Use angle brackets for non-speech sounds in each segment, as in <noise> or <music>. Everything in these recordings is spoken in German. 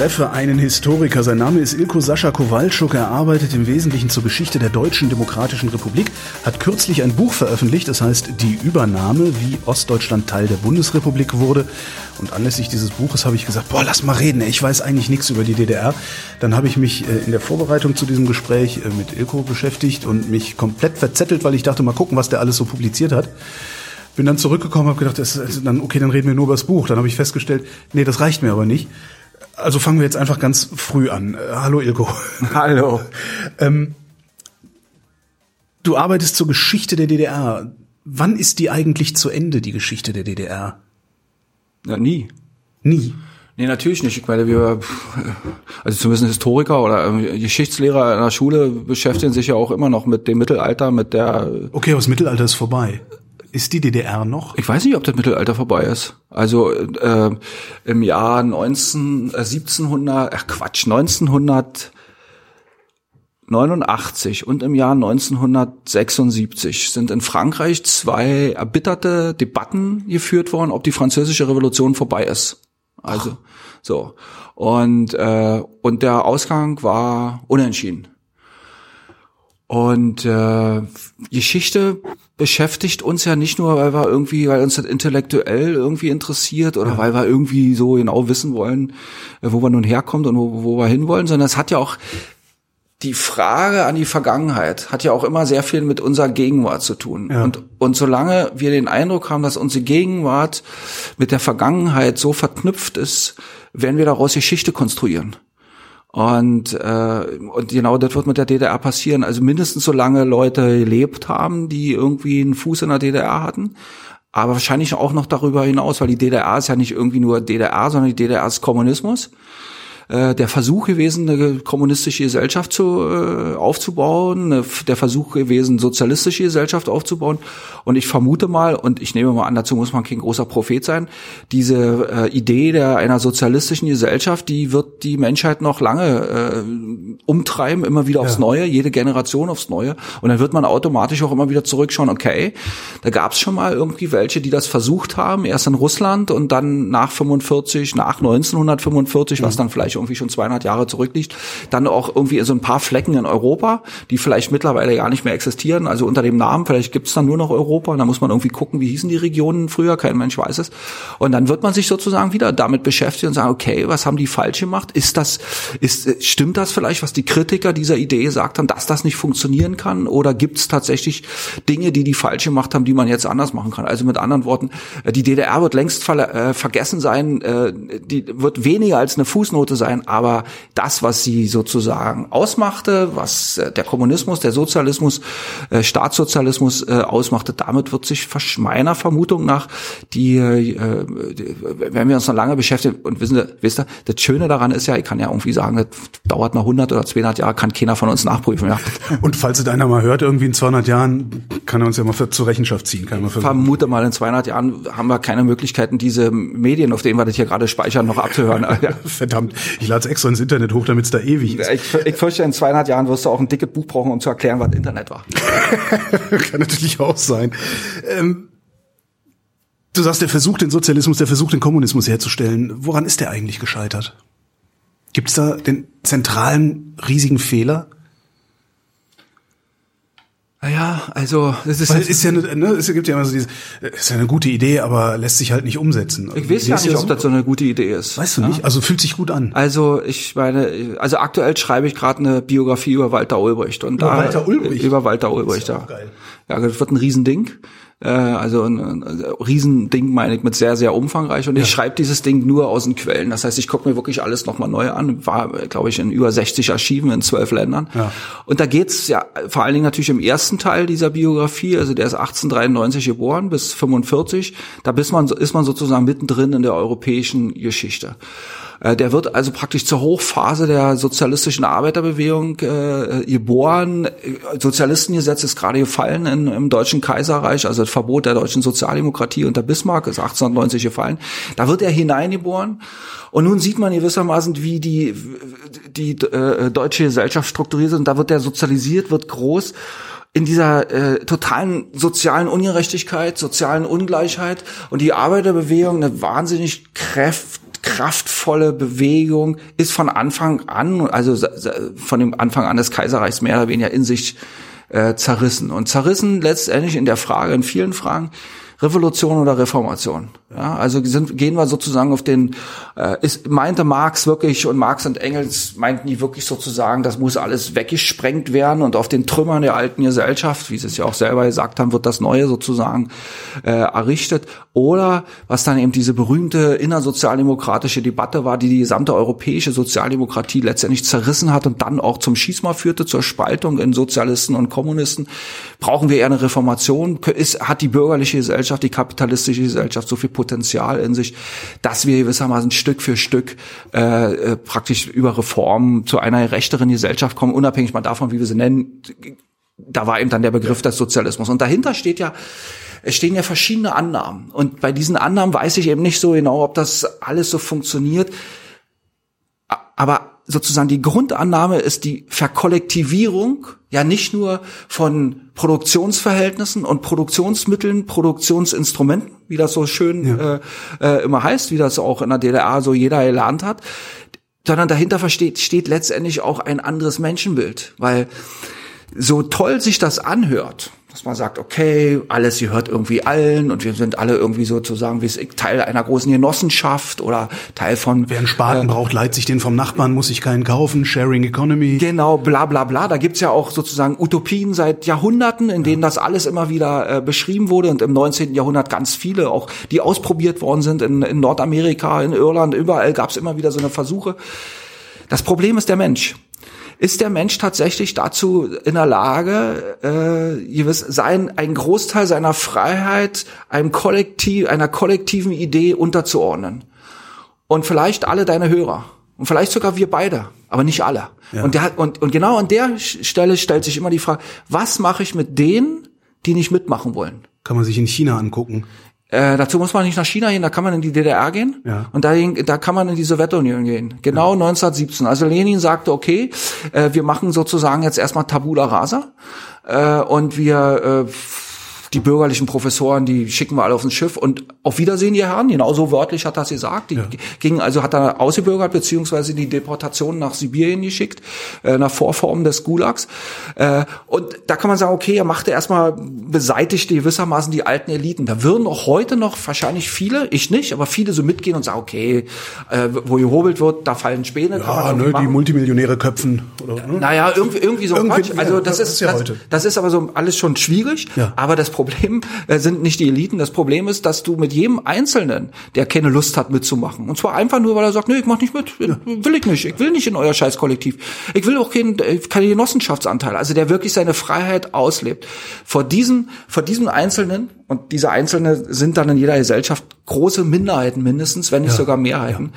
Treffe einen Historiker. Sein Name ist Ilko Sascha Kowalczuk. Er arbeitet im Wesentlichen zur Geschichte der Deutschen Demokratischen Republik, hat kürzlich ein Buch veröffentlicht, das heißt Die Übernahme, wie Ostdeutschland Teil der Bundesrepublik wurde. Und anlässlich dieses Buches habe ich gesagt, boah, lass mal reden, ich weiß eigentlich nichts über die DDR. Dann habe ich mich äh, in der Vorbereitung zu diesem Gespräch äh, mit Ilko beschäftigt und mich komplett verzettelt, weil ich dachte, mal gucken, was der alles so publiziert hat. Bin dann zurückgekommen, habe gedacht, das, ist dann okay, dann reden wir nur über das Buch. Dann habe ich festgestellt, nee, das reicht mir aber nicht. Also fangen wir jetzt einfach ganz früh an. Äh, hallo Ilko. <laughs> Hallo. ähm, du arbeitest zur Geschichte der DDR. Wann ist die eigentlich zu Ende, die Geschichte der DDR? Ja, nie. Nie. Nee, natürlich nicht. Ich meine, wir, also zumindest Historiker oder Geschichtslehrer in der Schule beschäftigen sich ja auch immer noch mit dem Mittelalter, mit der. Okay, aber das Mittelalter ist vorbei. Ist die DDR noch? Ich weiß nicht, ob das Mittelalter vorbei ist. Also äh, im Jahr 19, äh, 1700, ach Quatsch, 1989 und im Jahr 1976 sind in Frankreich zwei erbitterte Debatten geführt worden, ob die französische Revolution vorbei ist. Also ach. so und äh, und der Ausgang war unentschieden. Und äh, Geschichte beschäftigt uns ja nicht nur, weil wir irgendwie, weil uns das intellektuell irgendwie interessiert oder ja. weil wir irgendwie so genau wissen wollen, äh, wo wir nun herkommt und wo, wo wir hinwollen, sondern es hat ja auch die Frage an die Vergangenheit hat ja auch immer sehr viel mit unserer Gegenwart zu tun. Ja. Und, und solange wir den Eindruck haben, dass unsere Gegenwart mit der Vergangenheit so verknüpft ist, werden wir daraus Geschichte konstruieren. Und, äh, und genau das wird mit der DDR passieren. Also mindestens so lange Leute gelebt haben, die irgendwie einen Fuß in der DDR hatten. Aber wahrscheinlich auch noch darüber hinaus, weil die DDR ist ja nicht irgendwie nur DDR, sondern die DDR ist Kommunismus äh, der Versuch gewesen, eine kommunistische Gesellschaft zu, äh, aufzubauen, der Versuch gewesen, sozialistische Gesellschaft aufzubauen. Und ich vermute mal, und ich nehme mal an, dazu muss man kein großer Prophet sein, diese äh, Idee der einer sozialistischen Gesellschaft, die wird die Menschheit noch lange äh, umtreiben, immer wieder aufs ja. Neue, jede Generation aufs Neue. Und dann wird man automatisch auch immer wieder zurückschauen, okay, da gab es schon mal irgendwie welche, die das versucht haben, erst in Russland und dann nach 45, nach 1945, mhm. was dann vielleicht irgendwie schon 200 Jahre zurückliegt, dann auch irgendwie so ein paar Flecken in Europa, die vielleicht mittlerweile gar nicht mehr existieren, also unter dem Namen, vielleicht gibt's dann nur noch Europa da muss man irgendwie gucken, wie hießen die Regionen früher, kein Mensch weiß es. Und dann wird man sich sozusagen wieder damit beschäftigen und sagen, okay, was haben die falsch gemacht? Ist das, ist, stimmt das vielleicht, was die Kritiker dieser Idee gesagt haben, dass das nicht funktionieren kann? Oder gibt's tatsächlich Dinge, die die falsch gemacht haben, die man jetzt anders machen kann? Also mit anderen Worten, die DDR wird längst ver äh, vergessen sein, äh, die wird weniger als eine Fußnote sein, sein, aber das, was sie sozusagen ausmachte, was äh, der Kommunismus, der Sozialismus, äh, Staatssozialismus äh, ausmachte, damit wird sich meiner Vermutung nach die, wenn wir uns noch lange beschäftigen und wissen, wisst ihr, das Schöne daran ist ja, ich kann ja irgendwie sagen, das dauert noch 100 oder 200 Jahre, kann keiner von uns nachprüfen. Ja. <laughs> Und falls es einer mal hört, irgendwie in 200 Jahren, kann er uns ja mal für, zur Rechenschaft ziehen. Kann ich vermute mal, in 200 Jahren haben wir keine Möglichkeiten, diese Medien, auf denen wir das hier gerade speichern, noch abzuhören. <laughs> Verdammt, ich lade es extra ins Internet hoch, damit es da ewig ist. Ich, ich fürchte, in 200 Jahren wirst du auch ein dickes Buch brauchen, um zu erklären, was Internet war. <laughs> Kann natürlich auch sein. Ähm, du sagst, der Versuch, den Sozialismus, der Versuch, den Kommunismus herzustellen, woran ist der eigentlich gescheitert? Gibt es da den zentralen, riesigen Fehler? Naja, also das ist, Weil es ist ja eine, ne, es gibt ja immer so diese, ist ja eine gute Idee, aber lässt sich halt nicht umsetzen. Ich weiß ja nicht, ob das so eine gute Idee ist. Weißt du ja? nicht? Also fühlt sich gut an. Also ich meine, also aktuell schreibe ich gerade eine Biografie über Walter Ulbricht und über da Walter Ulbricht über Walter Ulbricht, ja. Geil. Ja, das wird ein Riesending. Äh, also ein, ein Riesending meine ich mit sehr, sehr umfangreich. Und ja. ich schreibe dieses Ding nur aus den Quellen. Das heißt, ich gucke mir wirklich alles nochmal neu an. War, glaube ich, in über 60 Archiven in zwölf Ländern. Ja. Und da geht's ja vor allen Dingen natürlich im ersten Teil dieser Biografie, also der ist 1893 geboren bis 45. Da bis man, ist man sozusagen mittendrin in der europäischen Geschichte. Äh, der wird also praktisch zur Hochphase der sozialistischen Arbeiterbewegung äh, geboren. Sozialistengesetz ist gerade gefallen in, im Deutschen Kaiserreich, also das Verbot der deutschen Sozialdemokratie unter Bismarck ist 1890 gefallen. Da wird er hineingeboren. Und nun sieht man gewissermaßen, wie die, die äh, deutsche Gesellschaft strukturiert ist. Und da wird er sozialisiert, wird groß in dieser äh, totalen sozialen Ungerechtigkeit, sozialen Ungleichheit und die Arbeiterbewegung eine wahnsinnig kräft, kraftvolle Bewegung ist von Anfang an, also von dem Anfang an des Kaiserreichs mehr oder weniger in sich äh, zerrissen und zerrissen letztendlich in der Frage, in vielen Fragen, Revolution oder Reformation. Ja, also sind, gehen wir sozusagen auf den, äh, ist, meinte Marx wirklich und Marx und Engels meinten die wirklich sozusagen, das muss alles weggesprengt werden und auf den Trümmern der alten Gesellschaft, wie sie es ja auch selber gesagt haben, wird das Neue sozusagen äh, errichtet. Oder was dann eben diese berühmte innersozialdemokratische Debatte war, die die gesamte europäische Sozialdemokratie letztendlich zerrissen hat und dann auch zum Schießmal führte, zur Spaltung in Sozialisten und Kommunisten. Brauchen wir eher eine Reformation? Ist, hat die bürgerliche Gesellschaft, die kapitalistische Gesellschaft so viel Potenzial in sich, dass wir gewissermaßen Stück für Stück äh, äh, praktisch über Reformen zu einer rechteren Gesellschaft kommen, unabhängig mal davon, wie wir sie nennen. Da war eben dann der Begriff des Sozialismus. Und dahinter steht ja, es stehen ja verschiedene Annahmen. Und bei diesen Annahmen weiß ich eben nicht so genau, ob das alles so funktioniert. Aber sozusagen die Grundannahme ist die Verkollektivierung ja nicht nur von Produktionsverhältnissen und Produktionsmitteln, Produktionsinstrumenten, wie das so schön ja. äh, äh, immer heißt, wie das auch in der DDR so jeder gelernt hat, sondern dahinter versteht, steht letztendlich auch ein anderes Menschenbild, weil so toll sich das anhört, dass man sagt, okay, alles gehört irgendwie allen und wir sind alle irgendwie sozusagen wie Teil einer großen Genossenschaft oder Teil von. Wer einen Spaten äh, braucht, leiht sich den vom Nachbarn, muss sich keinen kaufen, Sharing Economy. Genau, bla bla bla. Da gibt's ja auch sozusagen Utopien seit Jahrhunderten, in denen das alles immer wieder äh, beschrieben wurde und im 19. Jahrhundert ganz viele, auch die ausprobiert worden sind in, in Nordamerika, in Irland, überall gab's immer wieder so eine Versuche. Das Problem ist der Mensch ist der Mensch tatsächlich dazu in der Lage, äh, sein, einen Großteil seiner Freiheit einem Kollektiv, einer kollektiven Idee unterzuordnen. Und vielleicht alle deine Hörer. Und vielleicht sogar wir beide, aber nicht alle. Ja. Und, der, und, und genau an der Stelle stellt sich immer die Frage, was mache ich mit denen, die nicht mitmachen wollen? Kann man sich in China angucken. Äh, dazu muss man nicht nach China gehen, da kann man in die DDR gehen ja. und da, da kann man in die Sowjetunion gehen. Genau ja. 1917. Also Lenin sagte, okay, äh, wir machen sozusagen jetzt erstmal Tabula Rasa äh, und wir äh, die bürgerlichen Professoren, die schicken wir alle auf ein Schiff und auf Wiedersehen, ihr Herren. Genauso wörtlich hat er es gesagt. Die ja. gingen, also hat er ausgebürgert, beziehungsweise die Deportation nach Sibirien geschickt, äh, nach Vorformen des Gulags. Äh, und da kann man sagen, okay, er machte erstmal, beseitigte gewissermaßen die alten Eliten. Da würden auch heute noch wahrscheinlich viele, ich nicht, aber viele so mitgehen und sagen, okay, äh, wo gehobelt wird, da fallen Späne. Ja, ne, die Multimillionäre köpfen. Oder, ne? Naja, irgendwie, irgendwie so irgendwie, Quatsch. Also das, das ist, ja das, das, ist aber so alles schon schwierig. Ja. Aber das Problem äh, sind nicht die Eliten. Das Problem ist, dass du mit jedem Einzelnen, der keine Lust hat mitzumachen, und zwar einfach nur, weil er sagt, nee, ich mach nicht mit, ja. will ich nicht, ich will nicht in euer Scheißkollektiv. Ich will auch keinen, äh, keine Genossenschaftsanteil. Also der wirklich seine Freiheit auslebt. Vor diesem, vor diesem Einzelnen, und diese Einzelne sind dann in jeder Gesellschaft große Minderheiten mindestens, wenn nicht ja. sogar Mehrheiten,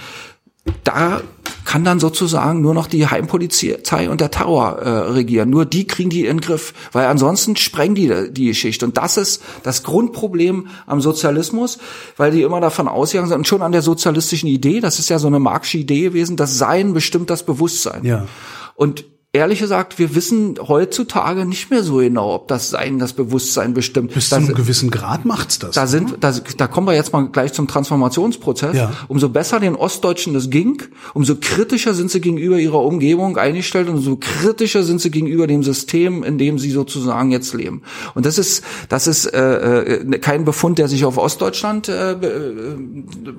da kann dann sozusagen nur noch die Heimpolizei und der Terror äh, regieren. Nur die kriegen die in den Griff, weil ansonsten sprengen die die Geschichte. Und das ist das Grundproblem am Sozialismus, weil die immer davon ausgegangen sind, und schon an der sozialistischen Idee, das ist ja so eine marxische Idee gewesen, das Sein bestimmt das Bewusstsein. Ja. Und ehrlich gesagt, wir wissen heutzutage nicht mehr so genau, ob das Sein, das Bewusstsein bestimmt. Bis zu einem gewissen Grad macht's das. Da sind, da, da kommen wir jetzt mal gleich zum Transformationsprozess. Ja. Umso besser den Ostdeutschen das ging, umso kritischer sind sie gegenüber ihrer Umgebung eingestellt und umso kritischer sind sie gegenüber dem System, in dem sie sozusagen jetzt leben. Und das ist, das ist äh, äh kein Befund, der sich auf Ostdeutschland äh, äh,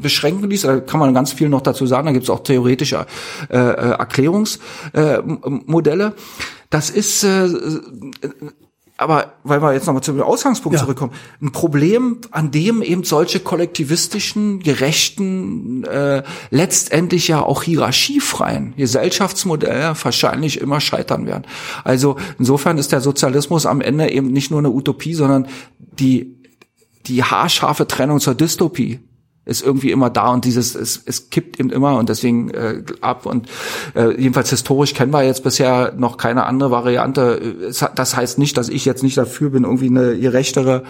beschränken ließ. Da kann man ganz viel noch dazu sagen. Da gibt es auch theoretische äh, äh Erklärungsmodelle. Modelle. Das ist äh, aber weil wir jetzt nochmal zum Ausgangspunkt ja. zurückkommen, ein Problem, an dem eben solche kollektivistischen, gerechten, äh, letztendlich ja auch hierarchiefreien Gesellschaftsmodelle wahrscheinlich immer scheitern werden. Also insofern ist der Sozialismus am Ende eben nicht nur eine Utopie, sondern die die haarscharfe Trennung zur Dystopie ist irgendwie immer da und dieses es, es kippt eben immer und deswegen äh, ab und äh, jedenfalls historisch kennen wir jetzt bisher noch keine andere Variante. Das heißt nicht, dass ich jetzt nicht dafür bin, irgendwie eine gerechtere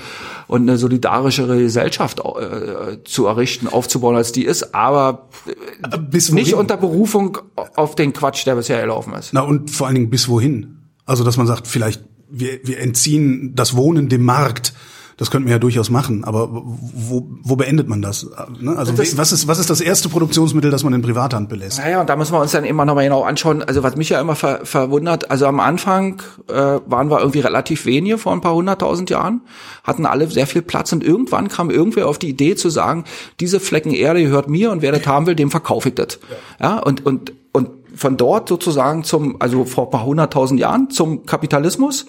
und eine solidarischere Gesellschaft äh, zu errichten, aufzubauen, als die ist, aber äh, bis nicht unter Berufung auf den Quatsch, der bisher gelaufen ist. Na und vor allen Dingen bis wohin? Also dass man sagt, vielleicht wir, wir entziehen das Wohnen dem Markt. Das könnten wir ja durchaus machen, aber wo, wo beendet man das? Ne? Also Das- was ist was ist das erste Produktionsmittel, das man in Privathand belässt? Naja, und da müssen wir uns dann immer noch mal genau anschauen. Also was mich ja immer ver verwundert, also am Anfang äh, waren wir irgendwie relativ wenige vor ein paar hunderttausend Jahren, hatten alle sehr viel Platz und irgendwann kam irgendwer auf die Idee zu sagen, diese Flecken Erde gehört mir und wer das haben will, dem verkaufe ich das. Ja, und, und, und von dort sozusagen zum, also vor ein paar hunderttausend Jahren zum Kapitalismus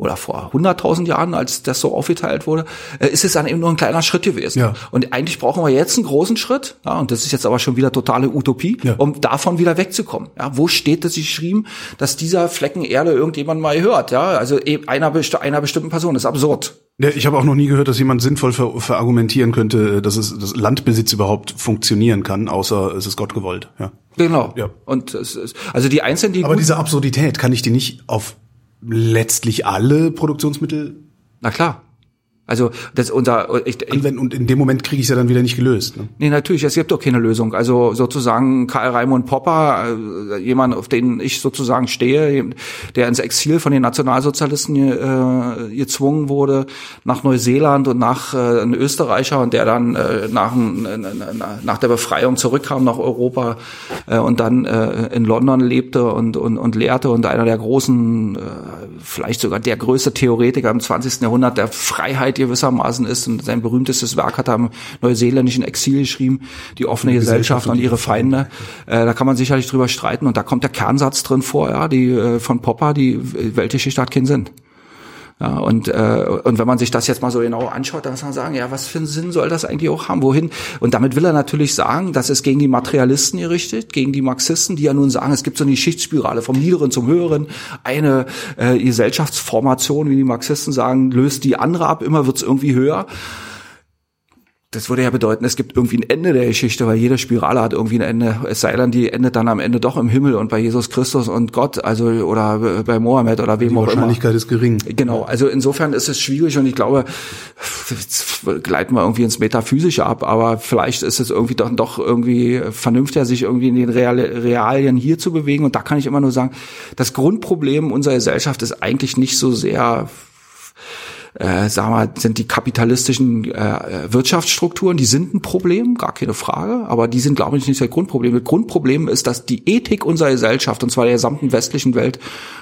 oder vor 100.000 Jahren, als das so aufgeteilt wurde, äh, ist es dann eben nur ein kleiner Schritt gewesen. Ja. Und eigentlich brauchen wir jetzt einen großen Schritt, ja, und das ist jetzt aber schon wieder totale Utopie, Ja. um davon wieder wegzukommen. Ja, wo steht das geschrieben, dass dieser Flecken Erde irgendjemand mal hört? Ja, also eben einer, besti einer bestimmten Person. Das ist absurd. Ja, ich habe auch noch nie gehört, dass jemand sinnvoll ver verargumentieren könnte, dass es dass Landbesitz überhaupt funktionieren kann, außer es ist Gott gewollt. Ja. Genau. Ja. Und es ist, also die Einzelnen, die Aber diese Absurdität kann ich die nicht auf letztlich alle Produktionsmittel na klar. Also das unser ich, ich, anwenden und in dem Moment kriege ich es ja dann wieder nicht gelöst. Ne? Nee, natürlich, es gibt doch keine Lösung. Also sozusagen Karl Raimund Popper, äh, jemand, auf den ich sozusagen stehe, der ins Exil von den Nationalsozialisten äh, gezwungen wurde, nach Neuseeland und nach äh, ein Österreicher und der dann äh, nach, ein- nach der Befreiung zurückkam nach Europa äh, und dann äh, in London lebte und, und, und lehrte und einer der großen, äh, vielleicht sogar der größte Theoretiker im 20. Jahrhundert der Freiheit gewissermaßen ist und sein berühmtestes Werk hat er im neuseeländischen Exil geschrieben, die offene Gesellschaft und ihre Feinde. Äh, da kann man sicherlich drüber streiten und da kommt der Kernsatz drin vor, ja, die äh, von Popper, die Weltgeschichte hat keinen Sinn. Ja, und, äh, und wenn man sich das jetzt mal so genau anschaut, dann muss man sagen, ja, was für einen Sinn soll das eigentlich auch haben? Wohin? Und damit will er natürlich sagen, das ist gegen die Materialisten gerichtet, gegen die Marxisten, die ja nun sagen, es gibt so eine Geschichtsspirale vom Niederen zum Höheren, eine äh, Gesellschaftsformation, wie die Marxisten sagen, löst die andere ab, immer wird's irgendwie höher. Das würde ja bedeuten, es gibt irgendwie ein Ende der Geschichte, weil jede Spirale hat irgendwie ein Ende. Es sei denn, die endet dann am Ende doch im Himmel und bei Jesus Christus und Gott, also oder bei Mohammed oder wem Die auch immer. Wahrscheinlichkeit ist gering. Genau, also insofern ist es schwierig und ich glaube, jetzt gleiten wir irgendwie ins Metaphysische ab, aber vielleicht ist es irgendwie doch, doch irgendwie vernünftiger, sich irgendwie in den Real Realien hier zu bewegen. Und da kann ich immer nur sagen, das Grundproblem unserer Gesellschaft ist eigentlich nicht so sehr äh, sagen wir, sind die kapitalistischen äh, Wirtschaftsstrukturen, die sind ein Problem, gar keine Frage, aber die sind, glaube ich, nicht das Grundproblem. Das Grundproblem ist, dass die Ethik unserer Gesellschaft, und zwar der gesamten westlichen Welt,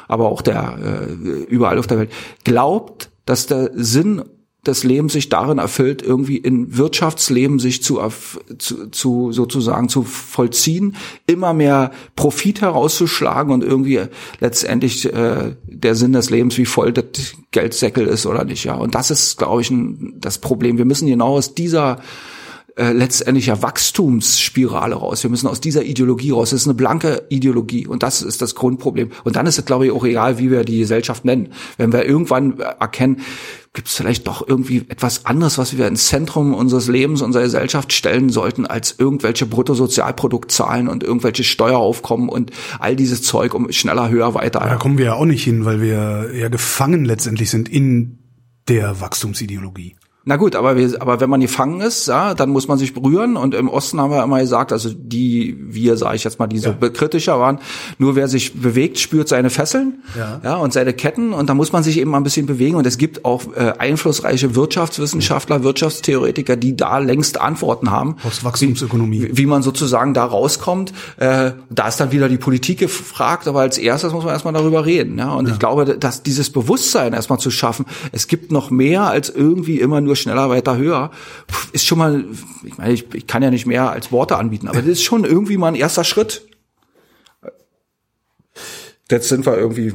aber auch der äh, überall auf der Welt, glaubt, dass der Sinn des Lebens sich darin erfüllt, irgendwie in Wirtschaftsleben sich zu, zu, zu sozusagen zu vollziehen, immer mehr Profit herauszuschlagen und irgendwie letztendlich äh, der Sinn des Lebens, wie voll das Geldsäckel ist oder nicht, ja. Und das ist, glaube ich, ein, das Problem. Wir müssen genau aus dieser äh, letztendlich ja Wachstumsspirale raus. Wir müssen aus dieser Ideologie raus. Das ist eine blanke Ideologie und das ist das Grundproblem. Und dann ist es, glaube ich, auch egal, wie wir die Gesellschaft nennen. Wenn wir irgendwann erkennen, gibt es vielleicht doch irgendwie etwas anderes, was wir ins Zentrum unseres Lebens, unserer Gesellschaft stellen sollten, als irgendwelche Bruttosozialproduktzahlen und irgendwelche Steueraufkommen und all dieses Zeug um schneller, höher, weiter. Da kommen wir ja auch nicht hin, weil wir ja gefangen letztendlich sind in der Wachstumsideologie. Na gut, aber, wir, aber wenn man gefangen ist, ja, dann muss man sich berühren. Und im Osten haben wir immer gesagt, also die, wir, sage ich jetzt mal, die so kritischer waren, nur wer sich bewegt, spürt seine Fesseln Ja. ja, und seine Ketten. Und da muss man sich eben mal ein bisschen bewegen. Und es gibt auch äh, einflussreiche Wirtschaftswissenschaftler, Wirtschaftstheoretiker, die da längst Antworten haben. Postwachstumsökonomie. Wie, wie man sozusagen da rauskommt. Äh, da ist dann wieder die Politik gefragt, aber als erstes muss man erstmal darüber reden. Ja? Und ich glaube, dass dieses Bewusstsein erstmal zu schaffen, es gibt noch mehr als irgendwie immer nur schneller, weiter, höher, ist schon mal, ich meine, ich, ich kann ja nicht mehr als Worte anbieten, aber das ist schon irgendwie mal ein erster Schritt. Jetzt sind wir irgendwie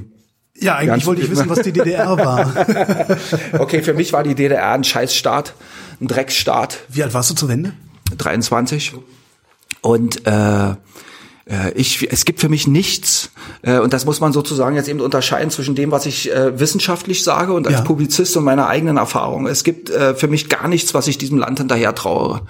Ja, eigentlich Ganz- wollte ich wissen, was die <laughs> DDR war. Okay, für mich war die DDR ein Scheißstaat, ein Drecksstaat. Wie alt warst du zur Wende? 23. Und äh, ich, es gibt für mich nichts, äh, und das muss man sozusagen jetzt eben unterscheiden zwischen dem, was ich äh, wissenschaftlich sage und als Ja. Publizist und meiner eigenen Erfahrung. Es gibt äh, für mich gar nichts, was ich diesem Land hinterher traue.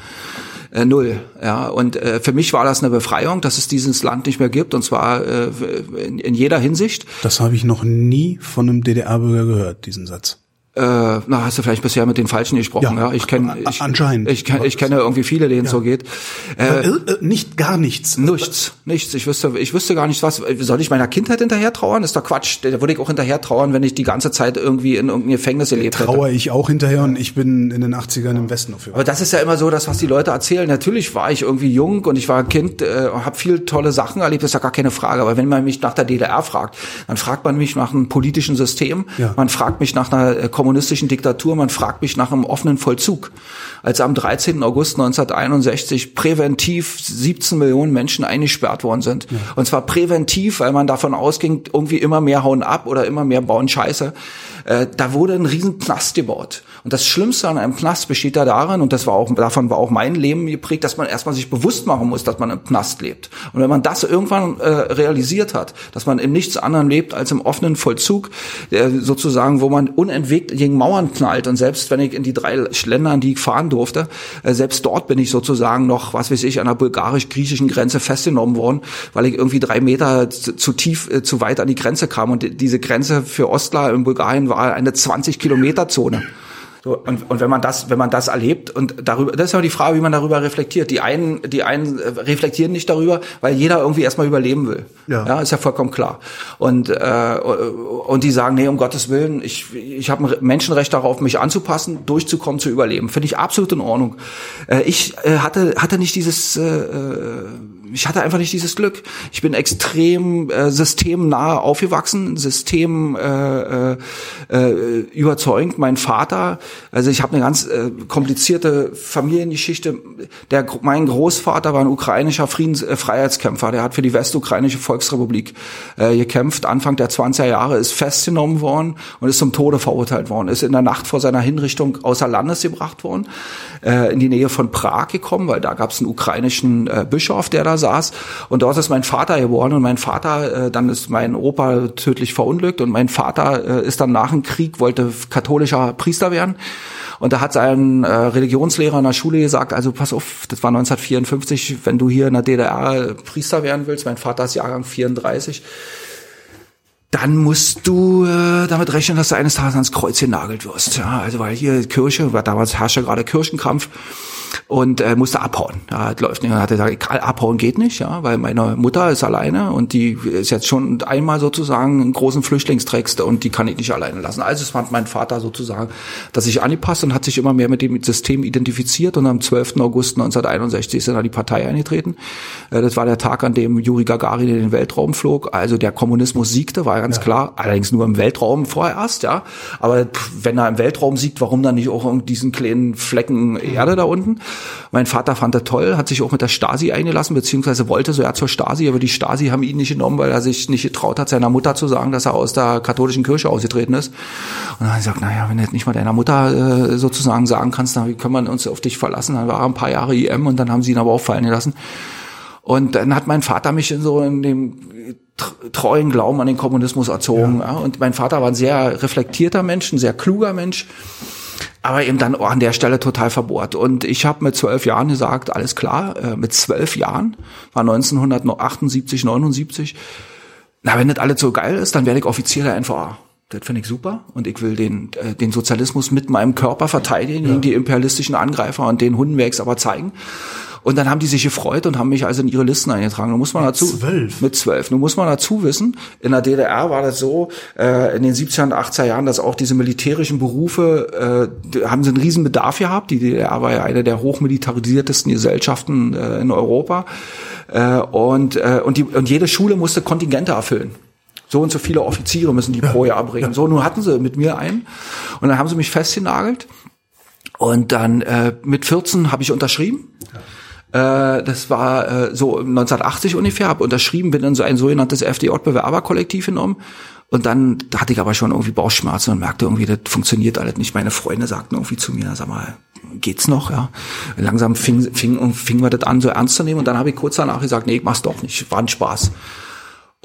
Äh, null, ja. Und äh, für mich war das eine Befreiung, dass es dieses Land nicht mehr gibt, und zwar äh, in, in jeder Hinsicht. Das habe ich noch nie von einem DDR-Bürger gehört, diesen Satz. Äh, na, hast du vielleicht bisher mit den Falschen gesprochen, ja? ja? Ich kenne, ich, anscheinend. Ich, ich, ich kenne irgendwie viele, denen es ja. so geht. Äh, nicht gar nichts. Nichts, nichts. Ich wüsste, ich wüsste gar nicht was. Soll ich meiner Kindheit hinterher trauern? Ist doch Quatsch. Da würde ich auch hinterher trauern, wenn ich die ganze Zeit irgendwie in irgendeinem Gefängnis gelebt hätte. Trauere ich auch hinterher und ich bin in den 80ern im Westen aufgewachsen. Aber das ist ja immer so, das was die Leute erzählen. Natürlich war ich irgendwie jung und ich war ein Kind, äh, habe viel tolle Sachen erlebt. Das ist ja gar keine Frage. Aber wenn man mich nach der DDR fragt, dann fragt man mich nach einem politischen System. Ja. Man fragt mich nach einer äh, kommunistischen Diktatur. Man fragt mich nach einem offenen Vollzug als am 13. August 1961 präventiv 17 Millionen Menschen eingesperrt worden sind. Ja. Und zwar präventiv, weil man davon ausging, irgendwie immer mehr hauen ab oder immer mehr bauen Scheiße. Äh, da wurde ein riesen Knast gebaut. Und das Schlimmste an einem Knast besteht da darin, und das war auch, davon war auch mein Leben geprägt, dass man erstmal sich bewusst machen muss, dass man im Knast lebt. Und wenn man das irgendwann äh, realisiert hat, dass man in nichts anderem lebt als im offenen Vollzug, äh, sozusagen, wo man unentwegt gegen Mauern knallt. Und selbst wenn ich in die drei Länder, an die ich fahren durfte. Äh, selbst dort bin ich sozusagen noch, was weiß ich, an der bulgarisch-griechischen Grenze festgenommen worden, weil ich irgendwie drei Meter zu, tief, äh, zu weit an die Grenze kam. Und diese Grenze für Ostler in Bulgarien war eine 20 Kilometer Zone. So, und, und wenn man das, wenn man das erlebt und darüber, das ist ja die Frage, wie man darüber reflektiert. Die einen, die einen reflektieren nicht darüber, weil jeder irgendwie erstmal überleben will. Ja, ja ist ja vollkommen klar. Und äh, und die sagen, nee, um Gottes Willen, ich ich habe ein Menschenrecht darauf, mich anzupassen, durchzukommen, zu überleben. Finde ich absolut in Ordnung. Äh, ich äh, hatte hatte nicht dieses äh, äh ich hatte einfach nicht dieses Glück. Ich bin extrem äh, systemnah aufgewachsen, system äh, äh, äh, überzeugend. Mein Vater, also ich habe eine ganz äh, komplizierte Familiengeschichte. Der, mein Großvater war ein ukrainischer Friedens, äh, Freiheitskämpfer. Der hat für die Westukrainische Volksrepublik äh, gekämpft. Anfang der 20er Jahre ist festgenommen worden und ist zum Tode verurteilt worden. Ist in der Nacht vor seiner Hinrichtung außer Landes gebracht worden, äh, in die Nähe von Prag gekommen, weil da gab es einen ukrainischen äh, Bischof, der da saß. Und dort ist mein Vater geboren und mein Vater, äh, dann ist mein Opa tödlich verunglückt und mein Vater äh, ist dann nach dem Krieg, wollte katholischer Priester werden. Und da hat sein äh, Religionslehrer in der Schule gesagt, also pass auf, das war 1954, wenn du hier in der DDR Priester werden willst, mein Vater ist Jahrgang 34, dann musst du äh, damit rechnen, dass du eines Tages ans Kreuz genagelt wirst. Ja, also weil hier Kirche, war damals herrschte gerade Kirchenkampf und äh, musste abhauen. Ja, läuft nicht. Und hat er gesagt, abhauen geht nicht, ja, weil meine Mutter ist alleine und die ist jetzt schon einmal sozusagen einen großen Flüchtlingsträgst und die kann ich nicht alleine lassen. Also es fand mein Vater sozusagen, dass ich angepasst und hat sich immer mehr mit dem System identifiziert und am 12. August 1961 ist er in die Partei eingetreten. Äh, das war der Tag, an dem Juri Gagarin in den Weltraum flog. Also der Kommunismus siegte, war ganz ja. klar. Allerdings nur im Weltraum vorerst, ja. Aber wenn er im Weltraum siegt, warum dann nicht auch in diesen kleinen Flecken Erde da unten? Mein Vater fand er toll, hat sich auch mit der Stasi eingelassen, beziehungsweise wollte so ja zur Stasi, aber die Stasi haben ihn nicht genommen, weil er sich nicht getraut hat, seiner Mutter zu sagen, dass er aus der katholischen Kirche ausgetreten ist. Und dann hat er gesagt, naja, wenn du nicht mal deiner Mutter äh, sozusagen sagen kannst, dann wie können wir uns auf dich verlassen? Dann war er ein paar Jahre IM und dann haben sie ihn aber auch fallen gelassen. Und dann hat mein Vater mich in so in dem treuen Glauben an den Kommunismus erzogen. Ja. Ja. Und mein Vater war ein sehr reflektierter Mensch, ein sehr kluger Mensch aber eben dann an der Stelle total verbohrt. Und ich habe mit zwölf Jahren gesagt, alles klar, äh, mit zwölf Jahren, war 1978, 79, na, wenn das alles so geil ist, dann werde ich Offizier der NVA. Das finde ich super und ich will den, äh, den Sozialismus mit meinem Körper verteidigen ja. gegen die imperialistischen Angreifer und den Hunden werde ich aber zeigen. Und dann haben die sich gefreut und haben mich also in ihre Listen eingetragen. Nun muss man mit dazu zwölf. mit zwölf. Nun muss man dazu wissen, in der DDR war das so äh, in den 70er und 80er Jahren, dass auch diese militärischen Berufe äh, haben sie einen riesen Bedarf gehabt. Die DDR war ja eine der hochmilitarisiertesten Gesellschaften äh, in Europa. Äh, und äh, und die und jede Schule musste Kontingente erfüllen so und so viele Offiziere müssen die ja, pro Jahr bringen. Ja. So, nun hatten sie mit mir einen und dann haben sie mich festgenagelt und dann äh, mit 14 habe ich unterschrieben. Ja. Äh, das war äh, so 1980 ungefähr, habe unterschrieben, bin in so ein sogenanntes FDJ-Bewerberkollektiv genommen. Und dann hatte ich aber schon irgendwie Bauchschmerzen und merkte irgendwie, das funktioniert alles nicht. Meine Freunde sagten irgendwie zu mir, sag mal, geht's noch? Ja. Langsam fing, fing, fing wir das an, so ernst zu nehmen. Und dann habe ich kurz danach gesagt, nee, ich mach's doch nicht. War ein Spaß.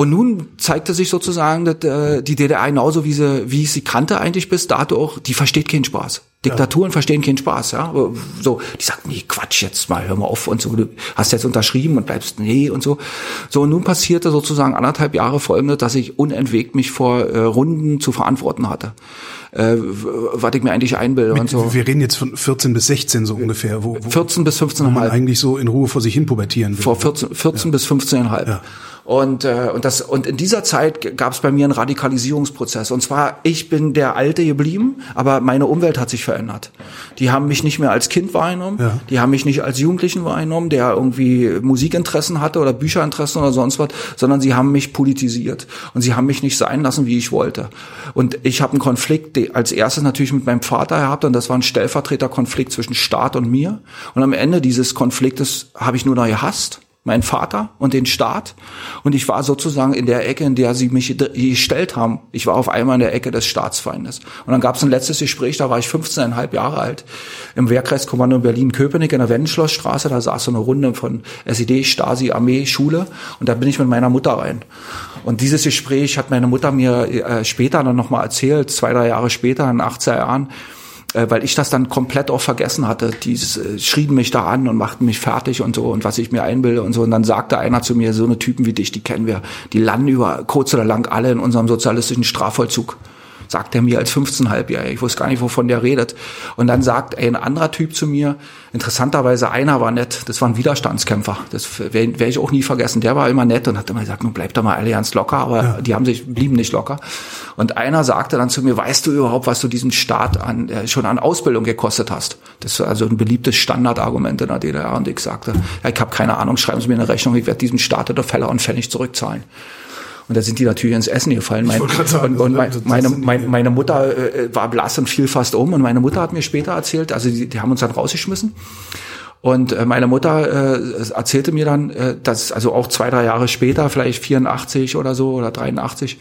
Und nun zeigte sich sozusagen, dass äh, die DDR genauso wie sie, wie ich sie kannte eigentlich bis dato auch, die versteht keinen Spaß. Diktaturen ja. verstehen keinen Spaß, ja. So, die sagt, nee, Quatsch, jetzt mal, hör mal auf und so, du hast jetzt unterschrieben und bleibst, nee und so. So, und nun passierte sozusagen anderthalb Jahre folgendes, dass ich unentwegt mich vor äh, Runden zu verantworten hatte. Äh, was ich mir eigentlich einbilde Mit, und so. Wir reden jetzt von 14 bis 16 so ungefähr. Wo, wo 14 bis 15,5. Wo man eigentlich so in Ruhe vor sich hin pubertieren will. Vor 14, 14 ja. bis 15,5. Ja. Und, äh, und, das, und in dieser Zeit gab es bei mir einen Radikalisierungsprozess. Und zwar, ich bin der Alte geblieben, aber meine Umwelt hat sich verändert. Die haben mich nicht mehr als Kind wahrgenommen, ja. die haben mich nicht als Jugendlichen wahrgenommen, der irgendwie Musikinteressen hatte oder Bücherinteressen oder sonst was, sondern sie haben mich politisiert. Und sie haben mich nicht sein lassen, wie ich wollte. Und ich habe einen Konflikt als erstes natürlich mit meinem Vater gehabt und das war ein Stellvertreterkonflikt zwischen Staat und mir. Und am Ende dieses Konfliktes habe ich nur noch gehasst mein Vater und den Staat. Und ich war sozusagen in der Ecke, in der sie mich gestellt haben. Ich war auf einmal in der Ecke des Staatsfeindes. Und dann gab es ein letztes Gespräch, da war ich 15,5 Jahre alt, im Wehrkreiskommando in Berlin-Köpenick in der Wendenschlossstraße. Da saß so eine Runde von SED, Stasi, Armee, Schule. Und da bin ich mit meiner Mutter rein. Und dieses Gespräch hat meine Mutter mir äh, später dann nochmal erzählt, zwei, drei Jahre später, in 18 Jahren, weil ich das dann komplett auch vergessen hatte. Die äh, schrieben mich da an und machten mich fertig und so und was ich mir einbilde und so. Und dann sagte einer zu mir, so eine Typen wie dich, die kennen wir, die landen über kurz oder lang alle in unserem sozialistischen Strafvollzug sagt er mir als 15-Halbjähriger. Ich wusste gar nicht, wovon der redet. Und dann sagt ein anderer Typ zu mir, interessanterweise einer war nett, das war ein Widerstandskämpfer. Das werde werd ich auch nie vergessen. Der war immer nett und hat immer gesagt, nun bleibt doch mal alle ganz locker, aber ja. die haben sich, blieben nicht locker. Und einer sagte dann zu mir, weißt du überhaupt, was du diesen Staat an, äh, schon an Ausbildung gekostet hast? Das war also ein beliebtes Standardargument in der DDR. Und ich sagte, ja, ich habe keine Ahnung, schreiben Sie mir eine Rechnung, ich werde diesem Staat oder Fälle und Pfennig zurückzahlen. Und da sind die natürlich ins Essen gefallen. Mein, sagen, und, und mein, meine, meine, meine Mutter äh, war blass und fiel fast um. Und meine Mutter hat mir später erzählt, also die, die haben uns dann rausgeschmissen. Und äh, meine Mutter äh, erzählte mir dann, äh, dass also auch zwei, drei Jahre später, vielleicht 84 oder so oder 83,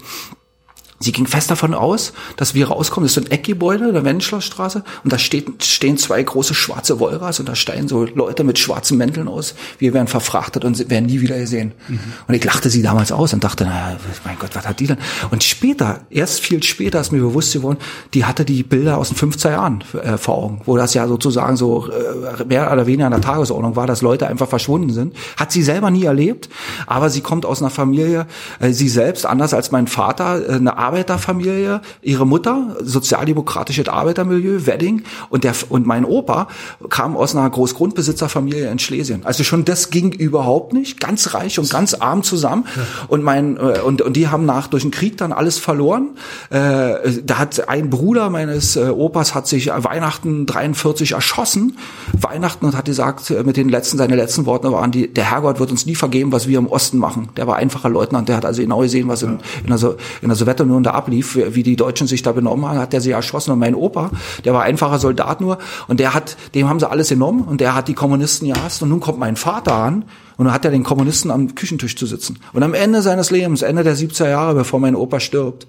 Sie ging fest davon aus, dass wir rauskommen. Das ist ein Eckgebäude der Wendenschlossstraße und da steht, stehen zwei große schwarze Wolras und da steigen so Leute mit schwarzen Mänteln aus. Wir werden verfrachtet und werden nie wieder gesehen. Mhm. Und ich lachte sie damals aus und dachte, naja, mein Gott, was hat die denn? Und später, erst viel später ist mir bewusst geworden, die hatte die Bilder aus den 50er Jahren äh, vor Augen, wo das ja sozusagen so äh, mehr oder weniger an der Tagesordnung war, dass Leute einfach verschwunden sind. Hat sie selber nie erlebt, aber sie kommt aus einer Familie, äh, sie selbst, anders als mein Vater, äh, eine Arbeiterfamilie, ihre Mutter, sozialdemokratisches Arbeitermilieu, Wedding, und der, und mein Opa kam aus einer Großgrundbesitzerfamilie in Schlesien. Also schon das ging überhaupt nicht, ganz reich und ganz arm zusammen. Ja. Und mein, äh, und, und die haben nach, durch den Krieg dann alles verloren. Äh, da hat ein Bruder meines äh, Opas hat sich Weihnachten 43 erschossen. Weihnachten und hat gesagt, mit den letzten, seine letzten Worte waren die, der Herrgott wird uns nie vergeben, was wir im Osten machen. Der war einfacher Leutnant, der hat also genau gesehen, was in, in der, in der Sowjetunion Sowjetunion da ablief, wie die Deutschen sich da benommen haben, hat der sie erschossen. Und mein Opa, der war einfacher Soldat nur, und der hat, dem haben sie alles genommen, und der hat die Kommunisten gehasst. Und nun kommt mein Vater an, und dann hat er den Kommunisten am Küchentisch zu sitzen. Und am Ende seines Lebens, Ende der 70er Jahre, bevor mein Opa stirbt,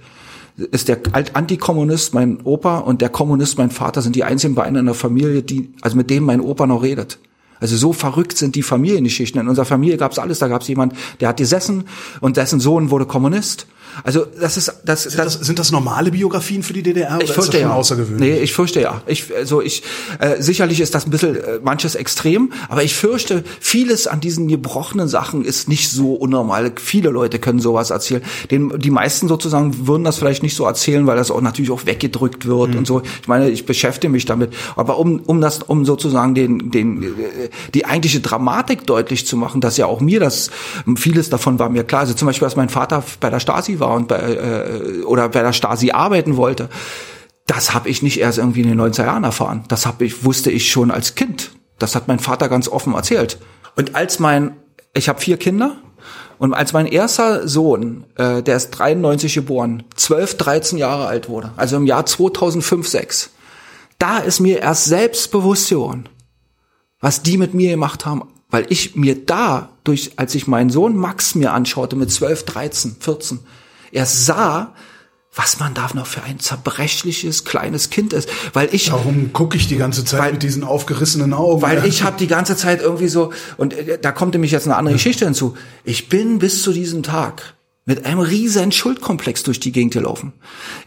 ist der Antikommunist mein Opa und der Kommunist mein Vater sind die einzigen beiden in der Familie, die, also mit dem mein Opa noch redet. Also so verrückt sind die Familiengeschichten. In unserer Familie gab es alles. Da gab es jemand, der hat gesessen und dessen Sohn wurde Kommunist also das ist das, sind das, sind das normale Biografien für die DDR ich fürchte ja. außergewöhnlich? Nee, ich fürchte ja. Ich also ich äh, sicherlich ist das ein bisschen äh, manches extrem, aber ich fürchte vieles an diesen gebrochenen Sachen ist nicht so unnormal. Viele Leute können sowas erzählen. Den, die meisten sozusagen würden das vielleicht nicht so erzählen, weil das auch natürlich auch weggedrückt wird mhm. und so. Ich meine, ich beschäftige mich damit, aber um um das um sozusagen den den äh, die eigentliche Dramatik deutlich zu machen, dass ja auch mir das vieles davon war mir klar. Also zum Beispiel, dass mein Vater bei der Stasi war und bei, äh, oder bei der Stasi arbeiten wollte, das habe ich nicht erst irgendwie in den 90er Jahren erfahren. Das hab ich, wusste ich schon als Kind. Das hat mein Vater ganz offen erzählt. Und als mein, ich habe vier Kinder, und als mein erster Sohn, äh, der ist 93 geboren, 12, 13 Jahre alt wurde, also im Jahr 2005, 6, da ist mir erst selbst bewusst geworden, was die mit mir gemacht haben, weil ich mir da, durch, als ich meinen Sohn Max mir anschaute mit 12, 13, 14, er sah, was man da noch für ein zerbrechliches kleines Kind ist, weil ich Warum gucke ich die ganze Zeit weil, mit diesen aufgerissenen Augen? Weil ich habe die ganze Zeit irgendwie so und äh, da kommt nämlich jetzt eine andere Geschichte hinzu. Ich bin bis zu diesem Tag mit einem riesen Schuldkomplex durch die Gegend gelaufen.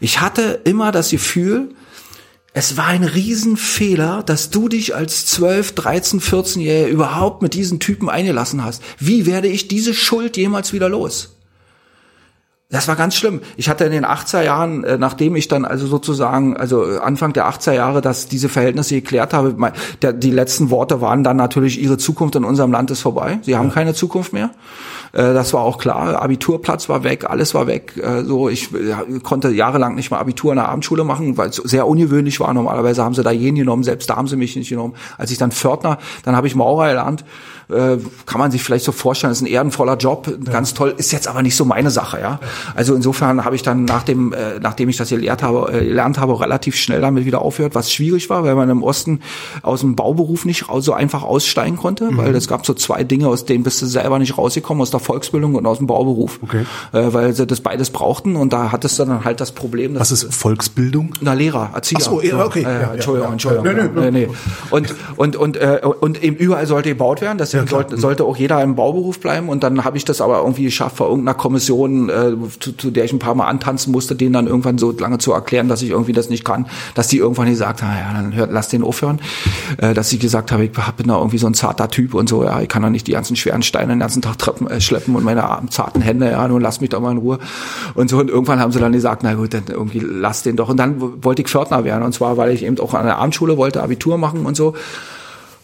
Ich hatte immer das Gefühl, es war ein Riesenfehler, dass du dich als 12, 13, 14-Jähriger überhaupt mit diesen Typen eingelassen hast. Wie werde ich diese Schuld jemals wieder los? Das war ganz schlimm. Ich hatte in den 80er Jahren, äh, nachdem ich dann also sozusagen, also Anfang der 80er Jahre, dass diese Verhältnisse geklärt habe, die letzten Worte waren dann natürlich, ihre Zukunft in unserem Land ist vorbei. Sie haben ja. keine Zukunft mehr. Äh, das war auch klar. Abiturplatz war weg, alles war weg. Äh, so, ich konnte jahrelang nicht mal Abitur in der Abendschule machen, weil es sehr ungewöhnlich war. Normalerweise haben sie da jeden genommen, selbst da haben sie mich nicht genommen. Als ich dann Pförtner, dann habe ich Maurer gelernt äh, kann man sich vielleicht so vorstellen, ist ein ehrenvoller Job, ja. ganz toll, ist jetzt aber nicht so meine Sache, ja. Also insofern habe ich dann nach dem, äh, nachdem ich das gelehrt habe, äh, gelernt habe, relativ schnell damit wieder aufgehört, was schwierig war, weil man im Osten aus dem Bauberuf nicht so einfach aussteigen konnte, mhm. weil es gab so zwei Dinge, aus denen bist du selber nicht rausgekommen, aus der Volksbildung und aus dem Bauberuf. Okay. Äh, weil sie das beides brauchten und da hattest du dann halt das Problem. Dass was ist Volksbildung? Na, Lehrer, Erzieher. Ach so, okay. Äh, ja, Entschuldigung, ja, Entschuldigung. Nee, nee, nee. Und, und, und, äh, und eben überall sollte gebaut werden, das ja, sollte, sollte auch jeder im Bauberuf bleiben. Und dann habe ich das aber irgendwie geschafft, vor irgendeiner Kommission, äh, zu, zu der ich ein paar Mal antanzen musste, denen dann irgendwann so lange zu erklären, dass ich irgendwie das nicht kann, dass die irgendwann gesagt haben, ja, dann hört, lass den aufhören, äh, dass ich gesagt habe, ich bin da irgendwie so ein zarter Typ und so, ja, ich kann doch nicht die ganzen schweren Steine den ganzen Tag treppen, äh, schleppen und meine zarten Hände, ja, nun lass mich doch mal in Ruhe. Und so. Und irgendwann haben sie dann gesagt, na gut, dann irgendwie lass den doch. Und dann wollte ich Pförtner werden. Und zwar, weil ich eben auch an der Abendschule wollte, Abitur machen und so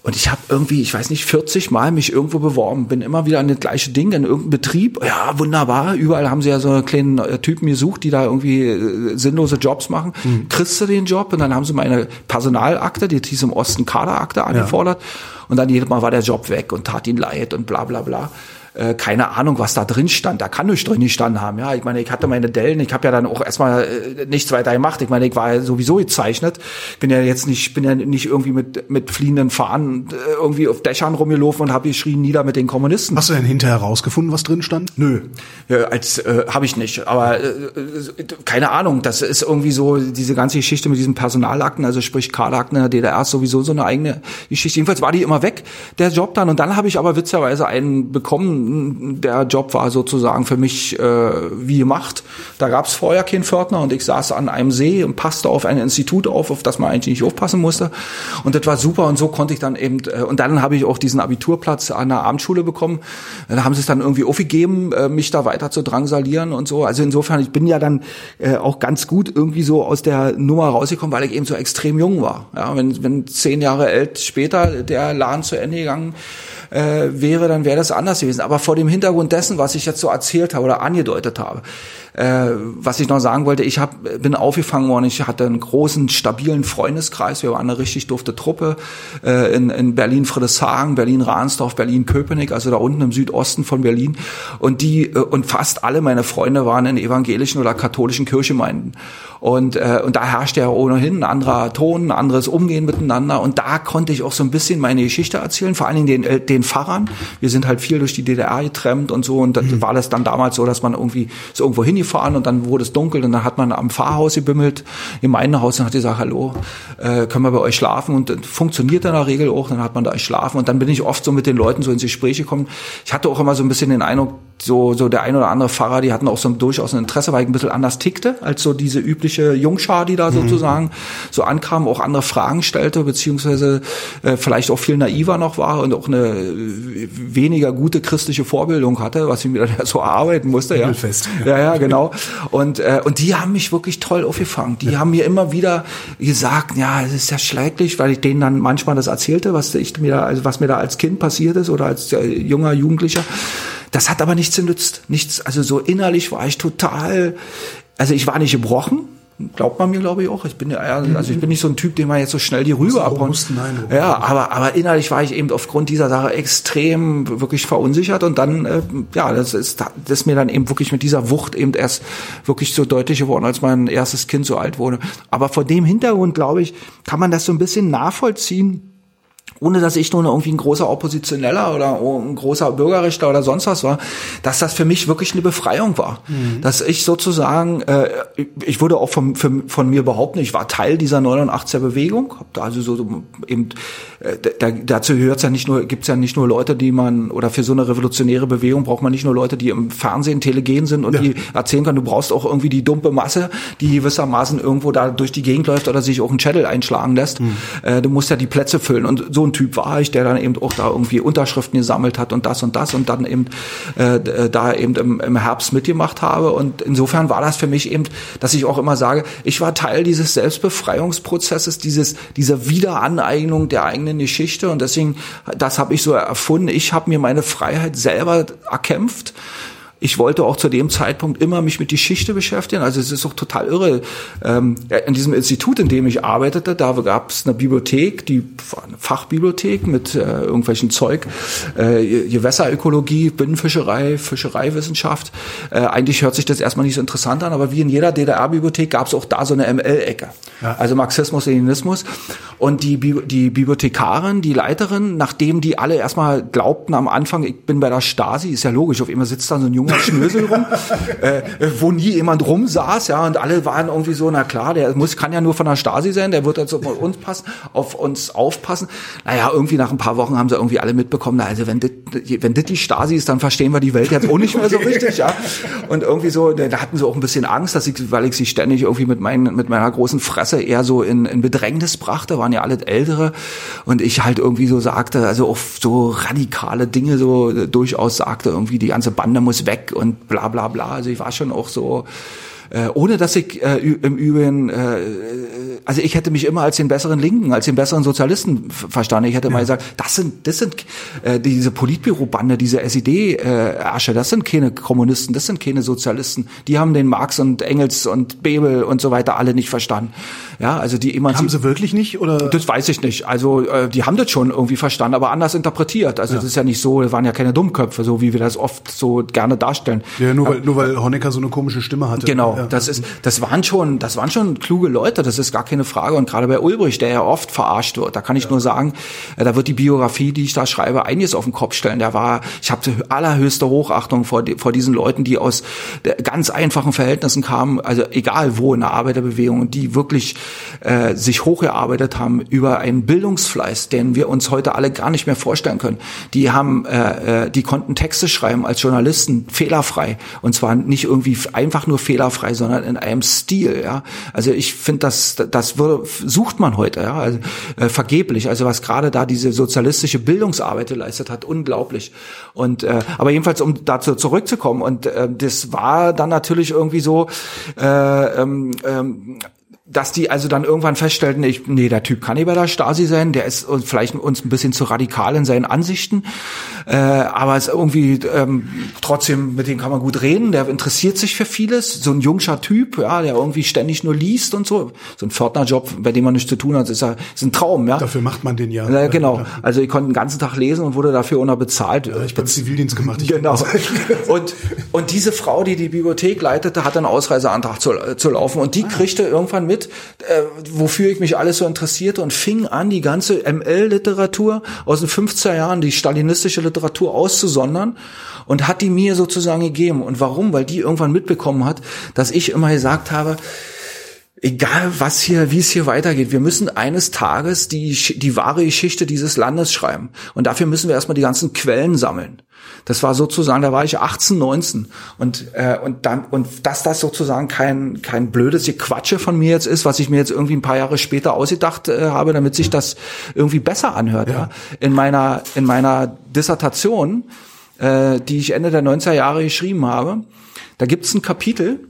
und ich habe irgendwie, ich weiß nicht, 40 Mal mich irgendwo beworben, bin immer wieder an das gleiche Ding, in irgendeinem Betrieb. Ja, wunderbar. Überall haben sie ja so kleinen äh, Typen gesucht, die da irgendwie äh, sinnlose Jobs machen. Mhm. Kriegst du den Job? Und dann haben sie meine Personalakte, die hieß im Osten Kaderakte angefordert. Ja. Und dann jedes Mal war der Job weg und tat ihn leid und bla bla bla äh, keine Ahnung, was da drin stand. Da kann nichts drin gestanden haben. Ja, ich meine, ich hatte meine Dellen, ich habe ja dann auch erstmal äh, nichts weiter gemacht. Ich meine, ich war ja sowieso gezeichnet. Bin ja jetzt nicht, bin ja nicht irgendwie mit mit fliehenden Fahnen äh, irgendwie auf Dächern rumgelaufen und habe geschrien nieder mit den Kommunisten. Hast du denn hinterher rausgefunden, was drin stand? Nö, ja, als äh, habe ich nicht. Aber äh, keine Ahnung. Das ist irgendwie so diese ganze Geschichte mit diesen Personalakten, also sprich Kaderakten in der DDR ist sowieso so eine eigene Geschichte. Jedenfalls war die immer weg, der Job dann. Und dann habe ich aber witzigerweise einen bekommen, der Job war sozusagen für mich äh, wie gemacht. Da gab es vorher keinen Pförtner und ich saß an einem See und passte auf ein Institut auf, auf das man eigentlich nicht aufpassen musste. Und das war super und so konnte ich dann eben, äh, und dann habe ich auch diesen Abiturplatz an der Abendschule bekommen. Da haben sie es dann irgendwie aufgegeben, äh, mich da weiter zu drangsalieren und so. Also insofern, ich bin ja dann äh, auch ganz gut irgendwie so aus der Nummer rausgekommen, weil ich eben so extrem jung war. Ja, wenn, wenn zehn Jahre älter später der Laden zu Ende gegangen äh, wäre, dann wäre das anders gewesen. Aber vor dem Hintergrund dessen, was ich jetzt so erzählt habe oder angedeutet habe, äh, was ich noch sagen wollte, ich hab, bin aufgefangen worden, ich hatte einen großen, stabilen Freundeskreis, wir waren eine richtig dufte Truppe äh, in, in Berlin-Friedrichshagen, Berlin-Rahnsdorf, Berlin-Köpenick, also da unten im Südosten von Berlin. Und die äh, und fast alle meine Freunde waren in evangelischen oder katholischen Kirchgemeinden. Und, äh, und da herrschte ja ohnehin ein anderer Ton, ein anderes Umgehen miteinander. Und da konnte ich auch so ein bisschen meine Geschichte erzählen, vor allen Dingen den, äh, den Pfarrern. Wir sind halt viel durch die DDR getrennt und so. Und das mhm. war das dann damals so, dass man irgendwie so irgendwo hingefahren und dann wurde es dunkel und dann hat man am Pfarrhaus gebimmelt, im Haus und hat gesagt, hallo, äh, können wir bei euch schlafen? Und das funktioniert in der Regel auch, dann hat man da schlafen. Und dann bin ich oft so mit den Leuten so ins Gespräch gekommen. Ich hatte auch immer so ein bisschen den Eindruck, so, so der ein oder andere Pfarrer, die hatten auch so durchaus ein Interesse, weil ich ein bisschen anders tickte, als so diese übliche Jungschar, die da mhm. sozusagen so ankam, auch andere Fragen stellte, beziehungsweise äh, vielleicht auch viel naiver noch war und auch eine weniger gute christliche Vorbildung hatte, was ich mir dann <laughs> so erarbeiten musste. Ja. ja, ja, genau. Und, äh, und die haben mich wirklich toll aufgefangen. Die ja. haben mir immer wieder gesagt, ja, es ist ja schrecklich, weil ich denen dann manchmal das erzählte, was ich mir da, also was mir da als Kind passiert ist oder als äh, junger Jugendlicher. Das hat aber nichts genützt. Nichts, also so innerlich war ich total, also ich war nicht gebrochen, glaubt man mir, glaube ich auch. Ich bin ja, also ich bin nicht so ein Typ, den man jetzt so schnell die Rübe abhaut. Ja, aber, aber innerlich war ich eben aufgrund dieser Sache extrem wirklich verunsichert und dann, äh, ja, das ist, das ist mir dann eben wirklich mit dieser Wucht eben erst wirklich so deutlich geworden, als mein erstes Kind so alt wurde. Aber vor dem Hintergrund, glaube ich, kann man das so ein bisschen nachvollziehen, ohne dass ich nun irgendwie ein großer Oppositioneller oder ein großer Bürgerrechtler oder sonst was war, dass das für mich wirklich eine Befreiung war. Mhm. Dass ich sozusagen, äh, ich würde auch von, für, von mir behaupten, ich war Teil dieser 89er Bewegung, hab da also so eben, äh, da, dazu hört's ja nicht nur, gibt's ja nicht nur Leute, die man, oder für so eine revolutionäre Bewegung braucht man nicht nur Leute, die im Fernsehen telegen sind und ja. die erzählen können, du brauchst auch irgendwie die dumpe Masse, die gewissermaßen irgendwo da durch die Gegend läuft oder sich auch einen Channel einschlagen lässt. Mhm. Äh, du musst ja die Plätze füllen und so ein Typ war ich, der dann eben auch da irgendwie Unterschriften gesammelt hat und das und das und dann eben äh, da eben im, im Herbst mitgemacht habe. Und insofern war das für mich eben, dass ich auch immer sage, ich war Teil dieses Selbstbefreiungsprozesses, dieses dieser Wiederaneignung der eigenen Geschichte und deswegen, das habe ich so erfunden. Ich habe mir meine Freiheit selber erkämpft ich wollte auch zu dem Zeitpunkt immer mich mit Geschichte beschäftigen. Also es ist auch total irre. Ähm, in diesem Institut, in dem ich arbeitete, da gab es eine Bibliothek, die eine Fachbibliothek mit äh, irgendwelchen Zeug, äh, Gewässerökologie, Binnenfischerei, Fischereiwissenschaft. Äh, eigentlich hört sich das erstmal nicht so interessant an, aber wie in jeder DDR-Bibliothek gab es auch da so eine ML-Ecke. Ja. Also Marxismus, Leninismus. Und die, Bi die Bibliothekarin, die Leiterin, nachdem die alle erstmal glaubten am Anfang, ich bin bei der Stasi, ist ja logisch, auf immer sitzt da so ein Junge junger Schnösel rum, <laughs> äh, wo nie jemand rumsaß, ja, und alle waren irgendwie so, na klar, der muss, kann ja nur von der Stasi sein, der wird also auf uns passen, auf uns aufpassen. Naja, irgendwie nach ein paar Wochen haben sie irgendwie alle mitbekommen, na, also wenn das, wenn das die Stasi ist, dann verstehen wir die Welt jetzt auch nicht mehr so richtig, ja. Und irgendwie so, da hatten sie auch ein bisschen Angst, dass ich, weil ich sie ständig irgendwie mit meinen, mit meiner großen Fresse eher so in, in Bedrängnis brachte, waren ja alle Ältere und ich halt irgendwie so sagte, also auch so radikale Dinge so durchaus sagte, irgendwie die ganze Bande muss weg weg und bla bla bla. Also ich war schon auch so äh, ohne dass ich äh, im Übrigen, äh, also ich hätte mich immer als den besseren Linken, als den besseren Sozialisten verstanden. Ich hätte ja. mal gesagt, das sind, das sind äh, diese Politbürobande, diese SED-Asche, das sind keine Kommunisten, das sind keine Sozialisten. Die haben den Marx und Engels und Bebel und so weiter alle nicht verstanden. Ja, also die Emanzip Haben sie wirklich nicht oder? Das weiß ich nicht. Also äh, die haben das schon irgendwie verstanden, aber anders interpretiert. Also ja. das ist ja nicht so, das waren ja keine Dummköpfe, so wie wir das oft so gerne darstellen. Ja, nur weil, nur weil Honecker so eine komische Stimme hatte. Genau, ja. das ist, das waren schon, das waren schon kluge Leute, das ist gar keine Frage. Und gerade bei Ulbricht, der ja oft verarscht wird, da kann ich nur sagen, äh, da wird die Biografie, die ich da schreibe, einiges auf den Kopf stellen. Der war, ich habe allerhöchste Hochachtung vor, vor diesen Leuten, die aus ganz einfachen Verhältnissen kamen, also egal wo in der Arbeiterbewegung, und die wirklich äh, sich hochgearbeitet haben über einen Bildungsfleiß, den wir uns heute alle gar nicht mehr vorstellen können. Die haben, äh, äh die konnten Texte schreiben als Journalisten fehlerfrei und zwar nicht irgendwie einfach nur fehlerfrei, sondern in einem Stil. Ja, also ich finde, das das würde, sucht man heute, ja, also, äh, vergeblich. Also was gerade da diese sozialistische Bildungsarbeit geleistet hat, unglaublich. Und äh, aber jedenfalls, um dazu zurückzukommen und äh, das war dann natürlich irgendwie so. Äh, ähm, ähm, dass die also dann irgendwann feststellten, ich, nee, der Typ kann nicht bei der Stasi sein, der ist vielleicht uns ein bisschen zu radikal in seinen Ansichten, äh, aber ist irgendwie ähm, trotzdem, mit dem kann man gut reden, der interessiert sich für vieles, so ein jungscher Typ, ja, der irgendwie ständig nur liest und so, so ein Pförtnerjob, bei dem man nichts zu tun hat, ist, ja, ist ein Traum, ja. Dafür macht man den ja. ja genau, also ich konnte den ganzen Tag lesen und wurde dafür unterbezahlt. Ja, ich bin Zivildienst gemacht. Ich genau. <laughs> und, und diese Frau, die die Bibliothek leitete, hat einen Ausreiseantrag zu, zu laufen und die ah. kriegte irgendwann mit, mit, äh, wofür ich mich alles so interessierte und fing an, die ganze ML-Literatur aus den 50er Jahren, die stalinistische Literatur auszusondern und hat die mir sozusagen gegeben. Und warum? Weil die irgendwann mitbekommen hat, dass ich immer gesagt habe, egal was hier, wie es hier weitergeht, wir müssen eines Tages die, die wahre Geschichte dieses Landes schreiben. Und dafür müssen wir erstmal die ganzen Quellen sammeln. Das war sozusagen, da war ich 18, 19 und äh, und dann und dass das sozusagen kein kein blödes Gequatsche von mir jetzt ist, was ich mir jetzt irgendwie ein paar Jahre später ausgedacht äh, habe, damit sich das irgendwie besser anhört. Ja. ja. In meiner in meiner Dissertation, äh, die ich Ende der 90er Jahre geschrieben habe, da gibt's ein Kapitel,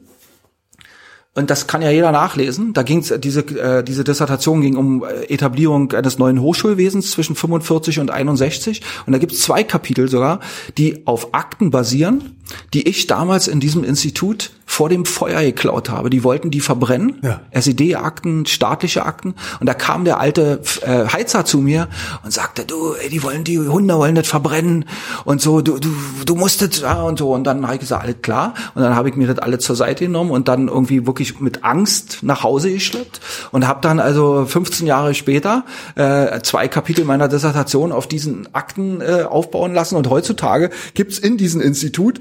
und das kann ja jeder nachlesen. Da ging diese äh, diese Dissertation ging um äh, Etablierung eines neuen Hochschulwesens zwischen 45 und 61 und da gibt es zwei Kapitel sogar, die auf Akten basieren, die ich damals in diesem Institut vor dem Feuer geklaut habe. Die wollten die verbrennen, Ja. SED-Akten, staatliche Akten. Und da kam der alte äh, Heizer zu mir und sagte, du, ey, die wollen die Hunde wollen das verbrennen und so, du, du, du musstet ja und so. Und dann habe ich gesagt, alles klar. Und dann habe ich mir das alle zur Seite genommen und dann irgendwie wirklich mit Angst nach Hause geschleppt und habe dann also 15 Jahre später äh, zwei Kapitel meiner Dissertation auf diesen Akten äh, aufbauen lassen. Und heutzutage gibt's in diesem Institut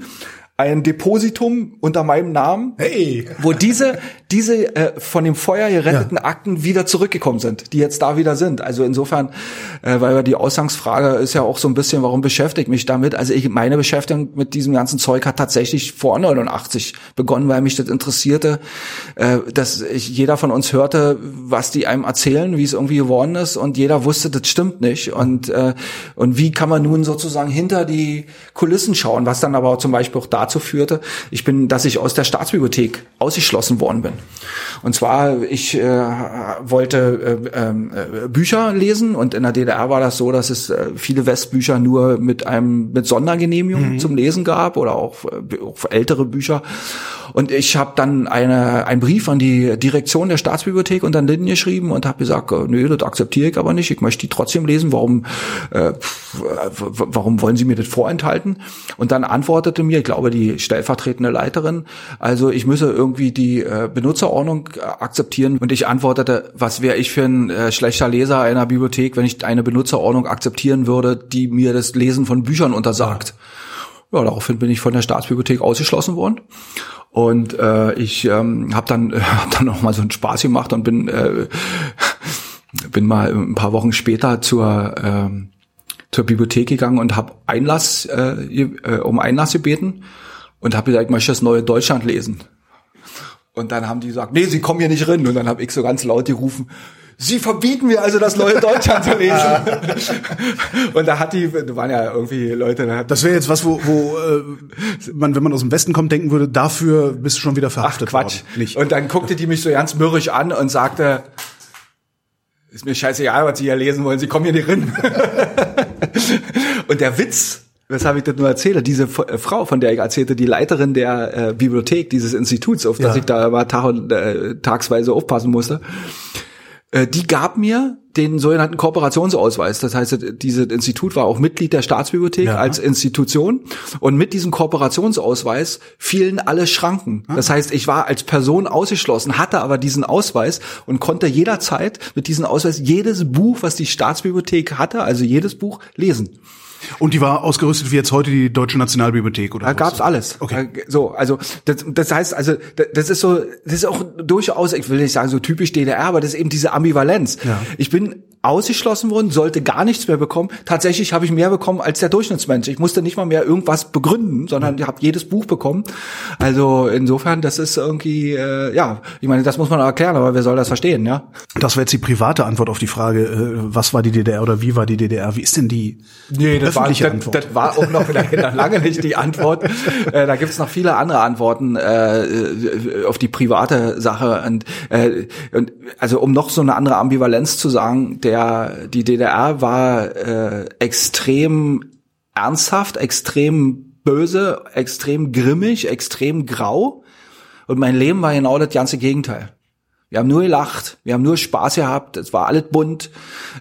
ein Depositum unter meinem Namen, Hey! wo diese diese äh, von dem Feuer geretteten Akten wieder zurückgekommen sind, die jetzt da wieder sind. Also insofern, äh, weil ja die Ausgangsfrage ist ja auch so ein bisschen, warum beschäftigt mich damit? Also ich, meine Beschäftigung mit diesem ganzen Zeug hat tatsächlich vor 89 begonnen, weil mich das interessierte, äh, dass ich, jeder von uns hörte, was die einem erzählen, wie es irgendwie geworden ist und jeder wusste, das stimmt nicht und äh, und wie kann man nun sozusagen hinter die Kulissen schauen, was dann aber zum Beispiel auch dazu führte, ich bin, dass ich aus der Staatsbibliothek ausgeschlossen worden bin. Und zwar, ich äh, wollte äh, äh, Bücher lesen und in der DDR war das so, dass es äh, viele Westbücher nur mit einem mit Sondergenehmigung zum Lesen gab oder auch, äh, auch ältere Bücher. Und ich habe dann eine, einen Brief an die Direktion der Staatsbibliothek und dann Linden geschrieben und habe gesagt, äh, nö, das akzeptiere ich aber nicht, ich möchte die trotzdem lesen, warum, äh, äh, warum wollen Sie mir das vorenthalten? Und dann antwortete mir, ich glaube, die stellvertretende Leiterin, also ich müsse irgendwie die äh, Benutzerordnung akzeptieren. Und ich antwortete, was wäre ich für ein äh, schlechter Leser einer Bibliothek, wenn ich eine Benutzerordnung akzeptieren würde, die mir das Lesen von Büchern untersagt. Ja, daraufhin bin ich von der Staatsbibliothek ausgeschlossen worden. Und äh, ich ähm, habe dann, äh, <laughs> hab dann noch mal so einen Spaß gemacht und bin, äh, <laughs> bin mal ein paar Wochen später zur, ähm, zur Bibliothek gegangen und habe Einlass, äh, äh, um Einlass gebeten und habe gesagt, ich möchte das neue Deutschland lesen. Und dann haben die gesagt, nee, sie kommen hier nicht rein. Und dann habe ich so ganz laut gerufen, Sie verbieten mir also das neue Deutschland zu lesen. <laughs> und da hat die, da waren ja irgendwie Leute, da Das wäre jetzt was, wo, wo äh, man, wenn man aus dem Westen kommt, denken würde, dafür bist du schon wieder Ach, verhaftet Quatsch. worden. Nicht. Und dann guckte die mich so ganz mürrisch an und sagte, ist mir scheißegal, was Sie hier lesen wollen, Sie kommen hier nicht rein. <laughs> und der Witz, weshalb ich das nur erzähle, diese F- äh, Frau, von der ich erzählte, die Leiterin der äh, Bibliothek dieses Instituts, auf das Ja. ich da mal Tag und, äh, tagsweise aufpassen musste, die gab mir den sogenannten Kooperationsausweis. Das heißt, dieses Institut war auch Mitglied der Staatsbibliothek Ja. als Institution. Und mit diesem Kooperationsausweis fielen alle Schranken. Ah. Das heißt, ich war als Person ausgeschlossen, hatte aber diesen Ausweis und konnte jederzeit mit diesem Ausweis jedes Buch, was die Staatsbibliothek hatte, also jedes Buch lesen. Und die war ausgerüstet wie jetzt heute die Deutsche Nationalbibliothek oder Da gab's alles. Okay. Äh, So, also das, das heißt, also da- das ist so, das ist auch durchaus, ich will nicht sagen so typisch DDR, aber das ist eben diese Ambivalenz. Ja. Ich bin ausgeschlossen worden, sollte gar nichts mehr bekommen. Tatsächlich habe ich mehr bekommen als der Durchschnittsmensch. Ich musste nicht mal mehr irgendwas begründen, sondern ich habe jedes Buch bekommen. Also insofern, das ist irgendwie, äh, ja, ich meine, das muss man erklären, aber wer soll das verstehen, ja? Das wäre jetzt die private Antwort auf die Frage, äh, was war die DDR oder wie war die DDR? Wie ist denn die Nee, das war, öffentliche das, Antwort? das war auch noch noch <laughs> lange nicht die Antwort. Äh, da gibt's noch viele andere Antworten äh, äh, auf die private Sache. Und, äh, und also um noch so eine andere Ambivalenz zu sagen, der die DDR war äh, extrem ernsthaft, extrem böse, extrem grimmig, extrem grau. Und mein Leben war genau das ganze Gegenteil. Wir haben nur gelacht, wir haben nur Spaß gehabt, es war alles bunt.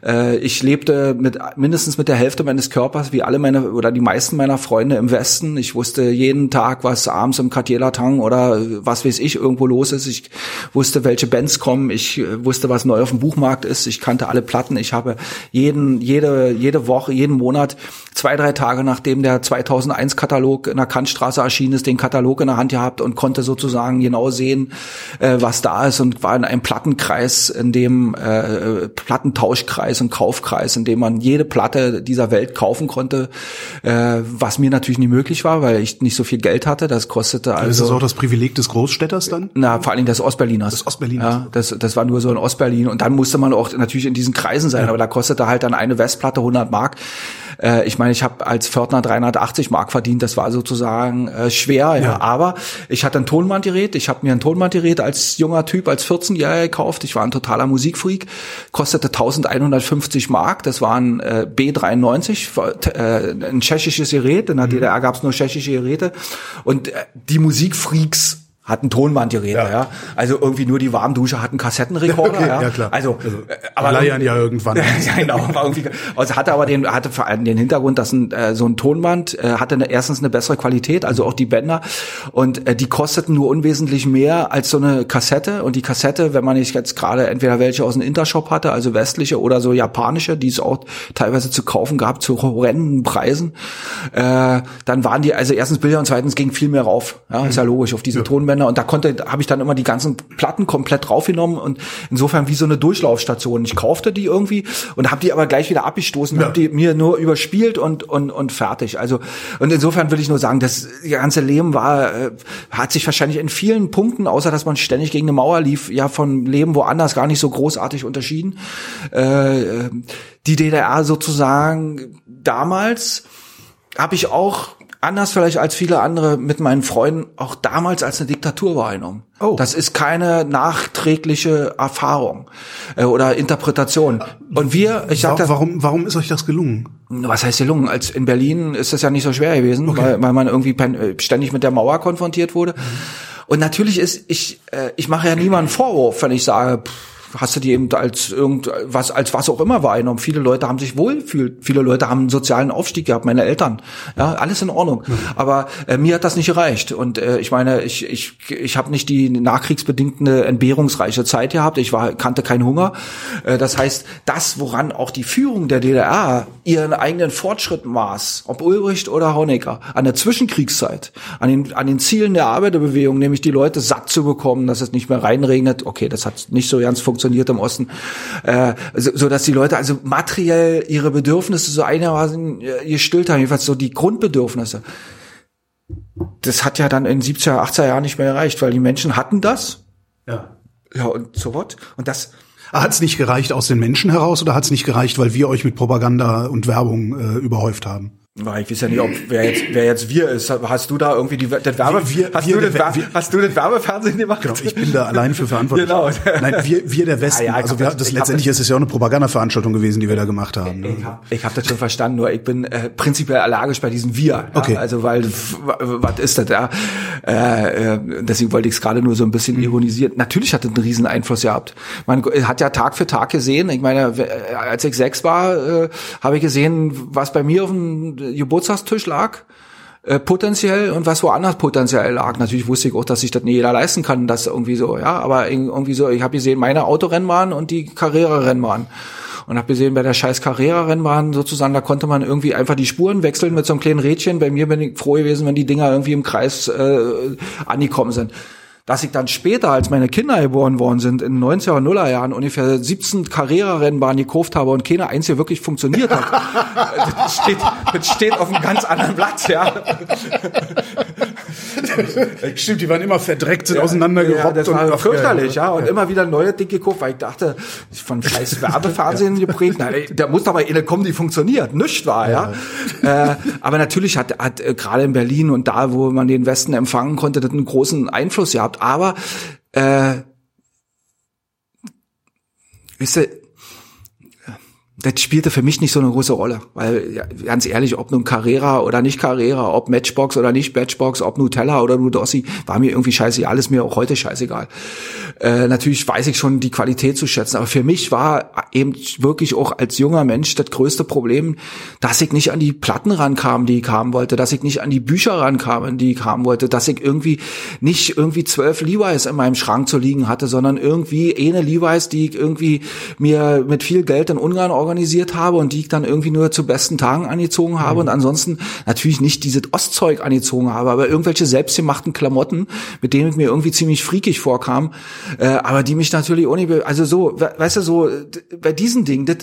Äh, ich lebte mit mindestens mit der Hälfte meines Körpers, wie alle meine oder die meisten meiner Freunde im Westen. Ich wusste jeden Tag, was abends im Quartier Latang oder was weiß ich irgendwo los ist. Ich wusste, welche Bands kommen. Ich äh, wusste, was neu auf dem Buchmarkt ist. Ich kannte alle Platten. Ich habe jeden, jede, jede Woche, jeden Monat, zwei, drei Tage nachdem der 2001 Katalog in der Kantstraße erschienen ist, den Katalog in der Hand gehabt und konnte sozusagen genau sehen, äh, was da ist und war in einem Plattenkreis, in dem äh, Plattentauschkreis und Kaufkreis, in dem man jede Platte dieser Welt kaufen konnte, äh, was mir natürlich nicht möglich war, weil ich nicht so viel Geld hatte. Das kostete ist also das auch das Privileg des Großstädters dann? na, vor allen Dingen des Ostberliners. Des Ostberliners. Ja, das, das war nur so in Ostberlin. Und dann musste man auch natürlich in diesen Kreisen sein. Aber da kostete halt dann eine Westplatte 100 Mark. Äh, ich meine, ich habe als Pförtner 380 Mark verdient. Das war sozusagen äh, schwer. Ja. Ja. Aber ich hatte ein Tonbandgerät. Ich habe mir ein Tonbandgerät als junger Typ, als 14-Jähriger gekauft. Ich war ein totaler Musikfreak. Kostete 1150 Mark. Das war ein äh, B93, äh, ein tschechisches Gerät. In der DDR gab es nur tschechische Geräte. Und äh, die Musikfreaks hatten Tonbandgeräte, ja. ja. Also irgendwie nur die Warmdusche hatten Kassettenrekorder, Okay, ja. ja, klar. Also, Also, äh, aber leiern ja irgendwann. <laughs> ja, genau. War irgendwie, also hatte aber den, hatte vor allem den Hintergrund, dass ein, äh, so ein Tonband äh, hatte eine, erstens eine bessere Qualität, also auch die Bänder und äh, die kosteten nur unwesentlich mehr als so eine Kassette und die Kassette, wenn man nicht jetzt gerade entweder welche aus dem Intershop hatte, also westliche oder so japanische, die es auch teilweise zu kaufen gab zu horrenden Preisen, äh, dann waren die also erstens billiger und zweitens ging viel mehr rauf. Ja, ist ja logisch auf diese Tonbänder und da konnte habe ich dann immer die ganzen Platten komplett draufgenommen und insofern wie so eine Durchlaufstation. Ich kaufte die irgendwie und habe die aber gleich wieder abgestoßen, Ja. habe die mir nur überspielt und und und fertig. Also und insofern will ich nur sagen, das ganze Leben war äh, hat sich wahrscheinlich in vielen Punkten, außer dass man ständig gegen eine Mauer lief, ja von Leben woanders gar nicht so großartig unterschieden. Äh, die DDR sozusagen damals habe ich auch anders vielleicht als viele andere mit meinen Freunden auch damals als eine Diktatur wahrgenommen. Oh. Das ist keine nachträgliche Erfahrung äh, oder Interpretation. Und wir, ich sag das, warum, warum ist euch das gelungen? was heißt gelungen? Als in Berlin ist das ja nicht so schwer gewesen, weil, weil man irgendwie äh, ständig mit der Mauer konfrontiert wurde. Und natürlich ist ich äh, ich mache ja niemanden Vorwurf, wenn ich sage, pff, hast du die eben als irgendwas als was auch immer wahrgenommen. Viele Leute haben sich wohlfühlt, viele Leute haben einen sozialen Aufstieg gehabt, meine Eltern. Ja, alles in Ordnung. Aber äh, mir hat das nicht gereicht und äh, ich meine, ich ich ich habe nicht die nachkriegsbedingte entbehrungsreiche Zeit gehabt. Ich war kannte keinen Hunger. Äh, das heißt, das woran auch die Führung der DDR ihren eigenen Fortschritt maß, ob Ulbricht oder Honecker, an der Zwischenkriegszeit, an den an den Zielen der Arbeiterbewegung, nämlich die Leute satt zu bekommen, dass es nicht mehr reinregnet. Okay, das hat nicht so ganz funktioniert im Osten, äh, so, so dass die Leute also materiell ihre Bedürfnisse so einigermaßen äh, gestillt haben, jedenfalls so die Grundbedürfnisse. Das hat ja dann in 70er, 80er Jahren nicht mehr erreicht, weil die Menschen hatten das. Ja. Ja, und so what? Und das, Hat es nicht gereicht aus den Menschen heraus oder hat es nicht gereicht, weil wir euch mit Propaganda und Werbung äh, überhäuft haben? Ich weiß ja nicht, ob wer jetzt, wer jetzt wir ist. Hast du da irgendwie die, das Werbe, Wir- hast, wir- du das, wir- hast du das Werbefernsehen gemacht? Genau, ich bin da allein für verantwortlich. Genau. Nein, wir, wir der Westen. Ah ja, ich also wir, das- ich letztendlich das- ist es ja auch eine Propagandaveranstaltung gewesen, die wir da gemacht haben. Ne? Ich habe ich hab das schon verstanden, nur ich bin äh, prinzipiell allergisch bei diesem Wir. Ja? Okay. Also weil, was ist das? Ja? Äh, äh, deswegen wollte ich es gerade nur so ein bisschen ironisieren. Natürlich hat das einen riesen Einfluss gehabt. Man hat ja Tag für Tag gesehen. Ich meine, äh, als ich sechs war, äh, habe ich gesehen, was bei mir auf dem Geburtstagstisch lag äh, potenziell und was woanders potenziell lag. Natürlich wusste ich auch, dass sich das nicht jeder leisten kann, das irgendwie so, ja, aber irgendwie so, ich habe gesehen, meine Autorennbahn und die Carrera-Rennbahn. Und habe gesehen, bei der scheiß Carrera-Rennbahn sozusagen, da konnte man irgendwie einfach die Spuren wechseln mit so einem kleinen Rädchen. Bei mir bin ich froh gewesen, wenn die Dinger irgendwie im Kreis äh, angekommen sind. Dass ich dann später, als meine Kinder geboren worden sind, in den 90er und Nuller Jahren ungefähr 17 Carrera-Rennbahnen gekauft habe und keine einzige wirklich funktioniert hat. <laughs> das, steht, das steht auf einem ganz anderen Blatt, ja. Stimmt, die waren immer verdreckt, sind Ja, auseinandergerobbt. das und- war fürchterlich, ja. Und immer wieder neue Ding gekauft, weil ich dachte, von scheiß Werbefernsehen geprägt, na, ey, da muss mal eine kommen, die funktioniert. Nicht wahr, ja. Äh, aber natürlich hat, hat äh, gerade in Berlin und da, wo man den Westen empfangen konnte, das einen großen Einfluss gehabt. Aber äh, wisst ihr, das spielte für mich nicht so eine große Rolle, weil ja, ganz ehrlich, ob nun Carrera oder nicht Carrera, ob Matchbox oder nicht Matchbox, ob Nutella oder Nudossi, war mir irgendwie scheißegal, ist mir auch heute scheißegal. Äh, natürlich weiß ich schon die Qualität zu schätzen, aber für mich war eben wirklich auch als junger Mensch das größte Problem, dass ich nicht an die Platten rankam, die ich haben wollte, dass ich nicht an die Bücher rankam, die ich haben wollte, dass ich irgendwie nicht irgendwie zwölf Levi's in meinem Schrank zu liegen hatte, sondern irgendwie eine Levi's, die ich irgendwie mir mit viel Geld in Ungarn organisiert habe und die ich dann irgendwie nur zu besten Tagen angezogen habe und ansonsten natürlich nicht dieses Ostzeug angezogen habe, aber irgendwelche selbstgemachten Klamotten, mit denen ich mir irgendwie ziemlich freakig vorkam, äh, aber die mich natürlich ohne, also so, we- weißt du, so bei diesen Dingen, das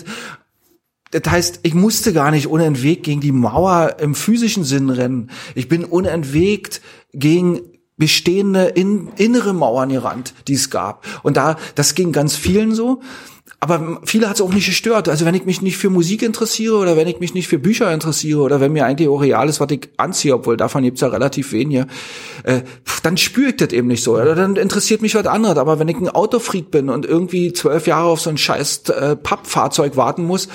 das heißt, ich musste gar nicht unentwegt gegen die Mauer im physischen Sinn rennen. Ich bin unentwegt gegen bestehende in, innere Mauern gerannt, die es gab. Und da, das ging ganz vielen so. Aber viele hat es auch nicht gestört. Also wenn ich mich nicht für Musik interessiere oder wenn ich mich nicht für Bücher interessiere oder wenn mir eigentlich auch real ist, was ich anziehe, obwohl davon gibt's ja relativ wenige, äh, dann spüre ich das eben nicht so. Oder dann interessiert mich was anderes. Aber wenn ich ein Autofreak bin und irgendwie zwölf Jahre auf so ein scheiß äh, Pappfahrzeug warten muss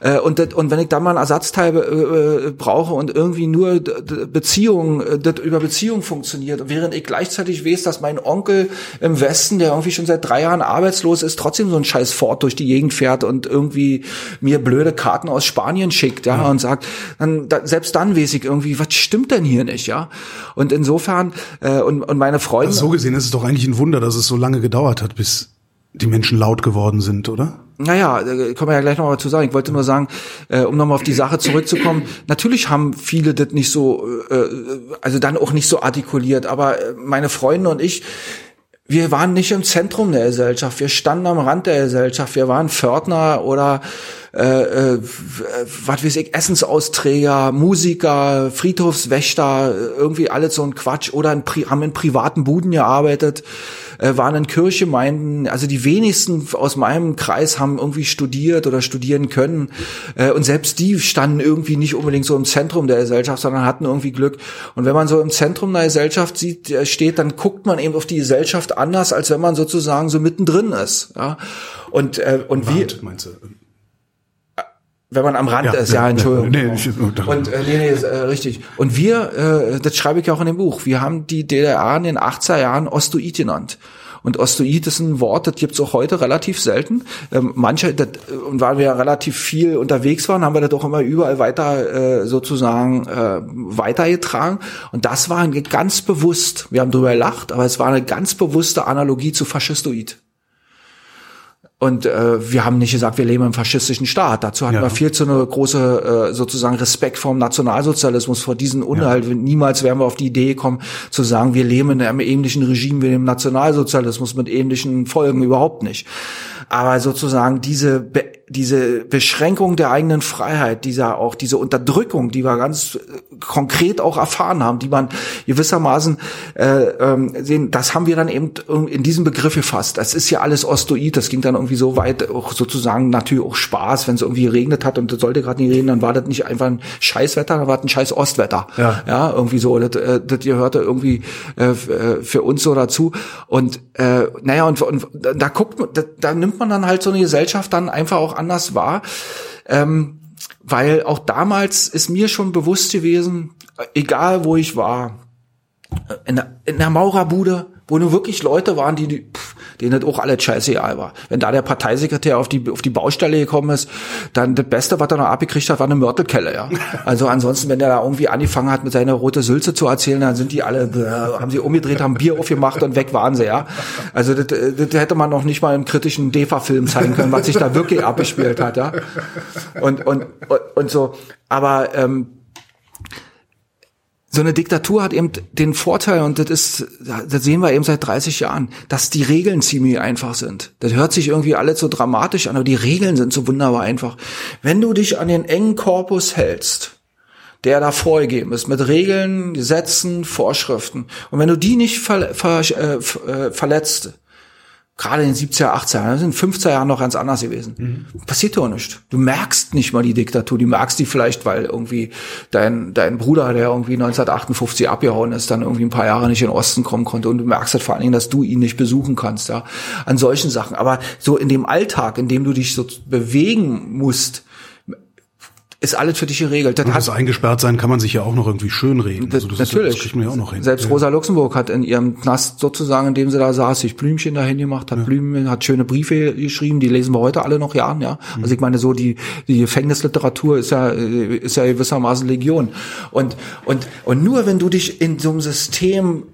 äh, und, das, und wenn ich dann mal ein Ersatzteil äh, äh brauche und irgendwie nur Beziehungen, äh, das über Beziehungen funktioniert, während ich gleichzeitig weiß, dass mein Onkel im Westen, der irgendwie schon seit drei Jahren arbeitslos ist, trotzdem so ein scheiß Ford durch die Gegend fährt und irgendwie mir blöde Karten aus Spanien schickt, ja, ja. und sagt, dann da, selbst dann weiß ich irgendwie, was stimmt denn hier nicht, ja? Und insofern äh, und, und meine Freunde. Also so gesehen ist es doch eigentlich ein Wunder, dass es so lange gedauert hat, bis die Menschen laut geworden sind, oder? Naja, äh, können wir ja gleich noch mal zu sagen. Ich wollte nur sagen, äh, um nochmal auf die Sache zurückzukommen, natürlich haben viele das nicht so, äh, also dann auch nicht so artikuliert, aber äh, meine Freunde und ich, wir waren nicht im Zentrum der Gesellschaft, wir standen am Rand der Gesellschaft, wir waren Pförtner oder äh, äh, was weiß ich, Essensausträger, Musiker, Friedhofswächter, irgendwie alles so ein Quatsch oder in, haben in privaten Buden gearbeitet äh, waren in Kirchgemeinden, also die wenigsten aus meinem Kreis haben irgendwie studiert oder studieren können. Äh, und selbst die standen irgendwie nicht unbedingt so im Zentrum der Gesellschaft, sondern hatten irgendwie Glück. Und wenn man so im Zentrum der Gesellschaft sieht, äh, steht, dann guckt man eben auf die Gesellschaft anders, als wenn man sozusagen so mittendrin ist. Ja? Und, äh, und wie. Meinst du? Wenn man am Rand ja, ist, ja, Entschuldigung. <laughs> Nee, nicht, und äh, nee, nee, ist, äh, richtig. Und wir, äh, das schreibe ich auch in dem Buch, wir haben die DDR in den 80er Jahren Ostoid genannt. Und Ostoid ist ein Wort, das gibt's auch heute relativ selten. Ähm, manche, das, und weil wir ja relativ viel unterwegs waren, haben wir das auch immer überall weiter äh, sozusagen äh, weitergetragen. Und das war ganz bewusst, wir haben drüber gelacht, aber es war eine ganz bewusste Analogie zu Faschistoid. Und äh, wir haben nicht gesagt, wir leben im faschistischen Staat. Dazu hatten ja. wir viel zu eine große äh, sozusagen Respekt vor dem Nationalsozialismus, vor diesen Unhalt. Ja. Niemals wären wir auf die Idee gekommen, zu sagen, wir leben in einem ähnlichen Regime wie dem Nationalsozialismus mit ähnlichen Folgen. Überhaupt nicht. Aber sozusagen diese Be diese Beschränkung der eigenen Freiheit, dieser auch diese Unterdrückung, die wir ganz äh, konkret auch erfahren haben, die man gewissermaßen äh, ähm, sehen, das haben wir dann eben in diesem Begriff gefasst. Das ist ja alles Ostoid, das ging dann irgendwie so weit, auch sozusagen natürlich auch Spaß, wenn es irgendwie regnet hat und das sollte gerade nicht regnen, dann war das nicht einfach ein Scheißwetter, dann war das ein scheiß Ostwetter. Ja, ja irgendwie so, das, äh, das gehörte irgendwie äh, äh, für uns so dazu. Und äh, naja, und, und da guckt man, da, da nimmt man dann halt so eine Gesellschaft dann einfach auch anders wahr. Ähm, weil auch damals ist mir schon bewusst gewesen, egal wo ich war, in der, in der Maurerbude, wo nur wirklich Leute waren, die, die pff, denen das auch alles scheißegal war. Wenn da der Parteisekretär auf die, auf die Baustelle gekommen ist, dann das Beste, was er noch abgekriegt hat, war eine Mörtelkelle, ja. <laughs> Also ansonsten, wenn der da irgendwie angefangen hat, mit seiner rote Sülze zu erzählen, dann sind die alle, äh, haben sie umgedreht, haben Bier aufgemacht und weg waren sie, ja. Also das, das hätte man noch nicht mal im kritischen DEFA-Film zeigen können, was sich da wirklich abgespielt hat, ja. Und, und, und, und so. Aber, ähm, so eine Diktatur hat eben den Vorteil, und das ist, das sehen wir eben seit 30 Jahren, dass die Regeln ziemlich einfach sind. Das hört sich irgendwie alles so dramatisch an, aber die Regeln sind so wunderbar einfach. Wenn du dich an den engen Korpus hältst, der da vorgegeben ist, mit Regeln, Gesetzen, Vorschriften, und wenn du die nicht ver, ver, äh, äh verletzt, gerade in den 70er, 80er Jahren, das sind 50er Jahren noch ganz anders gewesen. Mhm. Passiert doch nicht. Du merkst nicht mal die Diktatur, du merkst die vielleicht, weil irgendwie dein, dein Bruder, der irgendwie 1958 abgehauen ist, dann irgendwie ein paar Jahre nicht in den Osten kommen konnte und du merkst halt vor allen Dingen, dass du ihn nicht besuchen kannst, ja, an solchen Sachen. Aber so in dem Alltag, in dem du dich so bewegen musst, ist alles für dich geregelt. Das, das eingesperrt sein kann man sich ja auch noch irgendwie schön reden. Das, also das natürlich. Ist, das kriegt man ja auch noch hin. Selbst. Rosa Luxemburg hat in ihrem Knast sozusagen, in dem sie da saß, sich Blümchen dahin gemacht, hat ja. Blümen, hat schöne Briefe geschrieben, die lesen wir heute alle noch Jahren, ja. Mhm. Also ich meine, so die, die Gefängnisliteratur ist ja, ist ja gewissermaßen Legion. Und, und, und nur wenn du dich in so einem System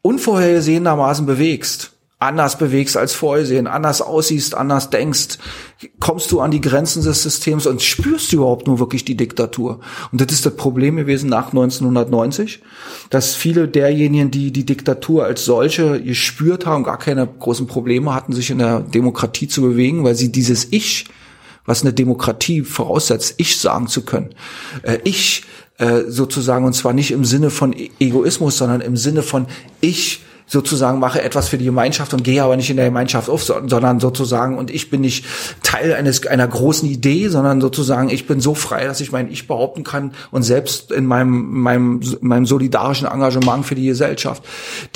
unvorhergesehenermaßen bewegst, anders bewegst als vorgesehen, anders aussiehst, anders denkst, kommst du an die Grenzen des Systems und spürst du überhaupt nur wirklich die Diktatur. Und das ist das Problem gewesen nach 1990, dass viele derjenigen, die die Diktatur als solche gespürt haben, gar keine großen Probleme hatten, sich in der Demokratie zu bewegen, weil sie dieses Ich, was eine Demokratie voraussetzt, Ich sagen zu können, äh, Ich äh, sozusagen, und zwar nicht im Sinne von e-, Egoismus, sondern im Sinne von Ich sozusagen mache etwas für die Gemeinschaft und gehe aber nicht in der Gemeinschaft auf, sondern sozusagen und ich bin nicht Teil eines einer großen Idee, sondern sozusagen ich bin so frei, dass ich mein Ich behaupten kann und selbst in meinem meinem meinem solidarischen Engagement für die Gesellschaft.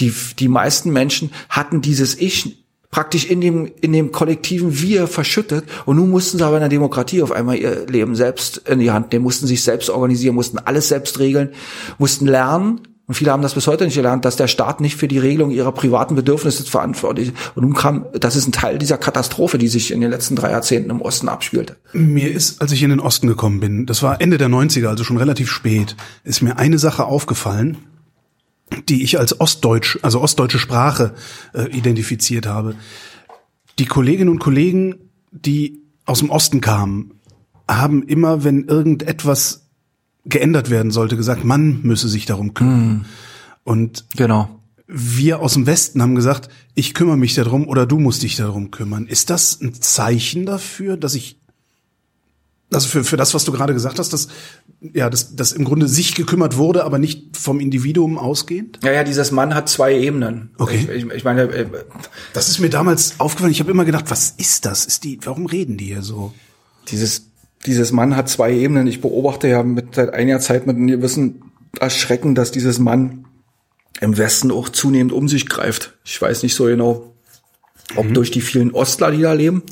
Die die meisten Menschen hatten dieses Ich praktisch in dem, in dem kollektiven Wir verschüttet. Und nun mussten sie aber in der Demokratie auf einmal ihr Leben selbst in die Hand nehmen, mussten sich selbst organisieren, mussten alles selbst regeln, mussten lernen. Und viele haben das bis heute nicht gelernt, dass der Staat nicht für die Regelung ihrer privaten Bedürfnisse verantwortlich ist. Und nun kam, das ist ein Teil dieser Katastrophe, die sich in den letzten drei Jahrzehnten im Osten abspielte. Mir ist, als ich in den Osten gekommen bin, das war Ende der 90er, also schon relativ spät, ist mir eine Sache aufgefallen die ich als Ostdeutsch, also ostdeutsche Sprache äh, identifiziert habe. Die Kolleginnen und Kollegen, die aus dem Osten kamen, haben immer, wenn irgendetwas geändert werden sollte, gesagt, man müsse sich darum kümmern. Mm. Und genau. wir aus dem Westen haben gesagt, ich kümmere mich darum oder du musst dich darum kümmern. Ist das ein Zeichen dafür, dass ich also für, für das, was du gerade gesagt hast, dass ja, dass, dass im Grunde sich gekümmert wurde, aber nicht vom Individuum ausgehend? Ja, ja, dieses Mann hat zwei Ebenen. Okay. Ich, ich, ich meine, äh, das ist mir damals aufgefallen. Ich habe immer gedacht, was ist das? Ist die? Warum reden die hier so? Dieses dieses Mann hat zwei Ebenen. Ich beobachte ja mit seit einiger Zeit mit einem gewissen Erschrecken, dass dieses Mann im Westen auch zunehmend um sich greift. Ich weiß nicht so genau, ob mhm. durch die vielen Ostler, die da leben,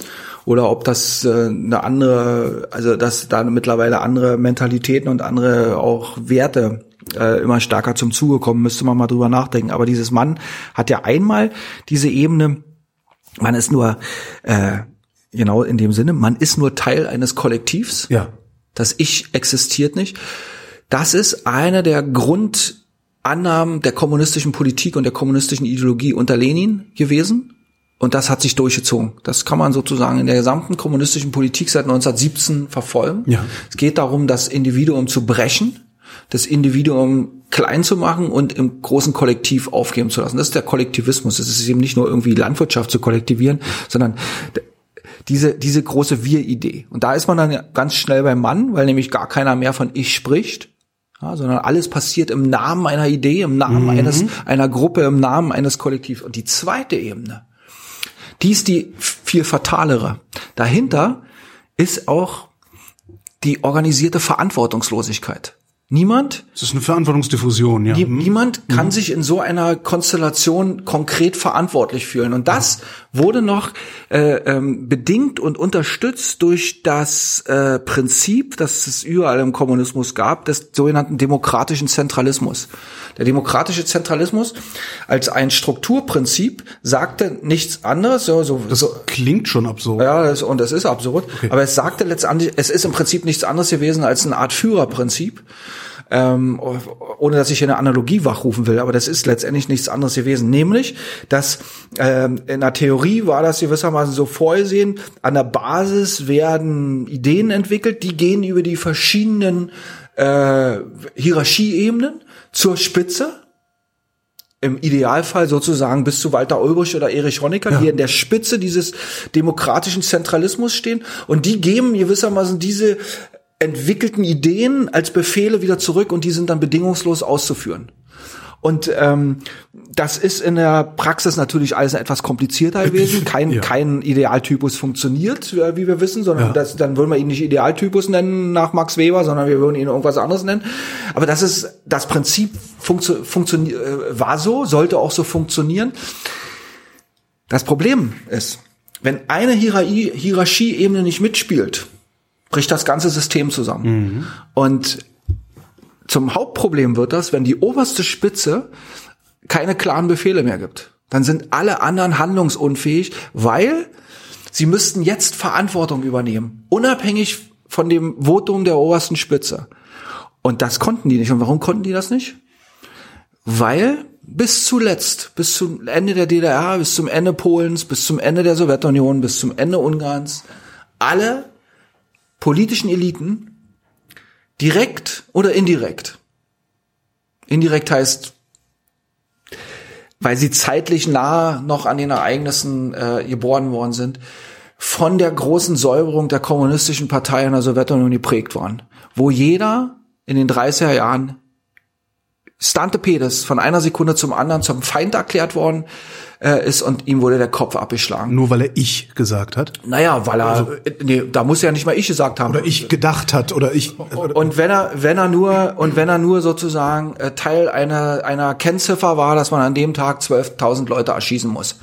oder ob das äh, eine andere, also dass da mittlerweile andere Mentalitäten und andere auch Werte äh, immer stärker zum Zuge kommen, müsste man mal drüber nachdenken. Aber dieses Mann hat ja einmal diese Ebene, man ist nur äh, genau in dem Sinne, man ist nur Teil eines Kollektivs. Ja. Das Ich existiert nicht. Das ist eine der Grundannahmen der kommunistischen Politik und der kommunistischen Ideologie unter Lenin gewesen. Und das hat sich durchgezogen. Das kann man sozusagen in der gesamten kommunistischen Politik seit 1917 verfolgen. Ja. Es geht darum, das Individuum zu brechen, das Individuum klein zu machen und im großen Kollektiv aufgeben zu lassen. Das ist der Kollektivismus. Es ist eben nicht nur irgendwie Landwirtschaft zu kollektivieren, sondern diese, diese große Wir-Idee. Und da ist man dann ganz schnell beim Mann, weil nämlich gar keiner mehr von Ich spricht, ja, sondern alles passiert im Namen einer Idee, im Namen mhm. eines, einer Gruppe, im Namen eines Kollektivs. Und die zweite Ebene, die ist die viel fatalere. Dahinter ist auch die organisierte Verantwortungslosigkeit. Niemand. Das ist eine Verantwortungsdiffusion, ja. Nie, mhm. niemand kann mhm. sich in so einer Konstellation konkret verantwortlich fühlen. Und das wurde noch äh, ähm, bedingt und unterstützt durch das äh, Prinzip, das es überall im Kommunismus gab, des sogenannten demokratischen Zentralismus. Der demokratische Zentralismus als ein Strukturprinzip sagte nichts anderes. So, so, das so, klingt schon absurd. Ja, das, und das ist absurd. Okay. Aber es sagte letztendlich, es ist im Prinzip nichts anderes gewesen als eine Art Führerprinzip ähm, ohne dass ich hier eine Analogie wachrufen will, aber das ist letztendlich nichts anderes gewesen. Nämlich, dass ähm, in der Theorie war das gewissermaßen so vorgesehen, an der Basis werden Ideen entwickelt, die gehen über die verschiedenen äh, Hierarchieebenen zur Spitze im Idealfall sozusagen bis zu Walter Ulbricht oder Erich Honecker, ja. die in der Spitze dieses demokratischen Zentralismus stehen und die geben gewissermaßen diese entwickelten Ideen als Befehle wieder zurück und die sind dann bedingungslos auszuführen. Und ähm, das ist in der Praxis natürlich alles etwas komplizierter gewesen. <laughs> Kein, ja. kein Idealtypus funktioniert, äh, wie wir wissen, sondern ja. das, dann würden wir ihn nicht Idealtypus nennen nach Max Weber, sondern wir würden ihn irgendwas anderes nennen. Aber das ist das Prinzip funktio funktioniert äh, war so, sollte auch so funktionieren. Das Problem ist, wenn eine Hierarchie, Hierarchieebene nicht mitspielt, bricht das ganze System zusammen. Mhm. Und zum Hauptproblem wird das, wenn die oberste Spitze keine klaren Befehle mehr gibt. Dann sind alle anderen handlungsunfähig, weil sie müssten jetzt Verantwortung übernehmen, unabhängig von dem Votum der obersten Spitze. Und das konnten die nicht. Und warum konnten die das nicht? Weil bis zuletzt, bis zum Ende der DDR, bis zum Ende Polens, bis zum Ende der Sowjetunion, bis zum Ende Ungarns, alle politischen Eliten direkt oder indirekt. Indirekt heißt, weil sie zeitlich nah noch an den Ereignissen äh, geboren worden sind, von der großen Säuberung der kommunistischen Partei in der Sowjetunion geprägt worden, wo jeder in den 30er Jahren Stante Pedes von einer Sekunde zum anderen zum Feind erklärt worden äh, ist und ihm wurde der Kopf abgeschlagen. Nur weil er ich gesagt hat? Naja, weil er, also, nee, da muss er ja nicht mal ich gesagt haben. Oder ich gedacht hat, oder ich. Und wenn er, wenn er nur, und wenn er nur sozusagen äh, Teil einer, einer Kennziffer war, dass man an dem Tag 12.000 Leute erschießen muss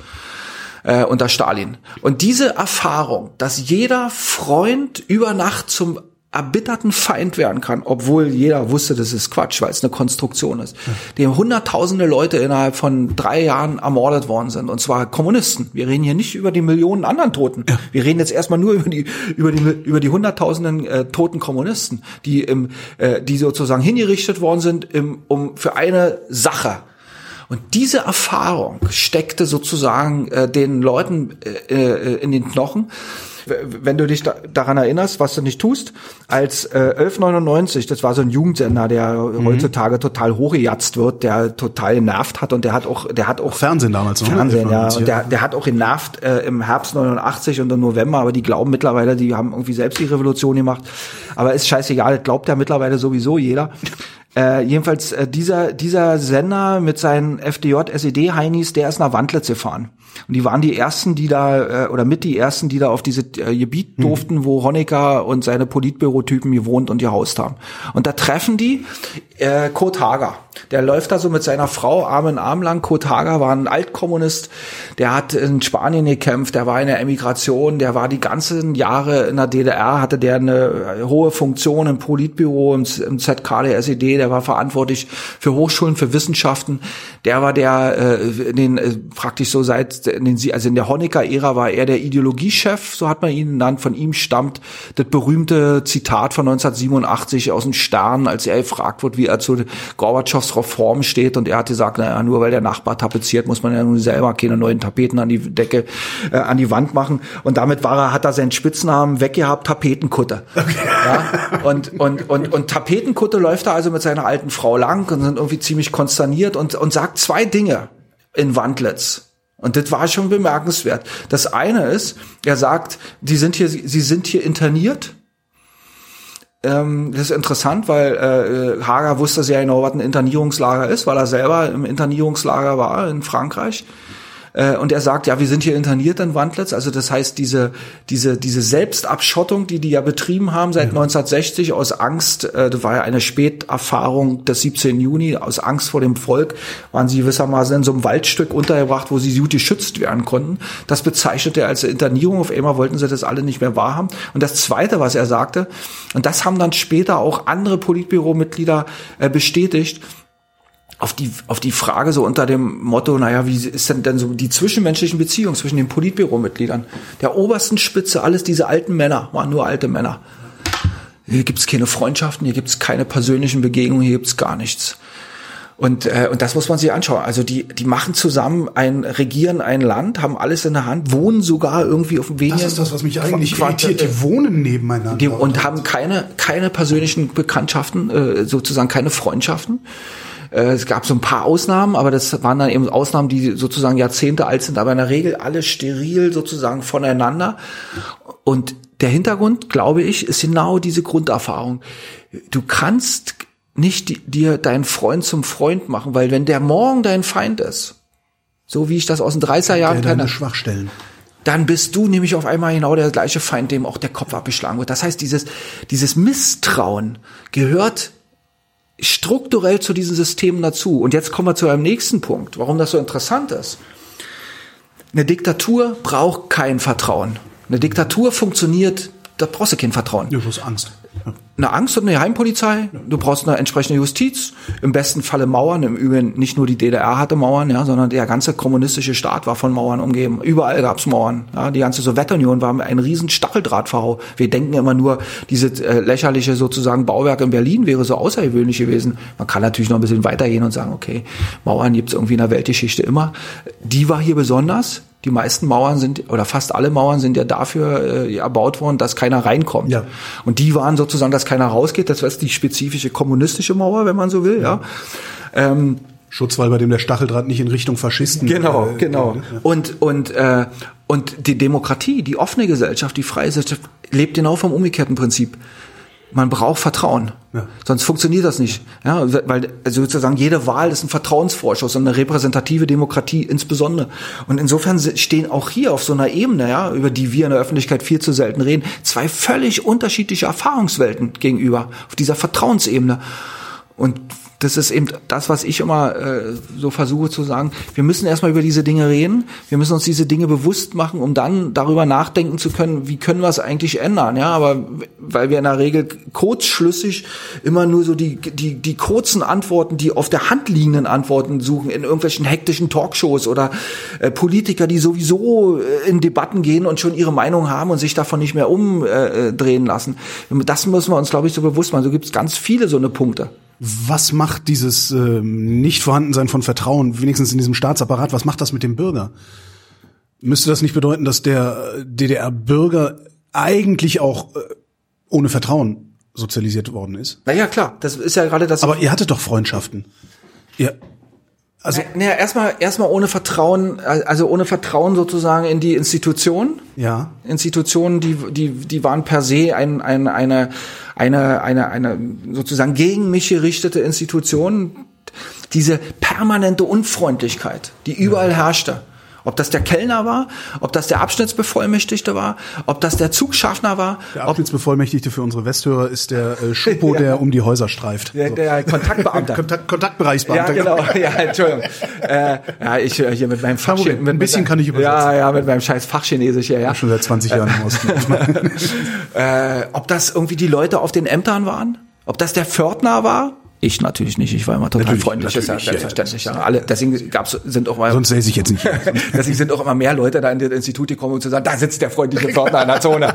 äh, unter Stalin. Und diese Erfahrung, dass jeder Freund über Nacht zum erbitterten Feind werden kann, obwohl jeder wusste, das ist Quatsch, weil es eine Konstruktion ist, ja. dem hunderttausende Leute innerhalb von drei Jahren ermordet worden sind, und zwar Kommunisten. Wir reden hier nicht über die Millionen anderen Toten. Ja. Wir reden jetzt erstmal nur über die über die über die hunderttausenden äh, toten Kommunisten, die im äh, die sozusagen hingerichtet worden sind im, um für eine Sache und diese Erfahrung steckte sozusagen äh, den Leuten äh, äh in den Knochen. Wenn du dich da, daran erinnerst, was du nicht tust, als äh, 1199, das war so ein Jugendsender, der mhm. heutzutage total hochgejatzt wird, der total genervt hat und der hat auch, der hat auch Fernsehen damals? Fernsehen, ja, und der, der hat auch genervt äh, im Herbst 89 und im November, aber die glauben mittlerweile, die haben irgendwie selbst die Revolution gemacht. Aber ist scheißegal, glaubt ja mittlerweile sowieso jeder. Äh, jedenfalls äh, dieser dieser Sender mit seinen FDJ SED Heinis, der ist nach Wandlitz gefahren. Und die waren die ersten, die da äh, oder mit die ersten, die da auf diese äh, Gebiet mhm. durften, wo Honecker und seine Politbürotypen gewohnt und gehaust haben. Und da treffen die äh, Kurt Hager. Der läuft da so mit seiner Frau Arm in Arm lang. Kurt Hager war ein Altkommunist, der hat in Spanien gekämpft, der war in der Emigration, der war die ganzen Jahre in der DDR, hatte der eine hohe Funktion im Politbüro, im, im ZK der SED, der war verantwortlich für Hochschulen, für Wissenschaften. Der war der, äh, den äh, praktisch so seit, in den, also in der Honecker-Ära war er der Ideologiechef, so hat man ihn genannt. Von ihm stammt das berühmte Zitat von 1987 aus dem Stern, als er gefragt wird, wie er zu Gorbatschows Reform steht und er hat gesagt, naja, nur weil der Nachbar tapeziert, muss man ja nun selber keine neuen Tapeten an die Decke, äh, an die Wand machen. Und damit war er, hat er seinen Spitznamen weggehabt, Tapetenkutte. Okay. Ja? Und, und, und, und Tapetenkutte läuft er also mit seiner alten Frau lang und sind irgendwie ziemlich konsterniert und, und sagt zwei Dinge in Wandlitz. Und das war schon bemerkenswert. Das eine ist, er sagt, die sind hier, sie sind hier interniert ähm, das ist interessant, weil äh, Hager wusste sehr genau, was ein Internierungslager ist, weil er selber im Internierungslager war in Frankreich. Äh, und er sagt, ja, wir sind hier interniert in Wandlitz. Also das heißt, diese, diese, diese Selbstabschottung, die die ja betrieben haben seit ja. 1960 aus Angst, äh, das war ja eine Späterfahrung des 17. Juni, aus Angst vor dem Volk, waren sie gewissermaßen in so einem Waldstück untergebracht, wo sie gut geschützt werden konnten. Das bezeichnete er als Internierung. Auf einmal wollten sie das alle nicht mehr wahrhaben. Und das Zweite, was er sagte, und das haben dann später auch andere Politbüromitglieder äh, bestätigt, auf die, auf die Frage so unter dem Motto, naja, wie ist denn denn so die zwischenmenschlichen Beziehungen zwischen den Politbüromitgliedern? Der obersten Spitze, alles diese alten Männer, waren nur alte Männer. Hier gibt's keine Freundschaften, hier gibt's keine persönlichen Begegnungen, hier gibt's gar nichts. Und, äh, und das muss man sich anschauen. Also die, die machen zusammen ein, regieren ein Land, haben alles in der Hand, wohnen sogar irgendwie auf dem Weg. Das ist das, was mich eigentlich irritiert. Die wohnen nebeneinander. Die, und haben keine, keine persönlichen Bekanntschaften, äh, sozusagen keine Freundschaften. Äh, es gab so ein paar Ausnahmen, aber das waren dann eben Ausnahmen, die sozusagen Jahrzehnte alt sind, aber in der Regel alle steril sozusagen voneinander. Und der Hintergrund, glaube ich, ist genau diese Grunderfahrung. Du kannst nicht dir deinen Freund zum Freund machen, weil wenn der morgen dein Feind ist, so wie ich das aus den 30er Jahren kenne, Schwachstellen dann bist du nämlich auf einmal genau der gleiche Feind, dem auch der Kopf abgeschlagen wird. Das heißt, dieses, dieses Misstrauen gehört strukturell zu diesen Systemen dazu. Und jetzt kommen wir zu einem nächsten Punkt, warum das so interessant ist. Eine Diktatur braucht kein Vertrauen. Eine Diktatur funktioniert, da brauchst du kein Vertrauen. Du hast Angst eine Angst und eine Heimpolizei, du brauchst eine entsprechende Justiz, im besten Falle Mauern, im Übrigen nicht nur die DDR hatte Mauern, ja, sondern der ganze kommunistische Staat war von Mauern umgeben. Überall gab's Mauern. Ja, die ganze Sowjetunion war ein riesen Stacheldrahtverhau. Wir denken immer nur, diese äh, lächerliche sozusagen Bauwerk in Berlin wäre so außergewöhnlich gewesen. Man kann natürlich noch ein bisschen weitergehen und sagen, okay, Mauern gibt's irgendwie in der Weltgeschichte immer. Die war hier besonders, die meisten Mauern sind, oder fast alle Mauern sind ja dafür äh, erbaut worden, dass keiner reinkommt. Ja. Und die waren sozusagen, dass keiner rausgeht. Das war die spezifische kommunistische Mauer, wenn man so will. Ja. ja. Ähm, Schutzwall, bei dem der Stacheldraht nicht in Richtung Faschisten. Genau, äh, genau. Ja. Und und äh, und die Demokratie, die offene Gesellschaft, die freie Gesellschaft lebt genau vom umgekehrten Prinzip man braucht Vertrauen. Ja. Sonst funktioniert das nicht. Ja, weil also sozusagen jede Wahl ist ein Vertrauensvorschuss und eine repräsentative Demokratie insbesondere. Und insofern stehen auch hier auf so einer Ebene, ja, über die wir in der Öffentlichkeit viel zu selten reden, zwei völlig unterschiedliche Erfahrungswelten gegenüber auf dieser Vertrauensebene. Und das ist eben das, was ich immer äh, so versuche zu sagen. Wir müssen erstmal über diese Dinge reden. Wir müssen uns diese Dinge bewusst machen, um dann darüber nachdenken zu können, wie können wir es eigentlich ändern. Ja, aber weil wir in der Regel kurzschlüssig immer nur so die, die, die kurzen Antworten, die auf der Hand liegenden Antworten suchen, in irgendwelchen hektischen Talkshows oder äh, Politiker, die sowieso äh, in Debatten gehen und schon ihre Meinung haben und sich davon nicht mehr umdrehen lassen. Das müssen wir uns, glaube ich, so bewusst machen. So gibt es ganz viele so eine Punkte. Was macht dieses ähm, Nicht-Vorhandensein von Vertrauen, wenigstens in diesem Staatsapparat, was macht das mit dem Bürger? Müsste das nicht bedeuten, dass der DDR-Bürger eigentlich auch äh, ohne Vertrauen sozialisiert worden ist? Naja, klar, das ist ja gerade das. Aber ihr hattet doch Freundschaften. Ihr, also naja, erstmal erstmal ohne Vertrauen, also ohne Vertrauen sozusagen in die Institutionen. Ja. Institutionen, die die die waren per se ein, ein eine eine eine eine sozusagen gegen mich gerichtete Institution. Diese permanente Unfreundlichkeit, die überall ja. herrschte. Ob das der Kellner war, ob das der Abschnittsbevollmächtigte war, ob das der Zugschaffner war. Der Abschnittsbevollmächtigte für unsere Westhörer ist der äh, Schupo, <laughs> ja. der um die Häuser streift. Der, der Kontaktbeamte. <laughs> Kontakt, Kontaktbereichsbeamter. Ja, genau. Ja, Entschuldigung. äh, ja, ich äh, hier mit meinem Fachchinesisch. Ein bisschen kann ich übersetzen. Ja, ja, mit meinem scheiß Fachchinesisch hier, ja. Schon seit 20 Jahren im Osten. <laughs> äh, ob das irgendwie die Leute auf den Ämtern waren? Ob das der Pförtner war? Ich natürlich nicht. Ich war immer total natürlich, freundlich. Natürlich, ja selbstverständlich. Ja. Alle, deswegen gab's, sind auch mal. Sonst säße ich jetzt nicht. <laughs> deswegen sind auch immer mehr Leute da in das Institut gekommen, um zu sagen, da sitzt der freundliche Pförtner in der Zone. <laughs>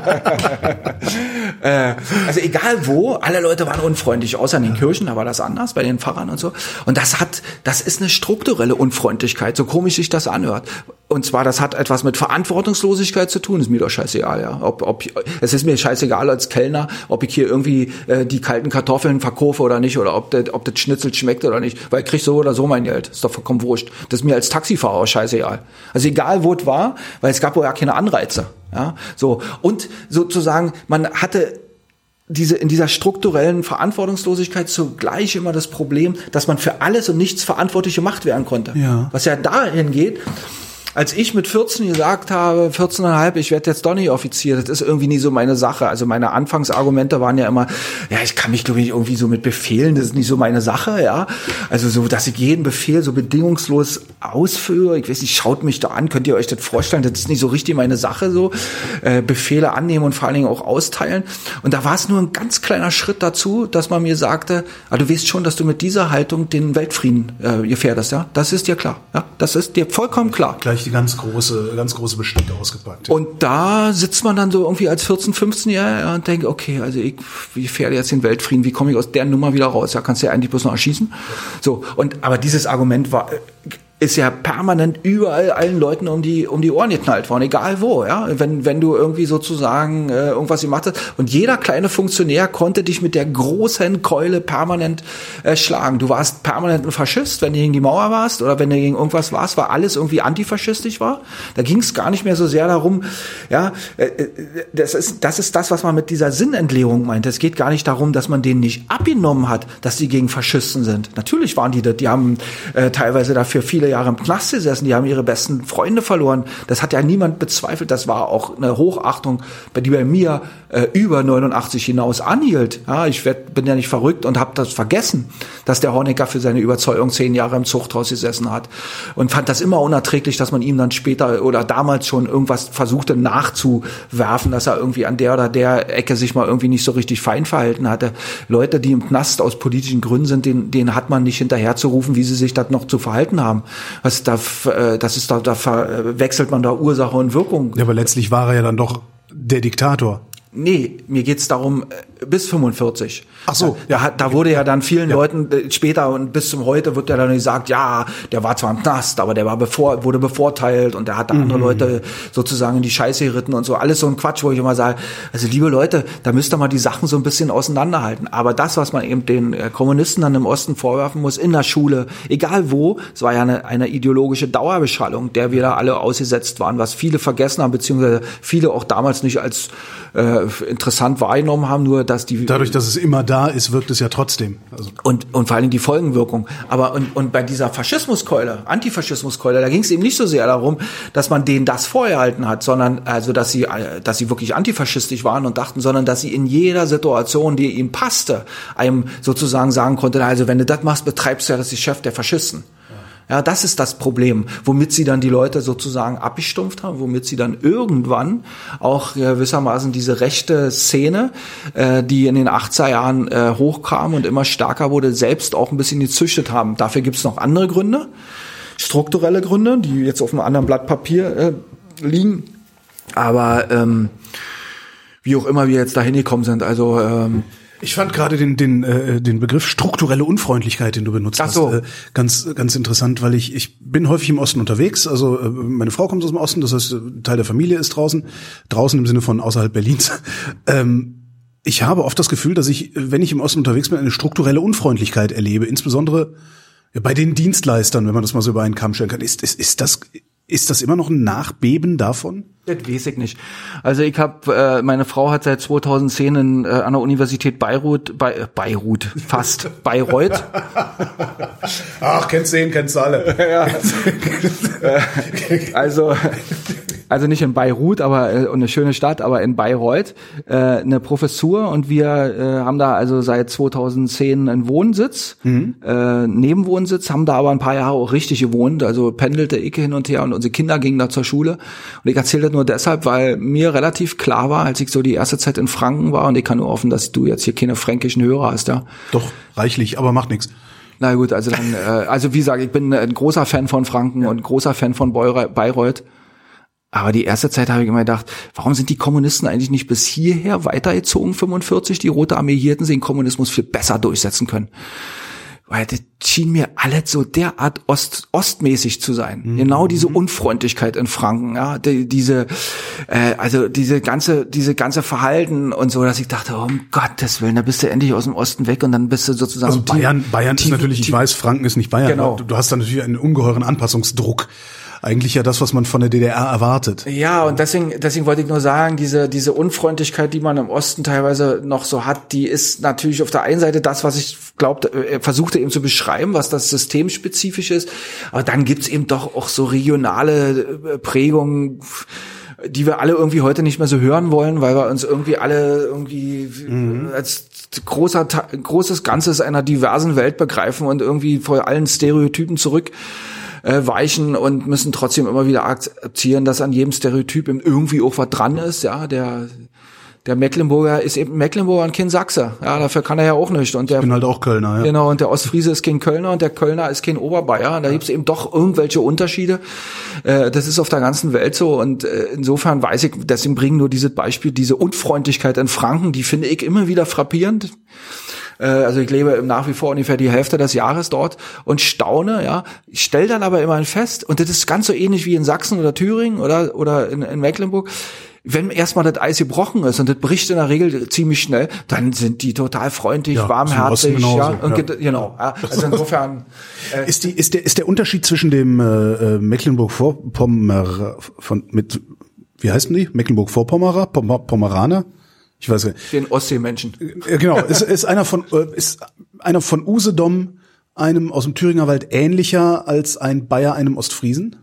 äh, also egal wo, alle Leute waren unfreundlich. Außer in den Kirchen, da war das anders, bei den Pfarrern und so. Und das hat, das ist eine strukturelle Unfreundlichkeit, so komisch sich das anhört. Und zwar, das hat etwas mit Verantwortungslosigkeit zu tun. Ist mir doch scheißegal, ja. Ob, ob, es ist mir scheißegal als Kellner, ob ich hier irgendwie äh, die kalten Kartoffeln verkaufe oder nicht, oder ob ob das Schnitzel schmeckt oder nicht, weil ich krieg so oder so mein Geld. Ist doch vollkommen wurscht. Das ist mir als Taxifahrer scheißegal. Also egal, wo es war, weil es gab ja keine Anreize. Ja, so. Und sozusagen, man hatte diese, in dieser strukturellen Verantwortungslosigkeit zugleich immer das Problem, dass man für alles und nichts verantwortlich gemacht werden konnte. Ja. Was ja dahin geht, als ich mit 14 gesagt habe, 14,5, ich werde jetzt doch nicht Offizier, das ist irgendwie nie so meine Sache. Also meine Anfangsargumente waren ja immer, ja, ich kann mich glaube ich irgendwie so mit Befehlen, das ist nicht so meine Sache, ja. Also so, dass ich jeden Befehl so bedingungslos ausführe. Ich weiß nicht, schaut mich da an, könnt ihr euch das vorstellen? Das ist nicht so richtig meine Sache, so äh, Befehle annehmen und vor allen Dingen auch austeilen. Und da war es nur ein ganz kleiner Schritt dazu, dass man mir sagte, ah, du weißt schon, dass du mit dieser Haltung den Weltfrieden äh, gefährdest, ja. Das ist dir klar, ja. Das ist dir vollkommen klar. Gleich gleich die ganz große, ganz große Bestimmte ausgepackt. Ja. Und da sitzt man dann so irgendwie als 14, 15-Jähriger und denkt, okay, also ich, wie gefährde jetzt den Weltfrieden, wie komme ich aus der Nummer wieder raus? Ja, kannst du ja eigentlich bloß noch erschießen. So, und, aber dieses Argument war, ist ja permanent überall allen Leuten um die um die Ohren geknallt worden, egal wo, ja. Wenn wenn du irgendwie sozusagen äh, irgendwas gemacht hast und jeder kleine Funktionär konnte dich mit der großen Keule permanent äh, schlagen. Du warst permanent ein Faschist, wenn du gegen die Mauer warst oder wenn du gegen irgendwas warst, war alles irgendwie antifaschistisch war. Da ging es gar nicht mehr so sehr darum, ja. Äh, äh, das ist das ist das, was man mit dieser Sinnentleerung meint. Es geht gar nicht darum, dass man denen nicht abgenommen hat, dass sie gegen Faschisten sind. Natürlich waren die das, die haben äh, teilweise dafür viele Jahre im Knast gesessen, die haben ihre besten Freunde verloren. Das hat ja niemand bezweifelt. Das war auch eine Hochachtung, die bei mir äh, über 89 hinaus anhielt. Ja, ich werd, bin ja nicht verrückt und habe das vergessen, dass der Honecker für seine Überzeugung zehn Jahre im Zuchthaus gesessen hat und fand das immer unerträglich, dass man ihm dann später oder damals schon irgendwas versuchte nachzuwerfen, dass er irgendwie an der oder der Ecke sich mal irgendwie nicht so richtig fein verhalten hatte. Leute, die im Knast aus politischen Gründen sind, denen, denen hat man nicht hinterherzurufen, wie sie sich das noch zu verhalten haben. Was da, äh, das ist da, da wechselt man da Ursache und Wirkung. Ja, aber letztlich war er ja dann doch der Diktator. Nee, mir geht's darum, äh, bis 45. Ach so. Da, da wurde ja dann vielen ja. Leuten äh, später und bis zum heute wird ja dann gesagt, ja, der war zwar im Knast, aber der war bevor, wurde bevorteilt und der hat da mhm. andere Leute sozusagen in die Scheiße geritten und so. Alles so ein Quatsch, wo ich immer sage, also liebe Leute, da müsst ihr mal die Sachen so ein bisschen auseinanderhalten. Aber das, was man eben den äh, Kommunisten dann im Osten vorwerfen muss, in der Schule, egal wo, es war ja eine, eine ideologische Dauerbeschallung, der wir da alle ausgesetzt waren, was viele vergessen haben, beziehungsweise viele auch damals nicht als äh, interessant wahrgenommen haben, nur dass die Dadurch, dass es immer da ist, wirkt es ja trotzdem. Also und, und vor Dingen die Folgenwirkung. Aber und, und bei dieser Faschismuskeule, Antifaschismuskeule, da ging es eben nicht so sehr darum, dass man denen das vorgehalten hat, sondern also dass sie, dass sie wirklich antifaschistisch waren und dachten, sondern dass sie in jeder Situation, die ihm passte, einem sozusagen sagen konnte, also wenn du das machst, betreibst du ja das Geschäft der Faschisten. Ja, das ist das Problem, womit sie dann die Leute sozusagen abgestumpft haben, womit sie dann irgendwann auch gewissermaßen diese rechte Szene, äh, die in den 80er Jahren äh, hochkam und immer stärker wurde, selbst auch ein bisschen gezüchtet haben. Dafür gibt es noch andere Gründe, strukturelle Gründe, die jetzt auf einem anderen Blatt Papier äh, liegen. Aber ähm, wie auch immer wir jetzt dahin gekommen sind, also ähm, ich fand gerade den, den, äh, den Begriff strukturelle Unfreundlichkeit, den du benutzt Ach so. hast, äh, ganz, ganz interessant, weil ich, ich bin häufig im Osten unterwegs. Also äh, meine Frau kommt aus dem Osten, das heißt, äh, Teil der Familie ist draußen, draußen im Sinne von außerhalb Berlins. <laughs> Ähm, ich habe oft das Gefühl, dass ich, wenn ich im Osten unterwegs bin, eine strukturelle Unfreundlichkeit erlebe, insbesondere bei den Dienstleistern, wenn man das mal so über einen Kamm stellen kann. Ist, ist, ist das ist das immer noch ein Nachbeben davon? Das weiß ich nicht. Also ich habe, äh, meine Frau hat seit 2010 in, äh, an der Universität Beirut, bei, äh, Beirut, fast, <laughs> Bayreuth. Ach, kennst du ihn, kennst du alle. <laughs> ja. <laughs> also, also nicht in Beirut, aber äh, eine schöne Stadt, aber in Bayreuth äh, eine Professur und wir äh, haben da also seit 2010 einen Wohnsitz, mhm. äh, Nebenwohnsitz, haben da aber ein paar Jahre auch richtig gewohnt, also pendelte ich hin und her und unsere Kinder gingen da zur Schule und ich erzähle das nur deshalb, weil mir relativ klar war, als ich so die erste Zeit in Franken war und ich kann nur hoffen, dass du jetzt hier keine fränkischen Hörer hast, ja. Doch, reichlich, aber macht nichts. Na gut, also dann, äh, also wie gesagt, ich bin ein großer Fan von Franken ja. und großer Fan von Bayreuth. Aber die erste Zeit habe ich immer gedacht, warum sind die Kommunisten eigentlich nicht bis hierher weitergezogen, 45? Die Rote Armee hier hätten sie den Kommunismus viel besser durchsetzen können. Weil das schien mir alles so derart ost, ostmäßig zu sein. Mhm. Genau diese Unfreundlichkeit in Franken, ja, die, diese, äh, also diese ganze, diese ganze Verhalten und so, dass ich dachte, oh, um Gottes Willen, da bist du endlich aus dem Osten weg und dann bist du sozusagen. Also Bayern, Bayern ist natürlich, ich weiß, Franken ist nicht Bayern, genau. du, du hast da natürlich einen ungeheuren Anpassungsdruck eigentlich ja das, was man von der DDR erwartet. Ja, und deswegen, deswegen wollte ich nur sagen, diese, diese Unfreundlichkeit, die man im Osten teilweise noch so hat, die ist natürlich auf der einen Seite das, was ich glaubte, äh, versuchte eben zu beschreiben, was das systemspezifisch ist. Aber dann gibt's eben doch auch so regionale äh, Prägungen, die wir alle irgendwie heute nicht mehr so hören wollen, weil wir uns irgendwie alle irgendwie mhm. als großer, großes Ganzes einer diversen Welt begreifen und irgendwie vor allen Stereotypen zurück äh, weichen und müssen trotzdem immer wieder akzeptieren, dass an jedem Stereotyp irgendwie auch was dran ist. Ja, der der Mecklenburger ist eben Mecklenburger und kein Sachse. Ja, dafür kann er ja auch nicht. Und der, ich bin halt auch Kölner, ja. Genau, und der Ostfriese ist kein Kölner und der Kölner ist kein Oberbayer. Und da gibt's eben doch irgendwelche Unterschiede. Äh, das ist auf der ganzen Welt so. Und äh, insofern weiß ich, deswegen bringen nur dieses Beispiel, diese Unfreundlichkeit in Franken, die finde ich immer wieder frappierend. Äh, also ich lebe nach wie vor ungefähr die Hälfte des Jahres dort und staune, ja. Ich stelle dann aber immerhin fest, und das ist ganz so ähnlich wie in Sachsen oder Thüringen oder, oder in, in Mecklenburg, wenn erstmal das Eis gebrochen ist und das bricht in der Regel ziemlich schnell, dann sind die total freundlich, ja, warmherzig, ja, und ja. genau. Ja, also insofern äh, ist die ist der ist der Unterschied zwischen dem äh, äh Mecklenburg-Vorpommern von mit wie heißen die Mecklenburg-Vorpommerer Pommeraner ich weiß nicht. Den Ostseemenschen. Genau, <laughs> ist, ist einer von äh, ist einer von Usedom, einem aus dem Thüringer Wald ähnlicher als ein Bayer einem Ostfriesen?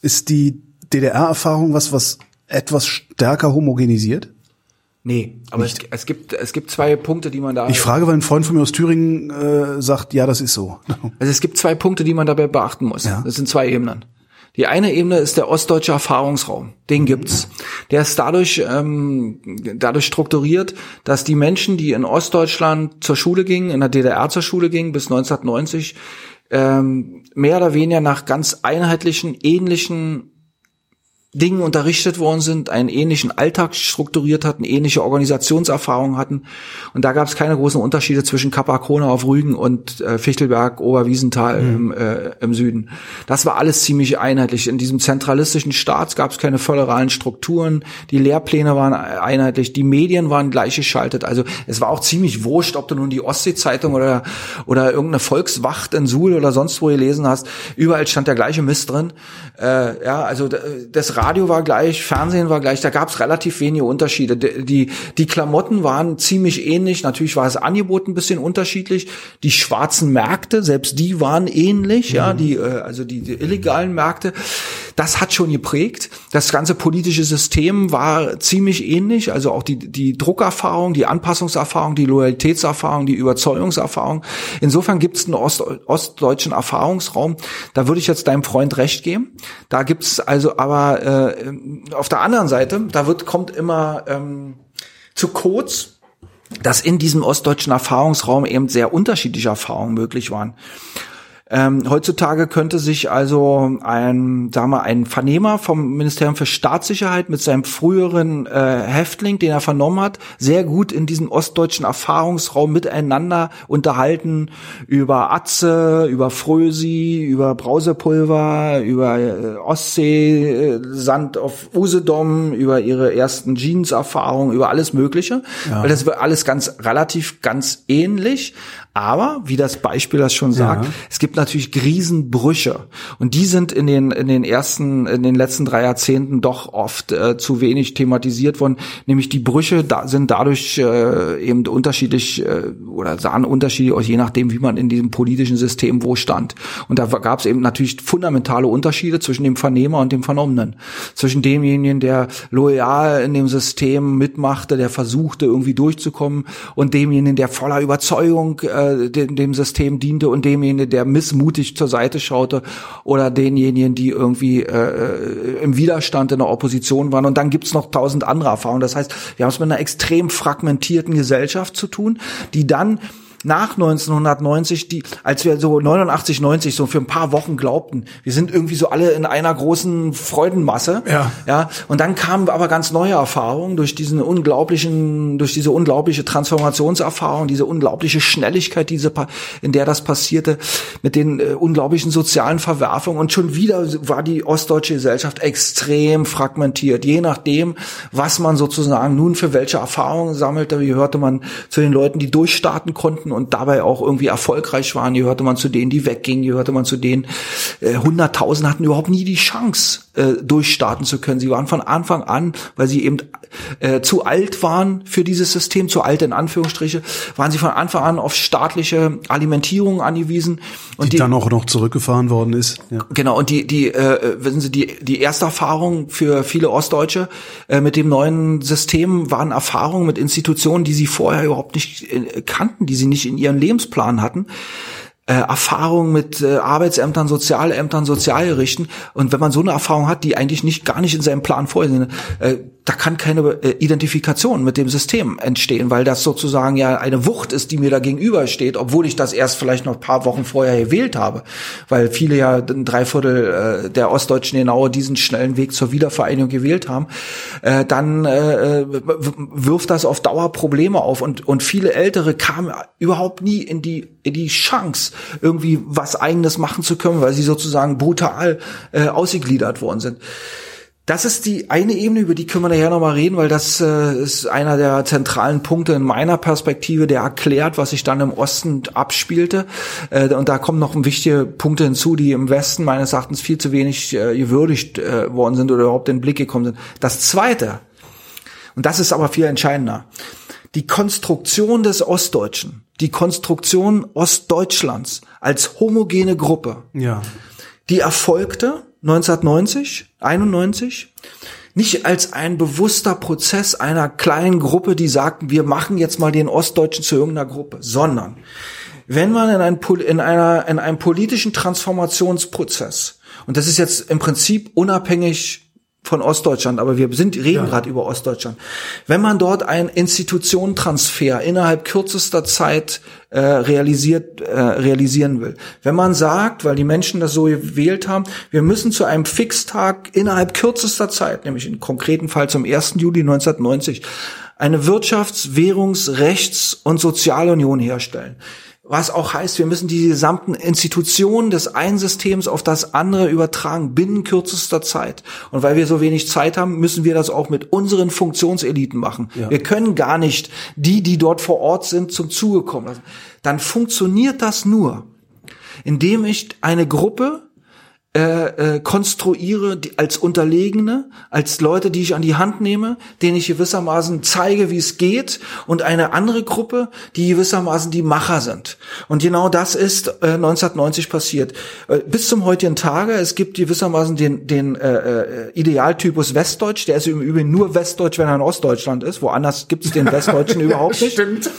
Ist die DDR-Erfahrung was was etwas stärker homogenisiert? Nee, aber es, es, gibt es gibt zwei Punkte, die man da. Ich frage, weil ein Freund von mir aus Thüringen äh, sagt, ja, das ist so. Also es gibt zwei Punkte, die man dabei beachten muss. Ja. Das sind zwei Ebenen. Die eine Ebene ist der ostdeutsche Erfahrungsraum. Den gibt's. Der ist dadurch, ähm, dadurch strukturiert, dass die Menschen, die in Ostdeutschland zur Schule gingen, in der DDR zur Schule gingen bis 1990, ähm, mehr oder weniger nach ganz einheitlichen, ähnlichen Dingen unterrichtet worden sind, einen ähnlichen Alltag strukturiert hatten, ähnliche Organisationserfahrungen hatten. Und da gab es keine großen Unterschiede zwischen Kapakona auf Rügen und äh, Fichtelberg, Oberwiesenthal mhm. im, äh, im Süden. Das war alles ziemlich einheitlich. In diesem zentralistischen Staat gab es keine föderalen Strukturen, die Lehrpläne waren einheitlich, die Medien waren gleich geschaltet. Also es war auch ziemlich wurscht, ob du nun die Ostsee-Zeitung oder, oder irgendeine Volkswacht in Suhl oder sonst wo gelesen hast. Überall stand der gleiche Mist drin. Äh, ja, also das Radio war gleich, Fernsehen war gleich, da gab es relativ wenige Unterschiede. Die, die Klamotten waren ziemlich ähnlich, natürlich war das Angebot ein bisschen unterschiedlich. Die schwarzen Märkte, selbst die waren ähnlich, mhm. ja, die, äh, also die, die illegalen Märkte. Das hat schon geprägt. Das ganze politische System war ziemlich ähnlich, also auch die, die Druckerfahrung, die Anpassungserfahrung, die Loyalitätserfahrung, die Überzeugungserfahrung. Insofern gibt es einen Ost, ostdeutschen Erfahrungsraum. Da würde ich jetzt deinem Freund recht geben. Da gibt's also aber äh, auf der anderen Seite, da wird kommt immer ähm, zu kurz, dass in diesem ostdeutschen Erfahrungsraum eben sehr unterschiedliche Erfahrungen möglich waren. Ähm, heutzutage könnte sich also ein, sagen wir, ein Vernehmer vom Ministerium für Staatssicherheit mit seinem früheren äh, Häftling, den er vernommen hat, sehr gut in diesem ostdeutschen Erfahrungsraum miteinander unterhalten über Atze, über Frösi, über Brausepulver, über äh, Ostsee, äh, Sand auf Usedom, über ihre ersten Jeans-Erfahrungen, über alles Mögliche. Ja. Weil das wird alles ganz relativ ganz ähnlich. Aber, wie das Beispiel das schon sagt, ja. es gibt natürlich Riesenbrüche. Und die sind in den, in den ersten, in den letzten drei Jahrzehnten doch oft äh, zu wenig thematisiert worden. Nämlich die Brüche da, sind dadurch äh, eben unterschiedlich äh, oder sahen unterschiedlich aus, je nachdem, wie man in diesem politischen System wo stand. Und da gab es eben natürlich fundamentale Unterschiede zwischen dem Vernehmer und dem Vernommenen. Zwischen demjenigen, der loyal in dem System mitmachte, der versuchte, irgendwie durchzukommen, und demjenigen, der voller Überzeugung äh, äh, dem, dem System diente und demjenigen, der missmutig zur Seite schaute oder denjenigen, die irgendwie äh, äh, im Widerstand in der Opposition waren. Und dann gibt's noch tausend andere Erfahrungen. Das heißt, wir haben es mit einer extrem fragmentierten Gesellschaft zu tun, die dann nach 1990, die, als wir so 89, 90 so für ein paar Wochen glaubten, wir sind irgendwie so alle in einer großen Freudenmasse. Ja. Ja. Und dann kamen aber ganz neue Erfahrungen durch diesen unglaublichen, durch diese unglaubliche Transformationserfahrung, diese unglaubliche Schnelligkeit, diese, in der das passierte, mit den äh, unglaublichen sozialen Verwerfungen. Und schon wieder war die ostdeutsche Gesellschaft extrem fragmentiert. Je nachdem, was man sozusagen nun für welche Erfahrungen sammelte, wie hörte man zu den Leuten, die durchstarten konnten und dabei auch irgendwie erfolgreich waren. Hier hörte man zu denen, die weggingen, hier hörte man zu denen, äh, hunderttausend äh, hatten überhaupt nie die Chance, äh, durchstarten zu können. Sie waren von Anfang an, weil sie eben äh, zu alt waren für dieses System, zu alt in Anführungsstriche, waren sie von Anfang an auf staatliche Alimentierung angewiesen. Und die, die dann auch noch zurückgefahren worden ist. Ja. Genau, und die, die, äh, wissen Sie, die, die erste Erfahrung für viele Ostdeutsche äh, mit dem neuen System waren Erfahrungen mit Institutionen, die sie vorher überhaupt nicht äh, kannten, die sie nicht in ihren Lebensplan hatten äh, Erfahrung mit äh, Arbeitsämtern, Sozialämtern, Sozialgerichten. Und wenn man so eine Erfahrung hat, die eigentlich nicht gar nicht in seinem Plan vorgesehen äh, da kann keine äh, Identifikation mit dem System entstehen, weil das sozusagen ja eine Wucht ist, die mir da gegenübersteht, obwohl ich das erst vielleicht noch ein paar Wochen vorher gewählt habe, weil viele ja ein Dreiviertel äh, der Ostdeutschen genau diesen schnellen Weg zur Wiedervereinigung gewählt haben, äh, dann äh, wirft das auf Dauer Probleme auf. Und und viele Ältere kamen überhaupt nie in die in die Chance irgendwie was eigenes machen zu können, weil sie sozusagen brutal äh, ausgegliedert worden sind. Das ist die eine Ebene, über die können wir nachher nochmal reden, weil das äh, ist einer der zentralen Punkte in meiner Perspektive, der erklärt, was sich dann im Osten abspielte. Äh, und da kommen noch wichtige Punkte hinzu, die im Westen meines Erachtens viel zu wenig äh, gewürdigt äh, worden sind oder überhaupt in den Blick gekommen sind. Das Zweite, und das ist aber viel entscheidender, die Konstruktion des Ostdeutschen, die Konstruktion Ostdeutschlands als homogene Gruppe, ja. die erfolgte 1990, 91, nicht als ein bewusster Prozess einer kleinen Gruppe, die sagten, wir machen jetzt mal den Ostdeutschen zu irgendeiner Gruppe, sondern wenn man in, ein, in, einer, in einem politischen Transformationsprozess, und das ist jetzt im Prinzip unabhängig von Ostdeutschland, aber wir sind reden ja. gerade über Ostdeutschland. Wenn man dort einen Institutionentransfer innerhalb kürzester Zeit äh, realisiert äh, realisieren will, wenn man sagt, weil die Menschen das so gewählt haben, wir müssen zu einem Fixtag innerhalb kürzester Zeit, nämlich im konkreten Fall zum 1. Juli 1990, eine Wirtschafts-, Währungs-, Rechts- und Sozialunion herstellen was auch heißt, wir müssen die gesamten Institutionen des einen Systems auf das andere übertragen binnen kürzester Zeit. Und weil wir so wenig Zeit haben, müssen wir das auch mit unseren Funktionseliten machen. Ja. Wir können gar nicht die, die dort vor Ort sind, zum Zuge kommen lassen. Dann funktioniert das nur, indem ich eine Gruppe äh, äh, konstruiere die, als Unterlegene, als Leute, die ich an die Hand nehme, denen ich gewissermaßen zeige, wie es geht, und eine andere Gruppe, die gewissermaßen die Macher sind. Und genau das ist äh, 1990 passiert. Äh, bis zum heutigen Tage, es gibt gewissermaßen den, den äh, äh, Idealtypus Westdeutsch, der ist im Übrigen nur Westdeutsch, wenn er in Ostdeutschland ist, woanders gibt es den Westdeutschen <laughs> überhaupt nicht. Stimmt.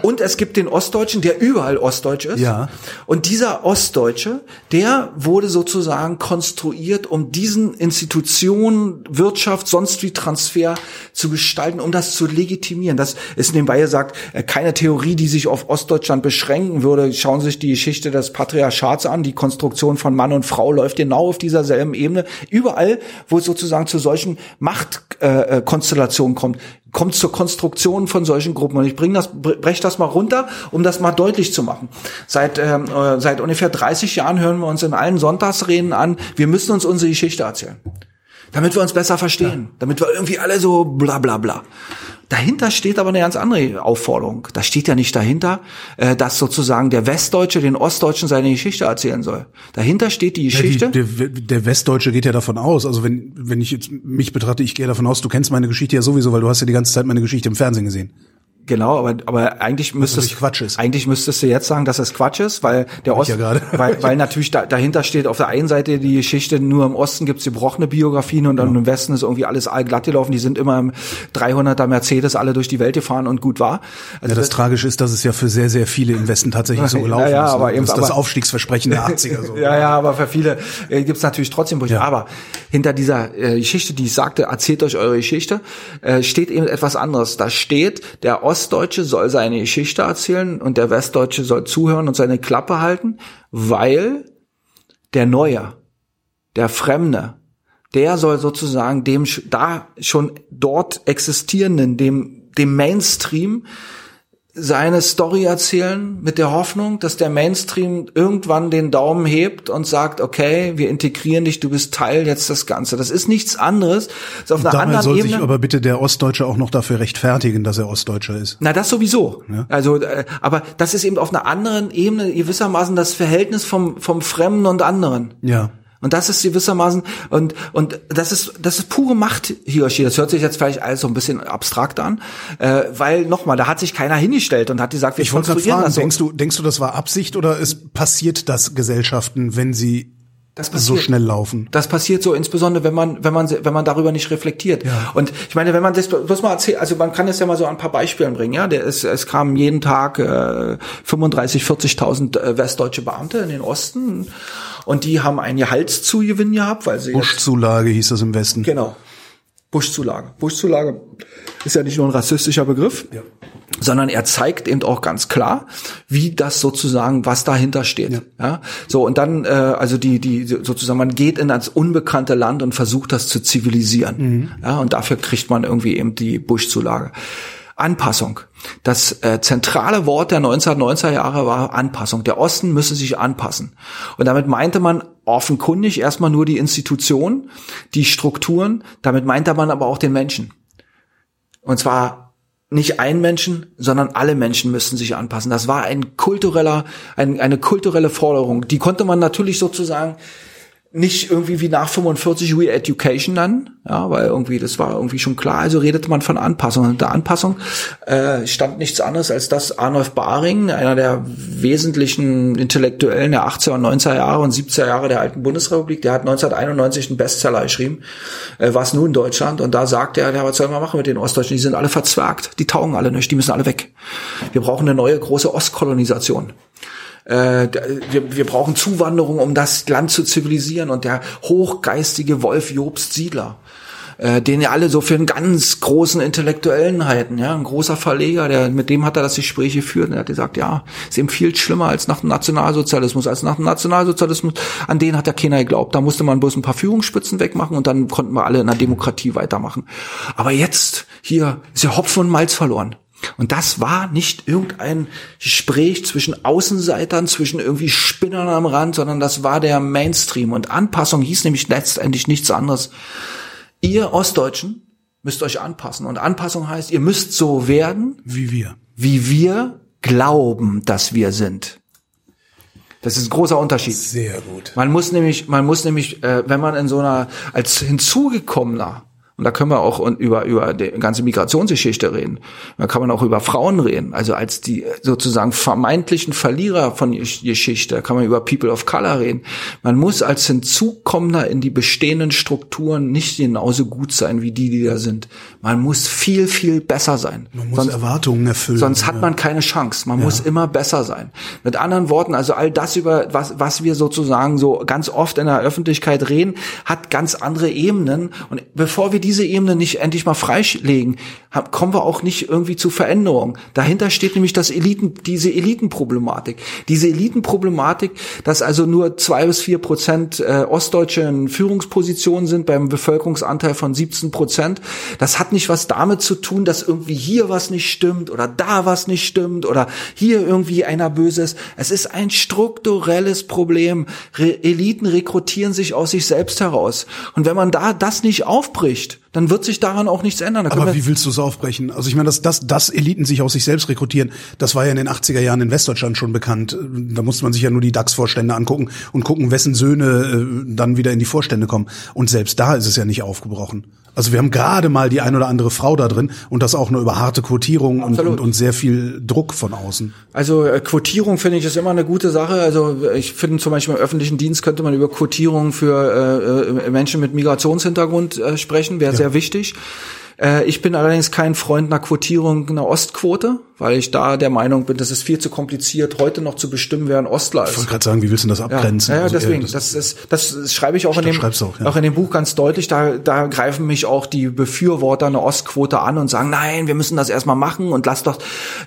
Und es gibt den Ostdeutschen, der überall Ostdeutsch ist. Ja. Und dieser Ostdeutsche, der wurde sozusagen konstruiert, um diesen Institutionen, Wirtschaft, sonst wie Transfer zu gestalten, um das zu legitimieren. Das ist nebenbei gesagt äh, keine Theorie, die sich auf Ostdeutschland beschränken würde. Schauen Sie sich die Geschichte des Patriarchats an. Die Konstruktion von Mann und Frau läuft genau auf dieser selben Ebene. Überall, wo es sozusagen zu solchen Machtkonstellationen kommt, kommt zur Konstruktion von solchen Gruppen. Und ich bringe das, breche das mal runter, um das mal deutlich zu machen. Seit, ähm, äh, seit ungefähr 30 Jahren hören wir uns in allen Sonntagsreden an, wir müssen uns unsere Geschichte erzählen. Damit wir uns besser verstehen. Ja. Damit wir irgendwie alle so bla bla bla. Dahinter steht aber eine ganz andere Aufforderung. Da steht ja nicht dahinter, äh, dass sozusagen der Westdeutsche den Ostdeutschen seine Geschichte erzählen soll. Dahinter steht die Geschichte. Ja, die, der, der, Westdeutsche geht ja davon aus. Also wenn, wenn ich jetzt mich betrachte, ich gehe davon aus, du kennst meine Geschichte ja sowieso, weil du hast ja die ganze Zeit meine Geschichte im Fernsehen gesehen. Genau, aber, aber eigentlich müsstest Quatsch ist. eigentlich müsstest du jetzt sagen, dass es Quatsch ist, weil der Ost, ja weil, <laughs> weil natürlich da, dahinter steht auf der einen Seite die Geschichte, nur im Osten gibt's gebrochene Biografien und dann ja. im Westen ist irgendwie alles allglatt gelaufen. Die sind immer im 300er Mercedes alle durch die Welt gefahren und gut war. Also ja, das, das Tragische ist, dass es ja für sehr, sehr viele im Westen tatsächlich so <laughs> gelaufen ja, ja, ist. Aber ne? eben, das ist das Aufstiegsversprechen der 80er. So. <laughs> ja, ja, aber für viele äh, gibt's natürlich trotzdem Brüche. Aber hinter dieser äh, Geschichte, die ich sagte, erzählt euch eure Geschichte, äh, steht eben etwas anderes. Da steht, der Ostdeutsche soll sein seine Geschichte erzählen und der Westdeutsche soll zuhören und seine Klappe halten, weil der Neue, der Fremde, der soll sozusagen dem da schon dort existierenden, dem, dem Mainstream seine Story erzählen mit der Hoffnung, dass der Mainstream irgendwann den Daumen hebt und sagt, okay, wir integrieren dich, du bist Teil jetzt des Ganze. Das ist nichts anderes. Das auf einer Dabei anderen soll Ebene. sich aber bitte der Ostdeutsche auch noch dafür rechtfertigen, dass er Ostdeutscher ist. Na, das sowieso. Ja? Also, äh, aber das ist eben auf einer anderen Ebene gewissermaßen das Verhältnis vom, vom Fremden und anderen. Ja. Und das ist gewissermaßen, und, und das ist, das ist pure Machthierarchie. Das hört sich jetzt vielleicht alles so ein bisschen abstrakt an, äh, weil nochmal, da hat sich keiner hingestellt und hat gesagt, wir ich konstruieren fragen, das so. Denkst du, denkst du, das war Absicht oder ist passiert das Gesellschaften, wenn sie das passiert, so schnell laufen. Das passiert so, insbesondere wenn man, wenn man, wenn man darüber nicht reflektiert. Ja. Und ich meine, wenn man das bloß mal erzählt, also man kann es ja mal so ein paar Beispielen bringen, ja. Der, es, es kamen jeden Tag äh, 35, 40.000 äh, westdeutsche Beamte in den Osten und die haben einen Gehaltszugewinn gehabt, weil sie Buschzulage hieß das im Westen. Genau. Buschzulage. Buschzulage ist ja nicht nur ein rassistischer Begriff, ja. sondern er zeigt eben auch ganz klar, wie das sozusagen, was dahinter steht. Ja. ja? So und dann, äh, also die, die sozusagen, man geht in das unbekannte Land und versucht das zu zivilisieren. Mhm. Ja, und dafür kriegt man irgendwie eben die Buschzulage. Anpassung. Das äh, zentrale Wort der 1990er Jahre war Anpassung. Der Osten müsse sich anpassen. Und damit meinte man offenkundig erstmal nur die Institution, die Strukturen. Damit meinte man aber auch den Menschen. Und zwar nicht ein Menschen, sondern alle Menschen müssten sich anpassen. Das war ein kultureller, ein, eine kulturelle Forderung. Die konnte man natürlich sozusagen nicht irgendwie wie nach 45 Re-Education dann, ja, weil irgendwie das war irgendwie schon klar, also redete man von Anpassung. Und der Anpassung äh, stand nichts anderes, als dass Arnulf Baring, einer der wesentlichen Intellektuellen der 80er und 90er Jahre und 70er Jahre der alten Bundesrepublik, der hat 1991 einen Bestseller geschrieben, äh, was nun Deutschland, und da sagt er, ja, was soll man machen mit den Ostdeutschen? Die sind alle verzwergt, die taugen alle nicht, die müssen alle weg. Wir brauchen eine neue große Ostkolonisation äh, wir, wir brauchen Zuwanderung, um das Land zu zivilisieren. Und der hochgeistige Wolf Jobst Siedler, äh, den ja alle so für einen ganz großen Intellektuellen halten, ja, ein großer Verleger, der, mit dem hat er das Gespräch geführt und er hat gesagt, ja, ist eben viel schlimmer als nach dem Nationalsozialismus, als nach dem Nationalsozialismus, an den hat ja keiner geglaubt, da musste man bloß ein paar Führungsspitzen wegmachen und dann konnten wir alle in der Demokratie weitermachen. Aber jetzt, hier, ist ja Hopfen und Malz verloren. Und das war nicht irgendein Gespräch zwischen Außenseitern, zwischen irgendwie Spinnern am Rand, sondern das war der Mainstream. Und Anpassung hieß nämlich letztendlich nichts anderes. Ihr Ostdeutschen müsst euch anpassen. Und Anpassung heißt, ihr müsst so werden, wie wir. Wie wir glauben, dass wir sind. Das ist ein großer Unterschied. Sehr gut. Man muss nämlich, man muss nämlich, äh, wenn man in so einer als hinzugekommener und da können wir auch über, über die ganze Migrationsgeschichte reden. Da kann man auch über Frauen reden. Also als die sozusagen vermeintlichen Verlierer von Geschichte, da kann man über People of Color reden. Man muss als Hinzukommender in die bestehenden Strukturen nicht genauso gut sein wie die, die da sind. Man muss viel, viel besser sein. Man muss sonst, Erwartungen erfüllen. Sonst hat man keine Chance. Man ja. muss immer besser sein. Mit anderen Worten, also all das über was, was wir sozusagen so ganz oft in der Öffentlichkeit reden, hat ganz andere Ebenen. Und bevor wir die diese Ebene nicht endlich mal freilegen, kommen wir auch nicht irgendwie zu Veränderungen. Dahinter steht nämlich das Eliten, diese Elitenproblematik. Diese Elitenproblematik, dass also nur zwei bis vier Prozent äh, Ostdeutsche in Führungspositionen sind beim Bevölkerungsanteil von 17 Prozent. Das hat nicht was damit zu tun, dass irgendwie hier was nicht stimmt oder da was nicht stimmt oder hier irgendwie einer böse. Es ist ein strukturelles Problem. Re Eliten rekrutieren sich aus sich selbst heraus. Und wenn man da das nicht aufbricht, dann wird sich daran auch nichts ändern. Aber wie willst du es aufbrechen? Also ich meine, dass, dass, dass Eliten sich aus sich selbst rekrutieren, das war ja in den 80er Jahren in Westdeutschland schon bekannt. Da musste man sich ja nur die DAX-Vorstände angucken und gucken, wessen Söhne äh, dann wieder in die Vorstände kommen. Und selbst da ist es ja nicht aufgebrochen. Also wir haben gerade mal die ein oder andere Frau da drin und das auch nur über harte Quotierung und, und, und, sehr viel Druck von außen. Also äh, Quotierung finde ich ist immer eine gute Sache. Also ich finde zum Beispiel im öffentlichen Dienst könnte man über Quotierung für äh, äh Menschen mit Migrationshintergrund äh, sprechen, wäre ja. sehr wichtig. Äh, ich bin allerdings kein Freund einer Quotierung einer Ostquote weil ich da der Meinung bin, das ist viel zu kompliziert, heute noch zu bestimmen, wer ein Ostler ist. Ich wollte gerade sagen, wie willst du das abgrenzen? Ja, ja also deswegen, das, das, ist, das schreibe ich auch in dem, auch, ja. auch in dem Buch ganz deutlich, da, da greifen mich auch die Befürworter einer Ostquote an und sagen, nein, wir müssen das erstmal machen und lass doch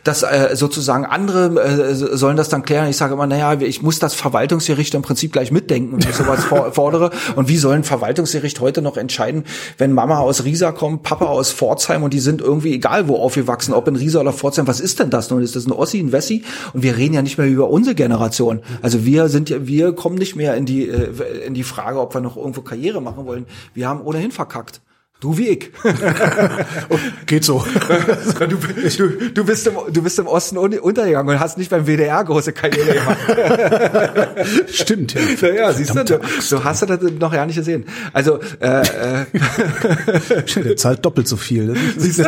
das äh, sozusagen andere äh, sollen das dann klären. Ich sage immer, naja, ich muss das Verwaltungsgericht im Prinzip gleich mitdenken, wenn ich sowas <laughs> fordere. Und wie soll ein Verwaltungsgericht heute noch entscheiden, wenn Mama aus Riesa kommt, Papa aus Pforzheim und die sind irgendwie egal wo aufgewachsen, ob in Riesa oder Pforzheim, was ist denn das nun? Ist das ein Ossi, ein Wessi? Und wir reden ja nicht mehr über unsere Generation. Also wir sind ja, wir kommen nicht mehr in die, äh, in die Frage, ob wir noch irgendwo Karriere machen wollen. Wir haben ohnehin verkackt. Du wie ich. <laughs> Geht so. <laughs> du, du, du, bist im, du bist im Osten untergegangen und hast nicht beim WDR große Karriere <laughs> gemacht. Stimmt, ja. Ja, ja siehst du, du, du hast das noch ja nicht gesehen. Also, äh, äh. Der zahlt doppelt so viel. Siehst du?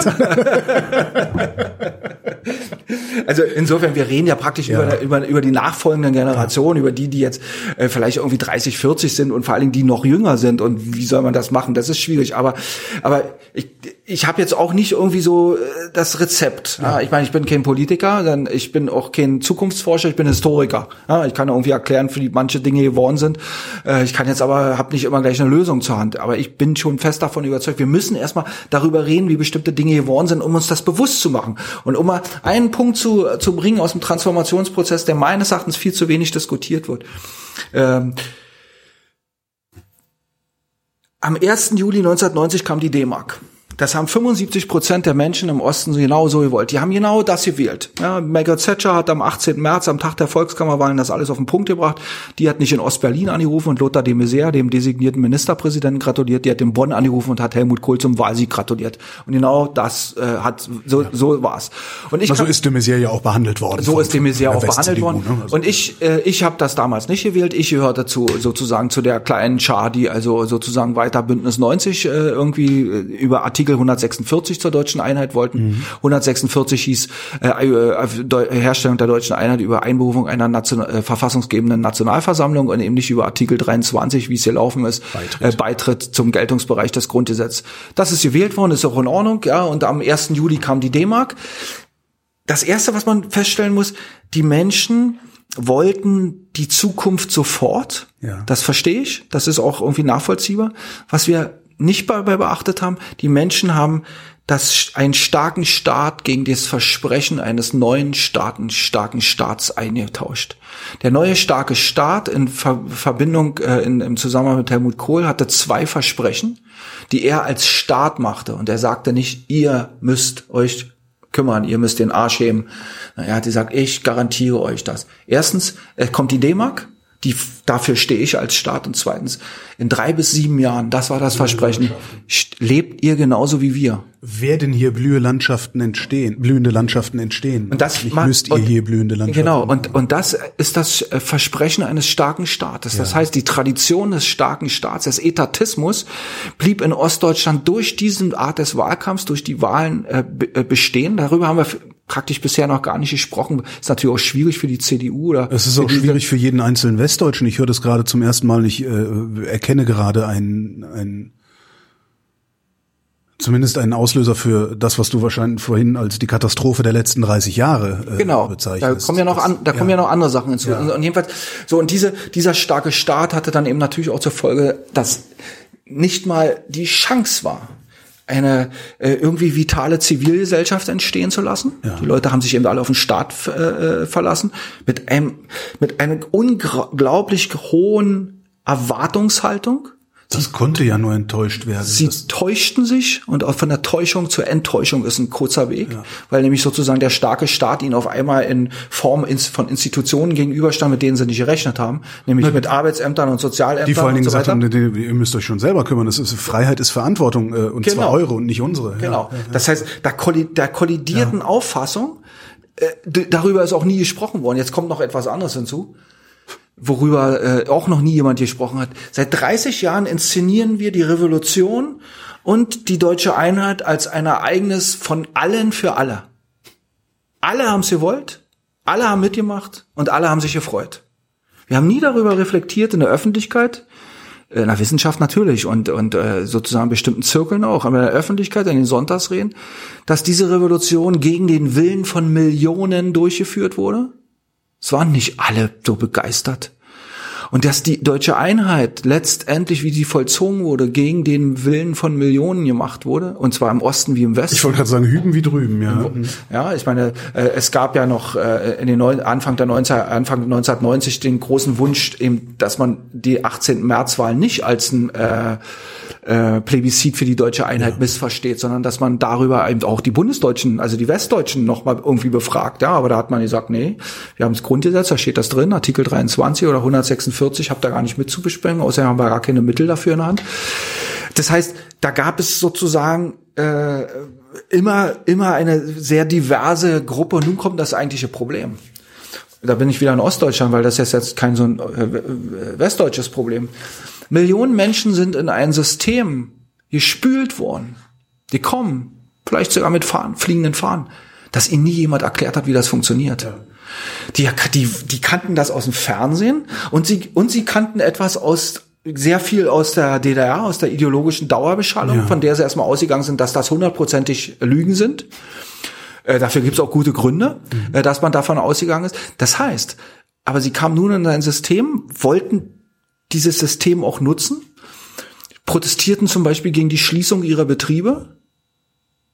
Also insofern, wir reden ja praktisch ja. Über, über, über die nachfolgenden Generationen, über die, die jetzt äh, vielleicht irgendwie 30, 40 sind und vor allen Dingen die noch jünger sind. Und wie soll man das machen? Das ist schwierig. Aber, aber ich, ich habe jetzt auch nicht irgendwie so äh, das Rezept. Ja. Ich meine, ich bin kein Politiker, dann ich bin auch kein Zukunftsforscher, ich bin Historiker. Ich kann irgendwie erklären, wie manche Dinge geworden sind. Äh, ich kann jetzt aber habe nicht immer gleich eine Lösung zur Hand. Aber ich bin schon fest davon überzeugt, wir müssen erstmal darüber reden, wie bestimmte Dinge geworden sind, um uns das bewusst zu machen. Und um mal einen Punkt zu, zu bringen aus dem Transformationsprozess, der meines Erachtens viel zu wenig diskutiert wird. Ähm, am 1. Juli 1990 kam die D-Mark. Das haben 75 Prozent der Menschen im Osten genau so gewollt. Die haben genau das gewählt. Ja, Margaret Thatcher hat am 18. März, am Tag der Volkskammerwahlen, das alles auf den Punkt gebracht. Die hat nicht in Ostberlin angerufen und Lothar de Maizière, dem designierten Ministerpräsidenten, gratuliert. Die hat in Bonn angerufen und hat Helmut Kohl zum Wahlsieg gratuliert. Und genau das äh, hat so ja. so war's. Und ich so ist de Maizière ja auch behandelt worden. So ist de Maizière auch behandelt worden. Ne? Also und ich äh, ich habe das damals nicht gewählt. Ich gehörte zu sozusagen zu der kleinen Schar, die also sozusagen weiter Bündnis 90 äh, irgendwie äh, über Artikel Artikel 146 zur deutschen Einheit wollten. Mhm. 146 hieß äh, äh, Herstellung der deutschen Einheit über Einberufung einer Nation äh, verfassungsgebenden Nationalversammlung und eben nicht über Artikel 23, wie es hier laufen ist, Beitritt. Äh, Beitritt zum Geltungsbereich des Grundgesetzes. Das ist gewählt worden, ist auch in Ordnung, ja, und am 1. Juli kam die D-Mark. Das erste, was man feststellen muss, die Menschen wollten die Zukunft sofort. Ja. Das verstehe ich. Das ist auch irgendwie nachvollziehbar. Was wir nicht dabei beachtet haben, die Menschen haben das, einen starken Staat gegen das Versprechen eines neuen Staaten, starken Staats eingetauscht. Der neue starke Staat in Ver Verbindung äh, in, im Zusammenhang mit Helmut Kohl hatte zwei Versprechen, die er als Staat machte. Und er sagte nicht, ihr müsst euch kümmern, ihr müsst den Arsch heben. Er hat gesagt, ich garantiere euch das. Erstens, es kommt die D-Mark, Die, dafür stehe ich als Staat. Und zweitens, in drei bis sieben Jahren, das war das Versprechen, lebt ihr genauso wie wir. Werden hier blühe Landschaften entstehen, blühende Landschaften entstehen. Und das Nicht macht- müsst ihr und- hier blühende Landschaften. Genau, und, und das ist das äh, Versprechen eines starken Staates. Das heißt, die Tradition des starken Staats, des Etatismus, blieb in Ostdeutschland durch diese Art des Wahlkampfs, durch die Wahlen äh, äh, bestehen. Darüber haben wir praktisch bisher noch gar nicht gesprochen. Ist natürlich auch schwierig für die CDU oder Es ist auch schwierig für jeden einzelnen Westdeutschen. Ich höre das gerade zum ersten Mal. Ich äh, erkenne gerade ein, ein zumindest einen Auslöser für das, was du wahrscheinlich vorhin als die Katastrophe der letzten 30 Jahre äh, Genau, da bezeichnest. kommen ja noch an, da kommen ja noch andere Sachen hinzu. Und, und jedenfalls so und diese dieser starke Staat hatte dann eben natürlich auch zur Folge, dass nicht mal die Chance war, eine äh, irgendwie vitale Zivilgesellschaft entstehen zu lassen. Die Leute haben sich eben alle auf den Staat äh, verlassen mit einem mit einer unglaublich hohen Erwartungshaltung. Das konnte ja nur enttäuscht werden. Sie Das- täuschten sich und auch von der Täuschung zur Enttäuschung ist ein kurzer Weg, weil nämlich sozusagen der starke Staat ihnen auf einmal in Form von Institutionen gegenüberstand, mit denen sie nicht gerechnet haben, nämlich mit Arbeitsämtern und Sozialämtern die vor allen Dingen so gesagt haben, ihr müsst euch schon selber kümmern. Das ist Freiheit ist Verantwortung äh, und Genau. zwar eure und nicht unsere. Genau. Das heißt, da kolli der kollidierten Auffassung, äh, darüber ist auch nie gesprochen worden. Jetzt kommt noch etwas anderes hinzu, worüber äh, auch noch nie jemand gesprochen hat. Seit 30 Jahren inszenieren wir die Revolution und die deutsche Einheit als ein Ereignis von allen für alle. Alle haben es gewollt, alle haben mitgemacht und alle haben sich gefreut. Wir haben nie darüber reflektiert in der Öffentlichkeit, äh, in der Wissenschaft natürlich und, und äh, sozusagen bestimmten Zirkeln auch, aber in der Öffentlichkeit, in den Sonntagsreden, dass diese Revolution gegen den Willen von Millionen durchgeführt wurde. Es waren nicht alle so begeistert. Und dass die deutsche Einheit letztendlich, wie sie vollzogen wurde, gegen den Willen von Millionen gemacht wurde, und zwar im Osten wie im Westen. Ich wollte gerade sagen, hüben wie drüben, ja. Ja, ich meine, äh, es gab ja noch äh, in den neun, Anfang der 19, Anfang 1990 den großen Wunsch, eben, dass man die 18. Märzwahl nicht als ein äh, äh, Plebiszit für die deutsche Einheit missversteht, sondern dass man darüber eben auch die Bundesdeutschen, also die Westdeutschen noch mal irgendwie befragt. Ja, aber da hat man gesagt, nee, wir haben das Grundgesetz, da steht das drin, Artikel 23 oder 146, habt da gar nicht mit zu besprechen, außerdem haben wir gar keine Mittel dafür in der Hand. Das heißt, da gab es sozusagen äh, immer immer eine sehr diverse Gruppe. Und nun kommt das eigentliche Problem. Da bin ich wieder in Ostdeutschland, weil das ist jetzt kein so ein äh, westdeutsches Problem. Millionen Menschen sind in ein System gespült worden. Die kommen, vielleicht sogar mit Fahnen, fliegenden Fahnen, dass ihnen nie jemand erklärt hat, wie das funktioniert. Die, die, die kannten das aus dem Fernsehen und sie, und sie kannten etwas aus sehr viel aus der DDR, aus der ideologischen Dauerbeschallung, Ja. von der sie erstmal ausgegangen sind, dass das hundertprozentig Lügen sind. Äh, dafür gibt es auch gute Gründe, äh, dass man davon ausgegangen ist. Das heißt, aber sie kamen nun in ein System, wollten dieses System auch nutzen, protestierten zum Beispiel gegen die Schließung ihrer Betriebe.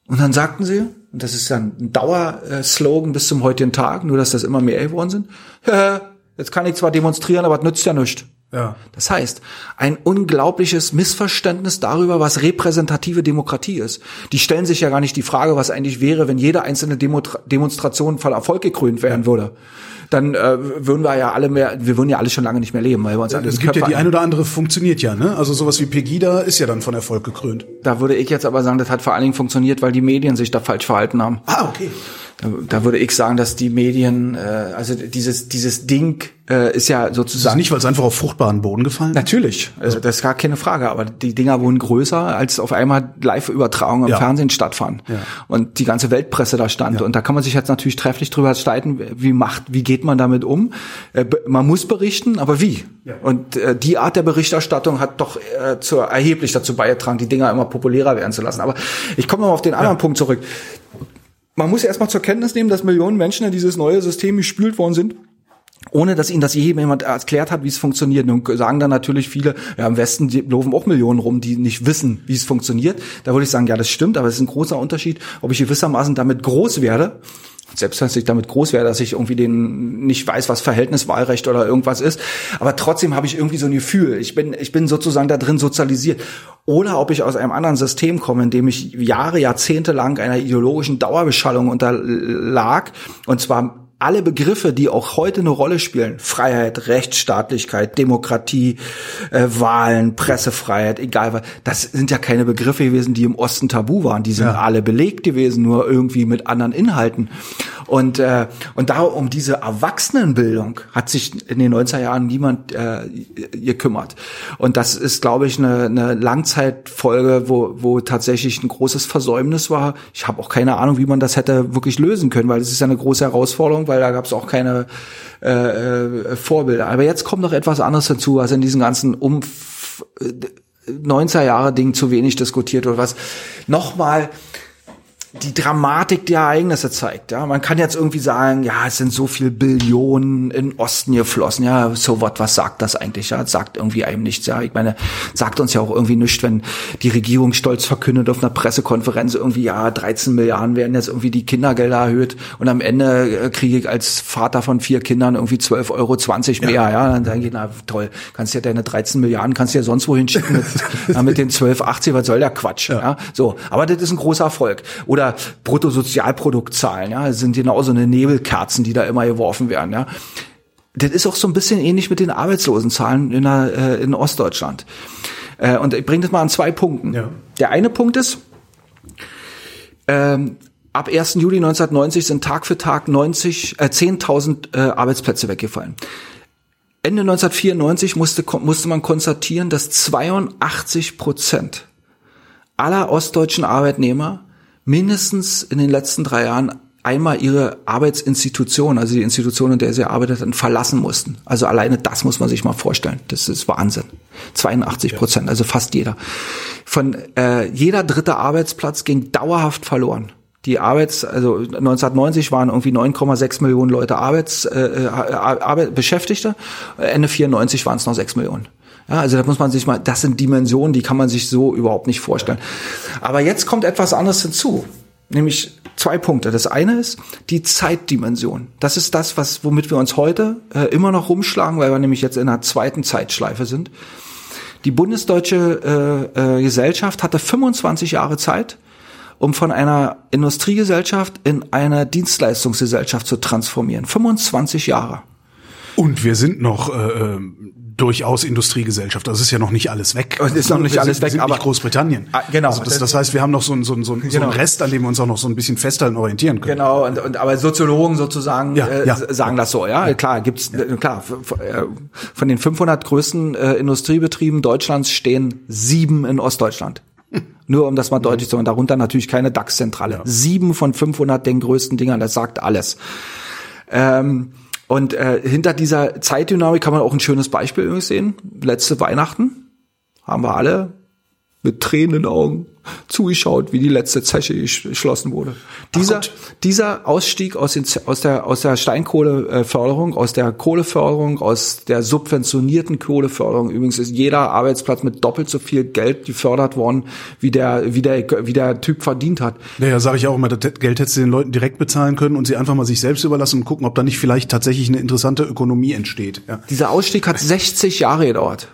Und dann sagten sie, und das ist dann ein Dauerslogan bis zum heutigen Tag, nur dass das immer mehr geworden sind, <laughs> jetzt kann ich zwar demonstrieren, aber es nützt ja nichts. Ja. Das heißt, ein unglaubliches Missverständnis darüber, was repräsentative Demokratie ist. Die stellen sich ja gar nicht die Frage, was eigentlich wäre, wenn jede einzelne Demo Demonstration von Erfolg gekrönt werden würde. Dann äh, würden wir ja alle mehr, wir würden ja alle schon lange nicht mehr leben, weil wir uns alle Es gibt ja Köpfe die ein oder andere funktioniert ja, ne? Also sowas wie Pegida ist ja dann von Erfolg gekrönt. Da würde ich jetzt aber sagen, das hat vor allen Dingen funktioniert, weil die Medien sich da falsch verhalten haben. Ah, okay. Da, da würde ich sagen, dass die Medien, äh, also dieses dieses Ding äh, ist ja Das ist sozusagen nicht, weil es einfach auf fruchtbaren Boden gefallen ist. Natürlich, also das ist gar keine Frage, aber die Dinger wurden größer, als auf einmal Live-Übertragungen im Ja. Fernsehen stattfanden. Ja. Und die ganze Weltpresse da stand. Und da kann man sich jetzt natürlich trefflich drüber streiten, wie macht, wie geht man damit um? Äh, Man muss berichten, aber wie? Und äh, die Art der Berichterstattung hat doch äh, zu, erheblich dazu beigetragen, die Dinger immer populärer werden zu lassen. Aber ich komme noch auf den anderen Punkt zurück. Man muss erstmal zur Kenntnis nehmen, dass Millionen Menschen in dieses neue System gespült worden sind ohne dass ihnen das je jemand erklärt hat, wie es funktioniert. Und sagen dann natürlich viele, ja, im Westen laufen auch Millionen rum, die nicht wissen, wie es funktioniert. Da würde ich sagen, ja, das stimmt, aber es ist ein großer Unterschied, ob ich gewissermaßen damit groß werde. Selbst wenn ich damit groß werde, dass ich irgendwie den nicht weiß, was Verhältniswahlrecht oder irgendwas ist, aber trotzdem habe ich irgendwie so ein Gefühl. Ich bin, ich bin sozusagen da drin sozialisiert. Oder ob ich aus einem anderen System komme, in dem ich Jahre, Jahrzehnte lang einer ideologischen Dauerbeschallung unterlag, und zwar alle Begriffe, die auch heute eine Rolle spielen, Freiheit, Rechtsstaatlichkeit, Demokratie, äh, Wahlen, Pressefreiheit, egal was, das sind ja keine Begriffe gewesen, die im Osten tabu waren. Die sind ja. alle belegt gewesen, nur irgendwie mit anderen Inhalten. Und, äh, und da um diese Erwachsenenbildung hat sich in den 90er Jahren niemand äh, gekümmert. Und das ist, glaube ich, eine, eine Langzeitfolge, wo, wo tatsächlich ein großes Versäumnis war. Ich habe auch keine Ahnung, wie man das hätte wirklich lösen können, weil es ist ja eine große Herausforderung, weil da gab es auch keine äh, äh, Vorbilder. Aber jetzt kommt noch etwas anderes dazu, was in diesen ganzen Umf 90er Jahre Ding zu wenig diskutiert wird, was nochmal die Dramatik der Ereignisse zeigt. Ja, man kann jetzt irgendwie sagen, ja, es sind so viel Billionen in Osten geflossen. Ja, so what, was sagt das eigentlich? Ja, sagt irgendwie einem nichts. Ja, ich meine, sagt uns ja auch irgendwie nichts, wenn die Regierung stolz verkündet auf einer Pressekonferenz irgendwie, ja, 13 Milliarden werden jetzt irgendwie die Kindergelder erhöht und am Ende äh, kriege ich als Vater von vier Kindern irgendwie 12,20 Euro mehr. Ja, ja dann denke ich, na toll, kannst ja deine 13 Milliarden kannst du ja sonst wohin schicken mit, <laughs> mit den 12,80, was soll der Quatsch? Ja. ja, so. Aber das ist ein großer Erfolg. Oder oder Bruttosozialproduktzahlen, ja, sind genauso eine Nebelkerzen, die da immer geworfen werden, ja. Das ist auch so ein bisschen ähnlich mit den Arbeitslosenzahlen in, der, äh, in Ostdeutschland. Äh, und ich bringe das mal an zwei Punkten. Ja. Der eine Punkt ist, ähm, ab 1. Juli 1990 sind Tag für Tag 90, äh, 10.000 äh, Arbeitsplätze weggefallen. Ende 1994 musste, musste man konstatieren, dass 82 Prozent aller ostdeutschen Arbeitnehmer mindestens in den letzten drei Jahren einmal ihre Arbeitsinstitution, also die Institution, in der sie arbeiteten, verlassen mussten. Also alleine das muss man sich mal vorstellen. Das ist Wahnsinn. 82 Prozent, also fast jeder. Von äh, jeder dritte Arbeitsplatz ging dauerhaft verloren. Die Arbeits, also 1990 waren irgendwie 9,6 Millionen Leute Arbeits, äh, äh Arbeit, Beschäftigte. Ende 94 waren es noch 6 Millionen. Ja, also da muss man sich mal, das sind Dimensionen, die kann man sich so überhaupt nicht vorstellen. Aber jetzt kommt etwas anderes hinzu, nämlich zwei Punkte. Das eine ist die Zeitdimension. Das ist das, was womit wir uns heute äh, immer noch rumschlagen, weil wir nämlich jetzt in einer zweiten Zeitschleife sind. Die bundesdeutsche äh, äh, Gesellschaft hatte 25 Jahre Zeit, um von einer Industriegesellschaft in eine Dienstleistungsgesellschaft zu transformieren. 25 Jahre. Und wir sind noch äh, ähm, durchaus Industriegesellschaft. Das ist ja noch nicht alles weg. Es ist noch nicht wir alles sind, weg, sind aber nicht Großbritannien. Ah, genau. Also das, das heißt, wir haben noch so, einen so, genau. so einen Rest, an dem wir uns auch noch so ein bisschen fester orientieren können. Genau. Und, und aber Soziologen sozusagen ja, äh, ja. sagen das so. Ja, klar gibt's ja. klar äh, von den 500 größten äh, Industriebetrieben Deutschlands stehen sieben in Ostdeutschland. <laughs> Nur um das mal deutlich zu machen, darunter natürlich keine DAX-Zentrale. Ja. Sieben von 500 den größten Dingern, das sagt alles. Ähm, und äh, hinter dieser Zeitdynamik kann man auch ein schönes Beispiel sehen. Letzte Weihnachten haben wir alle mit Tränen in den Augen zugeschaut, wie die letzte Zeche geschlossen wurde. Dieser, dieser Ausstieg aus, den, aus der, aus der Steinkohleförderung, aus der Kohleförderung, aus der subventionierten Kohleförderung, übrigens ist jeder Arbeitsplatz mit doppelt so viel Geld gefördert worden, wie der, wie der, wie der Typ verdient hat. Naja, sage ich auch immer, das Geld hättest du den Leuten direkt bezahlen können und sie einfach mal sich selbst überlassen und gucken, ob da nicht vielleicht tatsächlich eine interessante Ökonomie entsteht. Ja. Dieser Ausstieg hat 60 Jahre gedauert.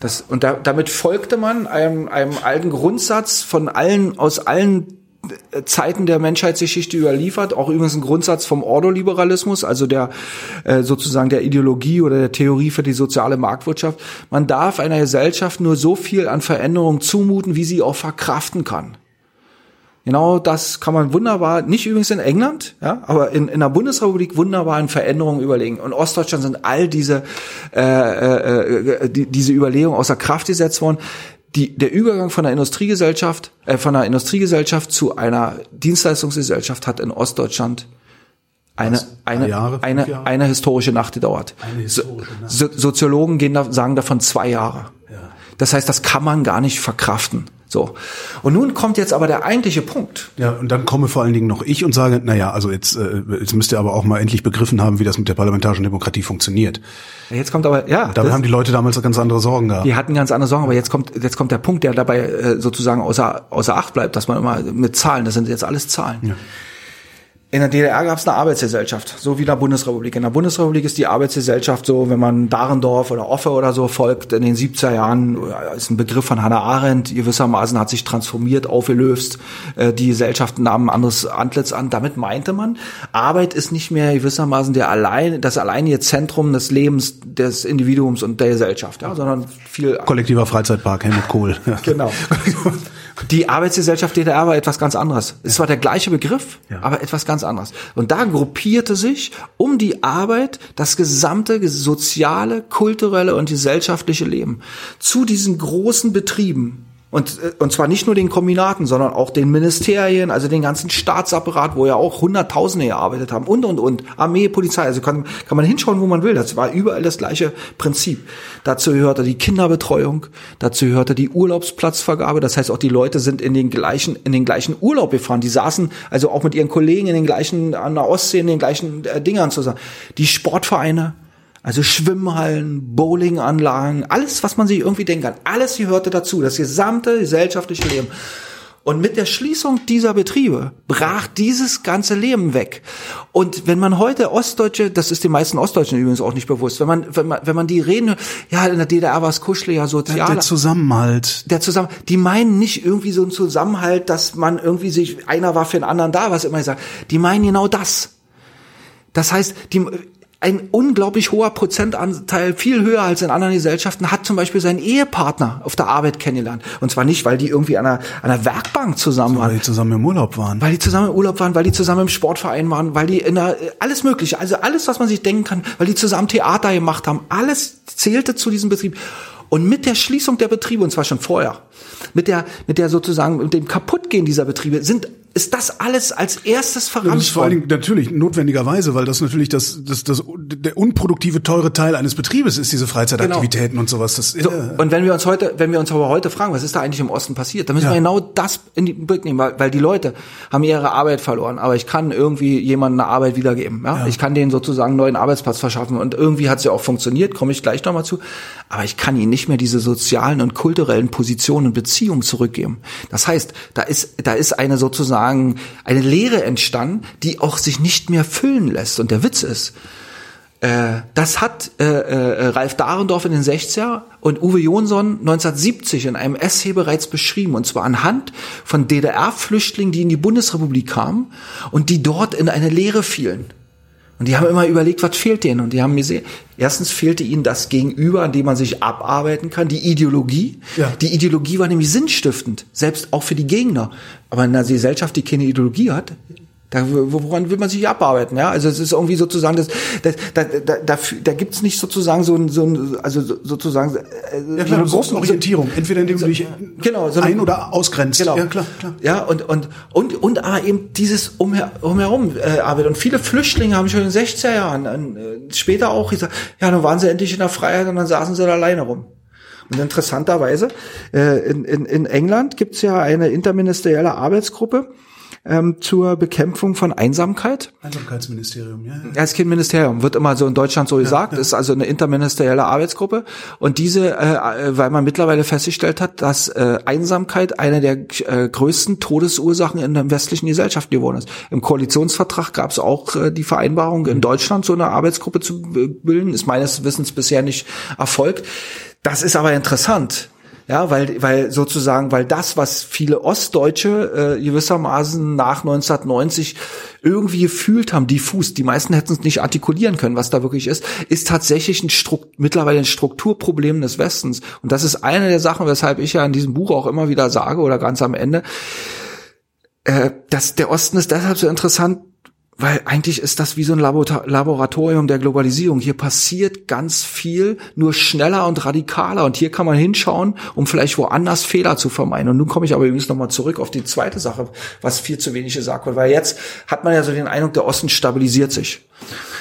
Das, und da, damit folgte man einem, einem alten Grundsatz von allen, aus allen Zeiten der Menschheitsgeschichte überliefert, auch übrigens ein Grundsatz vom Ordoliberalismus, also der äh, sozusagen der Ideologie oder der Theorie für die soziale Marktwirtschaft. Man darf einer Gesellschaft nur so viel an Veränderung zumuten, wie sie auch verkraften kann. Genau das kann man wunderbar, nicht übrigens in England, ja, aber in, in der Bundesrepublik wunderbar in Veränderungen überlegen. Und Ostdeutschland sind all diese, äh, äh, äh, die, diese Überlegungen außer Kraft gesetzt worden. Die, der Übergang von der Industriegesellschaft, äh, von einer Industriegesellschaft zu einer Dienstleistungsgesellschaft hat in Ostdeutschland eine, eine, Jahre, eine, eine historische Nacht gedauert. Historische Nacht. So, Soziologen gehen da, sagen davon zwei Jahre. Ja. Das heißt, das kann man gar nicht verkraften. So. Und nun kommt jetzt aber der eigentliche Punkt. Ja, und dann komme vor allen Dingen noch ich und sage, na ja, also jetzt, äh, jetzt müsst ihr aber auch mal endlich begriffen haben, wie das mit der parlamentarischen Demokratie funktioniert. Jetzt kommt aber, ja. Dabei haben die Leute damals ganz andere Sorgen gehabt. Die hatten ganz andere Sorgen, aber jetzt kommt, jetzt kommt der Punkt, der dabei äh, sozusagen außer, außer Acht bleibt, dass man immer mit Zahlen, das sind jetzt alles Zahlen. Ja. In der DDR gab es eine Arbeitsgesellschaft, so wie in der Bundesrepublik. In der Bundesrepublik ist die Arbeitsgesellschaft so, wenn man Dahrendorf oder Offe oder so folgt, in den 70er Jahren, ist ein Begriff von Hannah Arendt, gewissermaßen hat sich transformiert, aufgelöst, äh, die Gesellschaften nahmen ein anderes Antlitz an. Damit meinte man, Arbeit ist nicht mehr gewissermaßen der allein, das alleinige Zentrum des Lebens des Individuums und der Gesellschaft, ja, sondern viel... Kollektiver Freizeitpark, Helmut Kohl. Ja. <laughs> Genau. Die Arbeitsgesellschaft DDR war etwas ganz anderes. Es war der gleiche Begriff, ja. aber etwas ganz anderes. Und da gruppierte sich um die Arbeit das gesamte soziale, kulturelle und gesellschaftliche Leben. Zu diesen großen Betrieben und, äh, und zwar nicht nur den Kombinaten, sondern auch den Ministerien, also den ganzen Staatsapparat, wo ja auch Hunderttausende gearbeitet haben und, und, und. Armee, Polizei, also kann, kann man hinschauen, wo man will. Das war überall das gleiche Prinzip. Dazu gehörte die Kinderbetreuung, dazu gehörte die Urlaubsplatzvergabe. Das heißt, auch die Leute sind in den gleichen, in den gleichen Urlaub gefahren. Die saßen also auch mit ihren Kollegen in den gleichen, an der Ostsee, in den gleichen äh, Dingern zusammen. Die Sportvereine, also Schwimmhallen, Bowlinganlagen, alles, was man sich irgendwie denken kann, alles gehörte dazu, das gesamte gesellschaftliche Leben. Und mit der Schließung dieser Betriebe brach dieses ganze Leben weg. Und wenn man heute Ostdeutsche, das ist den meisten Ostdeutschen übrigens auch nicht bewusst, wenn man, wenn man, wenn man die reden, ja, in der DDR war es kuscheliger, sozial. Der, der Zusammenhalt. Der Zusammenhalt. Die meinen nicht irgendwie so einen Zusammenhalt, dass man irgendwie sich, einer war für den anderen da, was immer ich sage. Die meinen genau das. Das heißt, die, ein unglaublich hoher Prozentanteil, viel höher als in anderen Gesellschaften, hat zum Beispiel seinen Ehepartner auf der Arbeit kennengelernt. Und zwar nicht, weil die irgendwie an einer, an einer Werkbank zusammen waren. Weil die zusammen im Urlaub waren. Weil die zusammen im Urlaub waren, weil die zusammen im Sportverein waren, weil die in einer, alles mögliche, also alles, was man sich denken kann, weil die zusammen Theater gemacht haben, alles zählte zu diesem Betrieb. Und mit der Schließung der Betriebe, und zwar schon vorher, mit der, mit der sozusagen, mit dem Kaputtgehen dieser Betriebe, sind ist das alles als erstes verramscht ja, allen Dingen natürlich notwendigerweise, weil das natürlich das, das, das, der unproduktive teure Teil eines Betriebes ist, diese Freizeitaktivitäten genau. und sowas. Das, so, äh, und wenn wir uns heute, wenn wir uns aber heute fragen, was ist da eigentlich im Osten passiert, dann müssen ja. wir genau das in den Blick nehmen, weil, weil die Leute haben ihre Arbeit verloren, aber ich kann irgendwie jemandem eine Arbeit wiedergeben. Ja? ja. Ich kann denen sozusagen einen neuen Arbeitsplatz verschaffen und irgendwie hat es ja auch funktioniert, komme ich gleich nochmal zu, aber ich kann ihnen nicht mehr diese sozialen und kulturellen Positionen und Beziehungen zurückgeben. Das heißt, da ist, da ist eine sozusagen sozusagen eine Lehre entstanden, die auch sich nicht mehr füllen lässt. Und der Witz ist, äh, das hat äh, äh, Ralf Dahrendorf in den 60er und Uwe Jonsson 1970 in einem Essay bereits beschrieben. Und zwar anhand von DDR-Flüchtlingen, die in die Bundesrepublik kamen und die dort in eine Lehre fielen. Und die haben immer überlegt, was fehlt denen? Und die haben gesehen, erstens fehlte ihnen das Gegenüber, an dem man sich abarbeiten kann, die Ideologie. Ja. Die Ideologie war nämlich sinnstiftend, selbst auch für die Gegner. Aber in einer Gesellschaft, die keine Ideologie hat, da, woran will man sich abarbeiten? Ja, also es ist irgendwie sozusagen das, das da, da, da, da gibt's nicht sozusagen so ein, so ein also sozusagen äh, ja, klar, so eine große Orientierung, entweder indem du dich genau, so ein oder ausgrenzt. Genau. Ja, klar, klar. Ja, und und und und aber eben dieses umher, umherum äh, Arbeit und viele Flüchtlinge haben schon in den 60er Jahren äh, später auch gesagt, ja, dann waren sie endlich in der Freiheit und dann saßen sie da alleine rum. Und interessanterweise, äh, in, in, in England gibt's ja eine interministerielle Arbeitsgruppe, ähm, zur Bekämpfung von Einsamkeit. Einsamkeitsministerium, ja. Ja, ist kein Ministerium, wird immer so in Deutschland so gesagt, ja, ja. ist also eine interministerielle Arbeitsgruppe. Und diese, äh, weil man mittlerweile festgestellt hat, dass äh, Einsamkeit eine der äh, größten Todesursachen in der westlichen Gesellschaft geworden ist. Im Koalitionsvertrag gab es auch äh, die Vereinbarung, in Deutschland so eine Arbeitsgruppe zu bilden, ist meines Wissens bisher nicht erfolgt. Das ist aber interessant ja, weil, weil sozusagen, weil das, was viele Ostdeutsche äh, gewissermaßen nach 1990 irgendwie gefühlt haben, diffus, die meisten hätten es nicht artikulieren können, was da wirklich ist, ist tatsächlich ein Strukt mittlerweile ein Strukturproblem des Westens. Und das ist eine der Sachen, weshalb ich ja in diesem Buch auch immer wieder sage oder ganz am Ende, äh, dass der Osten ist deshalb so interessant, weil eigentlich ist das wie so ein Laboratorium der Globalisierung. Hier passiert ganz viel, nur schneller und radikaler. Und hier kann man hinschauen, um vielleicht woanders Fehler zu vermeiden. Und nun komme ich aber übrigens nochmal zurück auf die zweite Sache, was viel zu wenig gesagt wird. Weil jetzt hat man ja so den Eindruck, der Osten stabilisiert sich.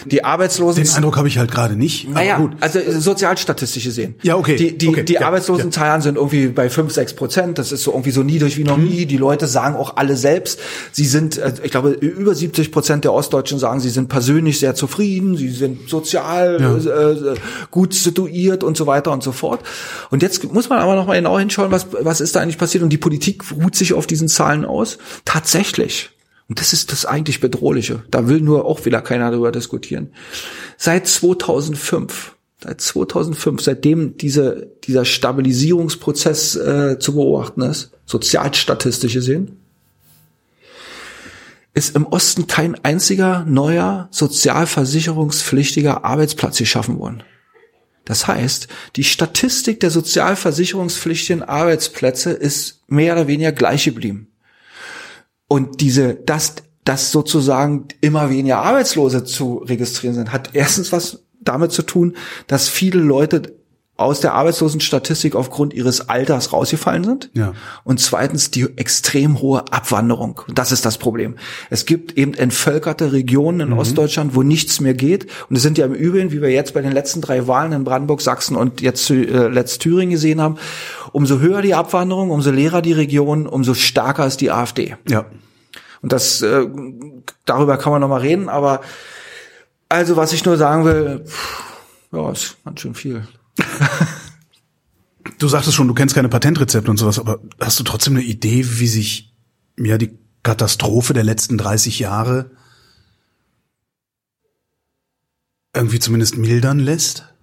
Die Arbeitslosen. Den Eindruck habe ich halt gerade nicht. Naja, gut. also sozialstatistisch gesehen. Ja, okay. Die, die, okay. die ja, Arbeitslosenzahlen ja. sind irgendwie bei fünf, sechs Prozent. Das ist so irgendwie so niedrig wie noch mhm. nie. Die Leute sagen auch alle selbst, sie sind, äh, ich glaube, über 70 Prozent der Ostdeutschen sagen, sie sind persönlich sehr zufrieden, sie sind sozial ja. äh, gut situiert und so weiter und so fort. Und jetzt muss man aber noch mal genau hinschauen, was, was ist da eigentlich passiert. Und die Politik ruht sich auf diesen Zahlen aus. Tatsächlich Und das ist das eigentlich Bedrohliche. Da will nur auch wieder keiner darüber diskutieren. Seit 2005 seit 2005, seitdem diese, dieser Stabilisierungsprozess äh, zu beobachten ist, sozialstatistisch gesehen, ist im Osten kein einziger neuer sozialversicherungspflichtiger Arbeitsplatz geschaffen worden. Das heißt, die Statistik der sozialversicherungspflichtigen Arbeitsplätze ist mehr oder weniger gleich geblieben. Und diese, dass, dass sozusagen immer weniger Arbeitslose zu registrieren sind, hat erstens was damit zu tun, dass viele Leute aus der Arbeitslosenstatistik aufgrund ihres Alters rausgefallen sind. Ja. Und zweitens die extrem hohe Abwanderung. Das ist das Problem. Es gibt eben entvölkerte Regionen in mhm. Ostdeutschland, wo nichts mehr geht. Und es sind ja im Übrigen, wie wir jetzt bei den letzten drei Wahlen in Brandenburg, Sachsen und jetzt äh, letzt Thüringen gesehen haben, umso höher die Abwanderung, umso leerer die Region, umso stärker ist die AfD. Ja. Und das, äh, darüber kann man noch mal reden, aber also, was ich nur sagen will, ja, ist ganz schön viel. <laughs> du sagtest schon, du kennst keine Patentrezepte und sowas, aber hast du trotzdem eine Idee, wie sich ja die Katastrophe der letzten 30 Jahre irgendwie zumindest mildern lässt?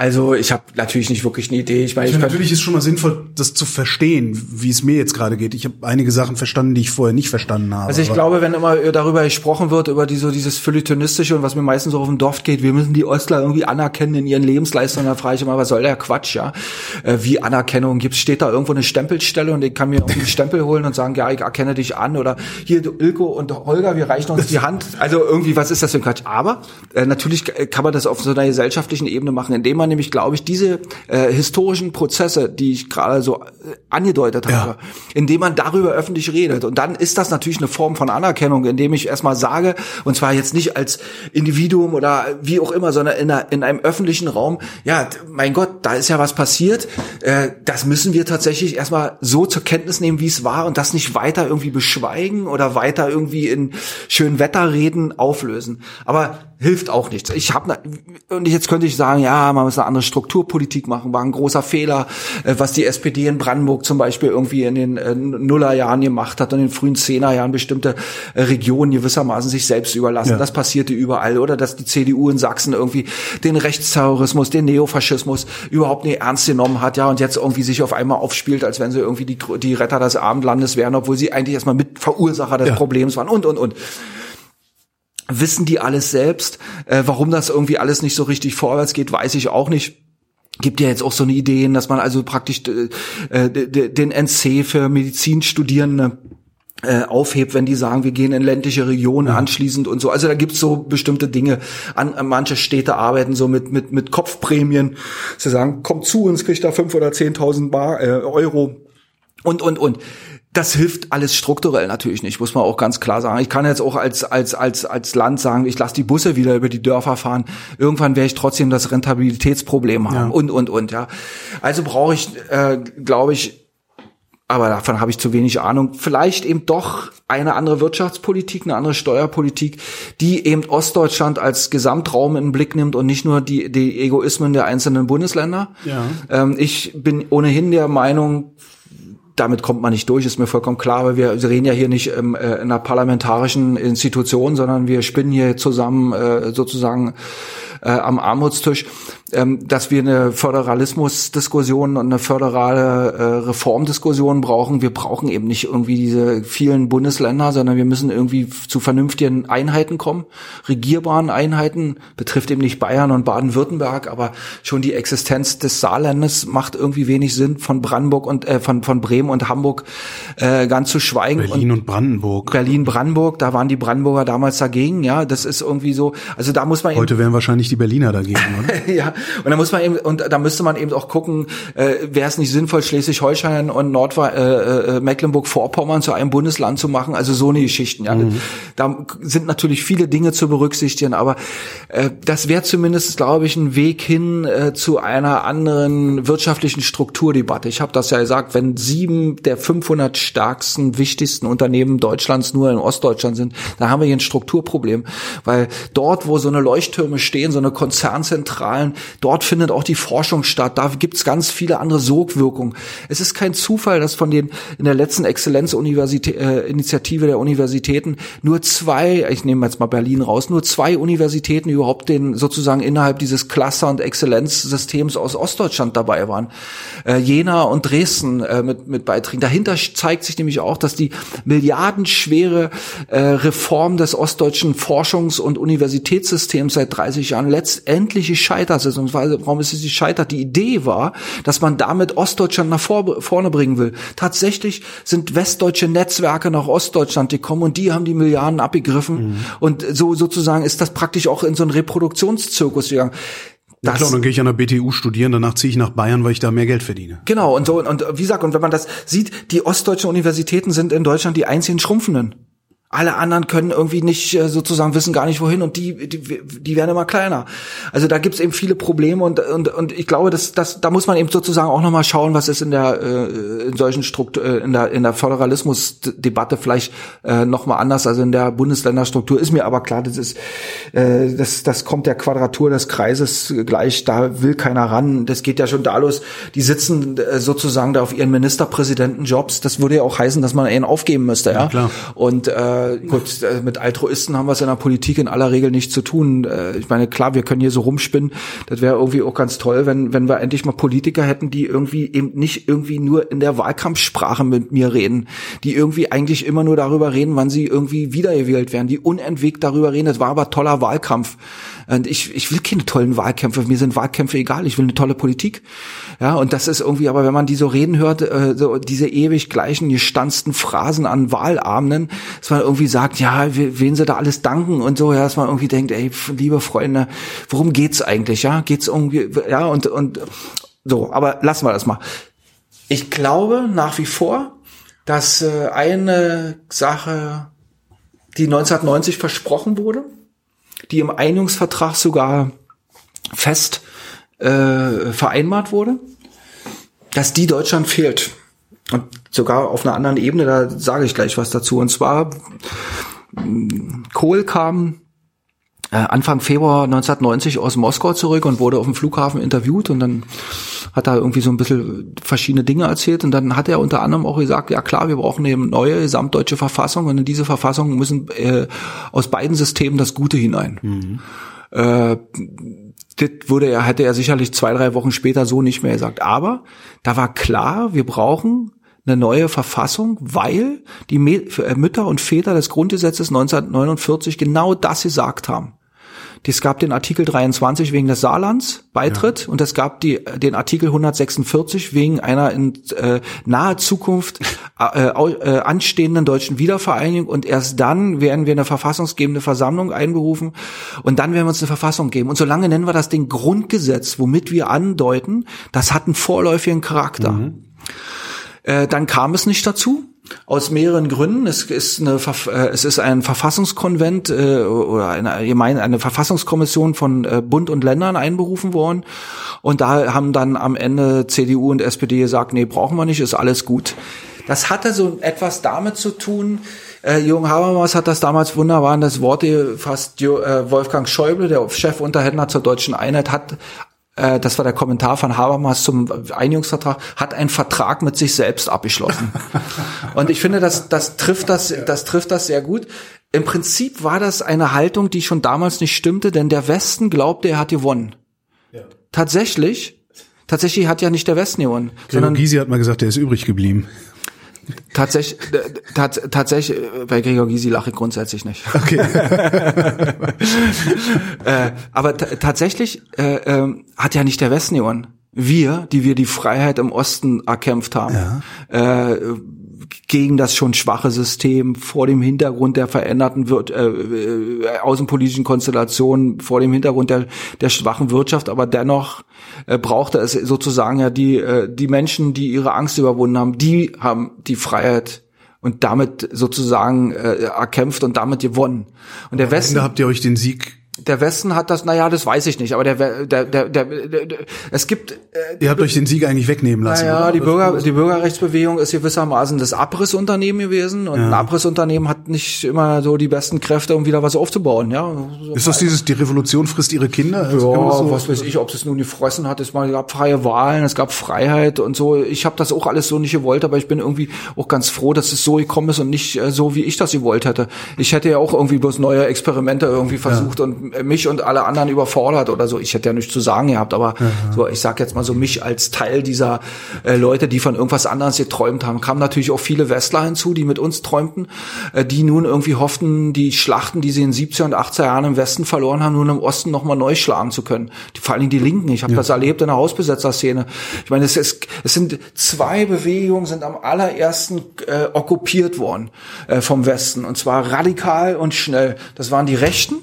Also ich habe natürlich nicht wirklich eine Idee. Ich meine, ich natürlich ist schon mal sinnvoll, das zu verstehen, wie es mir jetzt gerade geht. Ich habe einige Sachen verstanden, die ich vorher nicht verstanden habe. Also ich glaube, wenn immer darüber gesprochen wird, über die, so dieses Feuilletonistische und was mir meistens auch auf dem Dorf geht, wir müssen die Ostler irgendwie anerkennen in ihren Lebensleistungen, dann frage ich immer, was soll der Quatsch, ja? Äh, wie Anerkennung gibt Steht da irgendwo eine Stempelstelle und ich kann mir irgendwie einen Stempel holen und sagen, ja, ich erkenne dich an oder hier Ilko und Holger, wir reichen uns die <laughs> Hand. Also irgendwie, was ist das für ein Quatsch? Aber äh, natürlich kann man das auf so einer gesellschaftlichen Ebene machen, indem man nämlich, glaube ich, diese äh, historischen Prozesse, die ich gerade so äh, angedeutet ja. habe, indem man darüber öffentlich redet. Und dann ist das natürlich eine Form von Anerkennung, indem ich erstmal sage, und zwar jetzt nicht als Individuum oder wie auch immer, sondern in, einer, in einem öffentlichen Raum, ja, mein Gott, da ist ja was passiert. Äh, das müssen wir tatsächlich erstmal so zur Kenntnis nehmen, wie es war und das nicht weiter irgendwie beschweigen oder weiter irgendwie in schönen Wetterreden auflösen. Aber hilft auch nichts. Ich habe und jetzt könnte ich sagen, ja, man muss eine andere Strukturpolitik machen, war ein großer Fehler, äh, was die SPD in Brandenburg zum Beispiel irgendwie in den äh, Nullerjahren gemacht hat und in den frühen Zehnerjahren bestimmte äh, Regionen gewissermaßen sich selbst überlassen. Ja. Das passierte überall, oder dass die CDU in Sachsen irgendwie den Rechtsterrorismus, den Neofaschismus überhaupt nicht ernst genommen hat, ja, und jetzt irgendwie sich auf einmal aufspielt, als wenn sie irgendwie die, die Retter des Abendlandes wären, obwohl sie eigentlich erstmal Mitverursacher des ja. Problems waren und und und wissen die alles selbst. Äh, warum das irgendwie alles nicht so richtig vorwärts geht, weiß ich auch nicht gibt ja jetzt auch so eine Ideen, dass man also praktisch äh, den NC für Medizinstudierende äh, aufhebt, wenn die sagen, wir gehen in ländliche Regionen anschließend und so. Also da gibt's so bestimmte Dinge. An, an manche Städte arbeiten so mit mit mit Kopfprämien. Sie sagen, kommt zu uns, kriegt da fünf oder zehntausend äh, Euro und und und das hilft alles strukturell natürlich nicht, muss man auch ganz klar sagen. Ich kann jetzt auch als als als als Land sagen, ich lasse die Busse wieder über die Dörfer fahren. Irgendwann werde ich trotzdem das Rentabilitätsproblem haben ja. und und und ja. Also brauche ich, äh, glaube ich, aber davon habe ich zu wenig Ahnung. Vielleicht eben doch eine andere Wirtschaftspolitik, eine andere Steuerpolitik, die eben Ostdeutschland als Gesamtraum in den Blick nimmt und nicht nur die, die Egoismen der einzelnen Bundesländer. Ja. Ähm, ich bin ohnehin der Meinung, damit kommt man nicht durch, ist mir vollkommen klar, aber wir reden ja hier nicht ähm, äh, in einer parlamentarischen Institution, sondern wir spinnen hier zusammen äh, sozusagen äh, am Armutstisch ähm, dass wir eine Föderalismusdiskussion und eine föderale äh, Reformdiskussion brauchen. Wir brauchen eben nicht irgendwie diese vielen Bundesländer, sondern wir müssen irgendwie zu vernünftigen Einheiten kommen, regierbaren Einheiten. Betrifft eben nicht Bayern und Baden-Württemberg, aber schon die Existenz des Saarlandes macht irgendwie wenig Sinn. Von Brandenburg und äh, von von Bremen und Hamburg äh, ganz zu schweigen. Berlin und, und Brandenburg. Berlin, Brandenburg, da waren die Brandenburger damals dagegen. Ja, das ist irgendwie so. Also da muss man heute wären wahrscheinlich die Berliner dagegen, oder? <laughs> ja, und da muss man eben, und da müsste man eben auch gucken, äh, wäre es nicht sinnvoll, Schleswig-Holstein und Nord äh, äh, Mecklenburg-Vorpommern zu einem Bundesland zu machen, also so eine Geschichten. Ja. Mhm. Da sind natürlich viele Dinge zu berücksichtigen, aber äh, das wäre zumindest, glaube ich, ein Weg hin äh, zu einer anderen wirtschaftlichen Strukturdebatte. Ich habe das ja gesagt, wenn sieben der 500 stärksten, wichtigsten Unternehmen Deutschlands nur in Ostdeutschland sind, dann haben wir hier ein Strukturproblem, weil dort, wo so eine Leuchttürme stehen, so eine Konzernzentralen. Dort findet auch die Forschung statt. Da gibt's ganz viele andere Sogwirkungen. Es ist kein Zufall, dass von den in der letzten Exzellenzinitiative äh, der Universitäten nur zwei, ich nehme jetzt mal Berlin raus, nur zwei Universitäten überhaupt den sozusagen innerhalb dieses Cluster- und Exzellenzsystems aus Ostdeutschland dabei waren. Äh, Jena und Dresden äh, mit, mit Beiträgen. Dahinter zeigt sich nämlich auch, dass die milliardenschwere äh, Reform des ostdeutschen Forschungs- und Universitätssystems seit 30 Jahren letztendlich gescheitert ist. Und warum ist es gescheitert? Die Idee war, dass man damit Ostdeutschland nach vor, vorne bringen will. Tatsächlich sind westdeutsche Netzwerke nach Ostdeutschland gekommen und die haben die Milliarden abgegriffen. Mhm. Und so sozusagen ist das praktisch auch in so einen Reproduktionszirkus gegangen. Das, ja klar, dann gehe ich an der BTU studieren, danach ziehe ich nach Bayern, weil ich da mehr Geld verdiene. Genau, und so, und wie gesagt, und wenn man das sieht, die ostdeutschen Universitäten sind in Deutschland die einzigen schrumpfenden. Alle anderen können irgendwie nicht äh, sozusagen wissen gar nicht wohin und die die, die werden immer kleiner. Also da gibt's eben viele Probleme und und und ich glaube, dass das da muss man eben sozusagen auch noch mal schauen, was ist in der äh, in solchen Struktur äh, in der in der Föderalismusdebatte vielleicht äh, noch mal anders als in der Bundesländerstruktur ist mir aber klar, das ist äh, das das kommt der Quadratur des Kreises gleich, da will keiner ran. Das geht ja schon da los. Die sitzen äh, sozusagen da auf ihren Ministerpräsidentenjobs. Das würde ja auch heißen, dass man ihn aufgeben müsste, ja. ja klar. Und äh, äh, gut, äh, mit Altruisten haben wir es in der Politik in aller Regel nichts zu tun. Äh, ich meine, klar, wir können hier so rumspinnen. Das wäre irgendwie auch ganz toll, wenn, wenn wir endlich mal Politiker hätten, die irgendwie eben nicht irgendwie nur in der Wahlkampfsprache mit mir reden, die irgendwie eigentlich immer nur darüber reden, wann sie irgendwie wiedergewählt werden, die unentwegt darüber reden. Das war aber toller Wahlkampf. Und ich, ich will keine tollen Wahlkämpfe. Mir sind Wahlkämpfe egal. Ich will eine tolle Politik. Ja, und das ist irgendwie, aber wenn man die so reden hört, so diese ewig gleichen gestanzten Phrasen an Wahlabenden, dass man irgendwie sagt, ja, wen sie da alles danken und so, ja, dass man irgendwie denkt, ey, liebe Freunde, worum geht's eigentlich? Ja, geht's irgendwie, ja, und, und so, aber lassen wir das mal. Ich glaube nach wie vor, dass äh, eine Sache, die 1990 versprochen wurde, die im Einigungsvertrag sogar fest äh, vereinbart wurde, dass die Deutschland fehlt. Und sogar auf einer anderen Ebene, da sage ich gleich was dazu. Und zwar, Kohl kam äh, Anfang Februar 1990 aus Moskau zurück und wurde auf dem Flughafen interviewt und dann hat er irgendwie so ein bisschen verschiedene Dinge erzählt und dann hat er unter anderem auch gesagt, ja klar, wir brauchen eine neue gesamtdeutsche Verfassung und in diese Verfassung müssen äh, aus beiden Systemen das Gute hinein. Mhm. Äh, das wurde er, hätte er sicherlich zwei, drei Wochen später so nicht mehr gesagt. Aber da war klar, wir brauchen eine neue Verfassung, weil die äh, Mütter und Väter des Grundgesetzes 1949 genau das gesagt haben. Es gab den Artikel 23 wegen des Saarlands Beitritt ja. und es gab die, den Artikel 146 wegen einer in äh, naher Zukunft äh, äh, anstehenden deutschen Wiedervereinigung und erst dann werden wir eine verfassungsgebende Versammlung einberufen und dann werden wir uns eine Verfassung geben. Und solange nennen wir das den Grundgesetz, womit wir andeuten, das hat einen vorläufigen Charakter. Mhm. Äh, dann kam es nicht dazu. Aus mehreren Gründen. Es ist eine, äh, es ist ein Verfassungskonvent äh, oder eine, allgemein eine Verfassungskommission von äh, Bund und Ländern einberufen worden. Und da haben dann am Ende CDU und SPD gesagt, nee, brauchen wir nicht, ist alles gut. Das hatte so etwas damit zu tun, äh, Jürgen Habermas hat das damals wunderbar in das Wort gefasst. Äh, Wolfgang Schäuble, der Chefunterhändler zur deutschen Einheit, hat äh, das war der Kommentar von Habermas zum Einigungsvertrag, hat einen Vertrag mit sich selbst abgeschlossen. <laughs> Und ich finde, das, das trifft das, das trifft das sehr gut. Im Prinzip war das eine Haltung, die schon damals nicht stimmte, denn der Westen glaubte, er hat gewonnen. Ja. Tatsächlich, tatsächlich hat ja nicht der Westen gewonnen. Gregor Gysi hat mal gesagt, er ist übrig geblieben. Tatsächlich, tats, tatsächlich, äh, bei Gregor Gysi lache ich grundsätzlich nicht. Okay. <laughs> äh, aber tatsächlich äh, äh, hat ja nicht der Westen gewonnen. Wir, die wir die Freiheit im Osten erkämpft haben, ja. äh, gegen das schon schwache System, vor dem Hintergrund der veränderten Wir äh, äh, außenpolitischen Konstellationen, vor dem Hintergrund der, der schwachen Wirtschaft, aber dennoch äh, brauchte es sozusagen ja die, äh, die Menschen, die ihre Angst überwunden haben, die haben die Freiheit und damit sozusagen äh, erkämpft und damit gewonnen. Und der Westen. Da habt ihr euch den Sieg der Westen hat das, naja, das weiß ich nicht, aber der, der, der, der, es gibt. Äh, Ihr habt euch den Sieg eigentlich wegnehmen lassen. Oder? die Bürger, die Bürgerrechtsbewegung ist gewissermaßen das Abrissunternehmen gewesen und Ja. ein Abrissunternehmen hat nicht immer so die besten Kräfte, um wieder was aufzubauen, ja. Ist das dieses, die Revolution frisst ihre Kinder? Also ja, was weiß ich, ob es nun gefressen hat. Es gab freie Wahlen, es gab Freiheit und so. Ich habe das auch alles so nicht gewollt, aber ich bin irgendwie auch ganz froh, dass es so gekommen ist und nicht äh, so, wie ich das gewollt hätte. Ich hätte ja auch irgendwie bloß neue Experimente irgendwie versucht und mich und alle anderen überfordert oder so. Ich hätte ja nichts zu sagen gehabt, aber so, ich sag jetzt mal so mich als Teil dieser äh, Leute, die von irgendwas anderes geträumt haben, kamen natürlich auch viele Westler hinzu, die mit uns träumten, äh, die nun irgendwie hofften, die Schlachten, die sie in 70er und 80er Jahren im Westen verloren haben, nun im Osten nochmal neu schlagen zu können. Die, vor allen Dingen die Linken. Ich habe das erlebt in der Hausbesetzerszene. Ich meine, es, ist, es sind zwei Bewegungen sind am allerersten äh, okkupiert worden äh, vom Westen und zwar radikal und schnell. Das waren die Rechten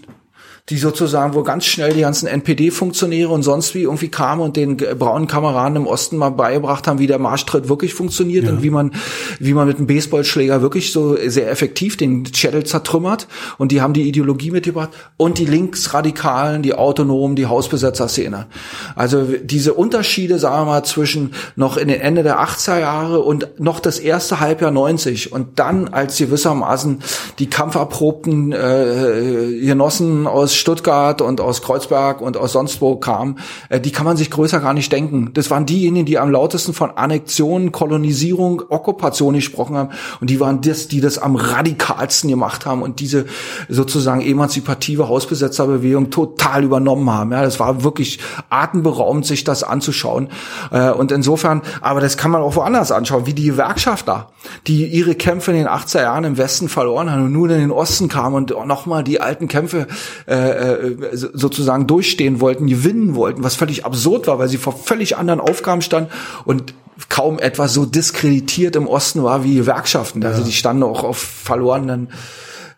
die sozusagen, wo ganz schnell die ganzen NPD-Funktionäre und sonst wie irgendwie kamen und den braunen Kameraden im Osten mal beigebracht haben, wie der Marschtritt wirklich funktioniert und wie man, wie man mit einem Baseballschläger wirklich so sehr effektiv den Schädel zertrümmert. Und die haben die Ideologie mitgebracht und die Linksradikalen, die Autonomen, die Hausbesetzerszene. Also diese Unterschiede, sagen wir mal, zwischen noch in den Ende der 80er Jahre und noch das erste Halbjahr 90 und dann als gewissermaßen die kampferprobten äh, Genossen aus Stuttgart und aus Kreuzberg und aus sonst wo kamen, äh, die kann man sich größer gar nicht denken. Das waren diejenigen, die am lautesten von Annexion, Kolonisierung, Okkupation gesprochen haben und die waren das, die das am radikalsten gemacht haben und diese sozusagen emanzipative Hausbesetzerbewegung total übernommen haben. Ja, das war wirklich atemberaubend, sich das anzuschauen. Äh, und insofern, aber das kann man auch woanders anschauen, wie die Gewerkschafter, die ihre Kämpfe in den 80er Jahren im Westen verloren haben und nur in den Osten kamen und nochmal die alten Kämpfe äh, äh, so- sozusagen durchstehen wollten, gewinnen wollten, was völlig absurd war, weil sie vor völlig anderen Aufgaben standen und kaum etwas so diskreditiert im Osten war wie Gewerkschaften. Also die standen auch auf verlorenen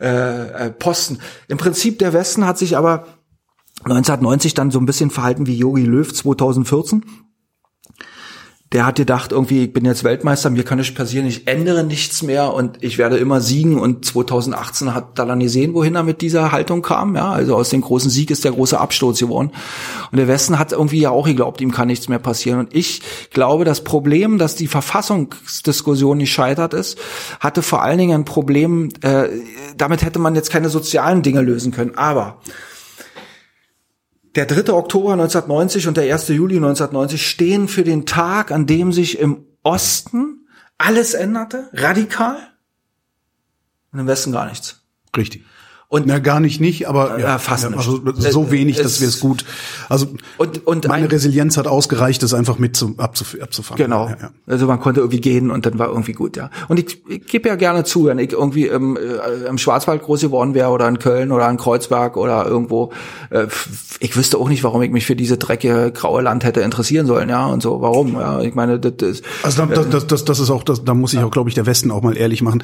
äh, äh, Posten. Im Prinzip der Westen hat sich aber 1990 dann so ein bisschen verhalten wie Yogi Löw 2014. Der hat gedacht, irgendwie, ich bin jetzt Weltmeister, mir kann nichts passieren, ich ändere nichts mehr und ich werde immer siegen. Und 2018 hat dann gesehen, wohin er mit dieser Haltung kam. Ja, also aus dem großen Sieg ist der große Absturz geworden. Und der Westen hat irgendwie ja auch geglaubt, ihm kann nichts mehr passieren. Und ich glaube, das Problem, dass die Verfassungsdiskussion nicht scheitert ist, hatte vor allen Dingen ein Problem, äh, damit hätte man jetzt keine sozialen Dinge lösen können. Aber der 3. Oktober 1990 und der 1. Juli 1990 stehen für den Tag, an dem sich im Osten alles änderte, radikal, und im Westen gar nichts. Richtig. Und Na, gar nicht nicht, aber Ja, fast ja, also so Äh, wenig, es- dass wir es gut. Also Und- und meine ein- Resilienz hat ausgereicht, das einfach mit zu, abzuf abzufangen. Genau. Ja, ja. Also man konnte irgendwie gehen und dann war irgendwie gut, ja. Und ich, ich gebe ja gerne zu, wenn ich irgendwie im, äh, im Schwarzwald groß geworden wäre oder in Köln oder in Kreuzberg oder irgendwo, äh, ich wüsste auch nicht, warum ich mich für diese dreckige graue Land hätte interessieren sollen, ja, und so. Warum? Ja, ich meine, das ist Also da- das, das, das, das ist auch, das, da muss ich auch, glaube ich, der Westen auch mal ehrlich machen.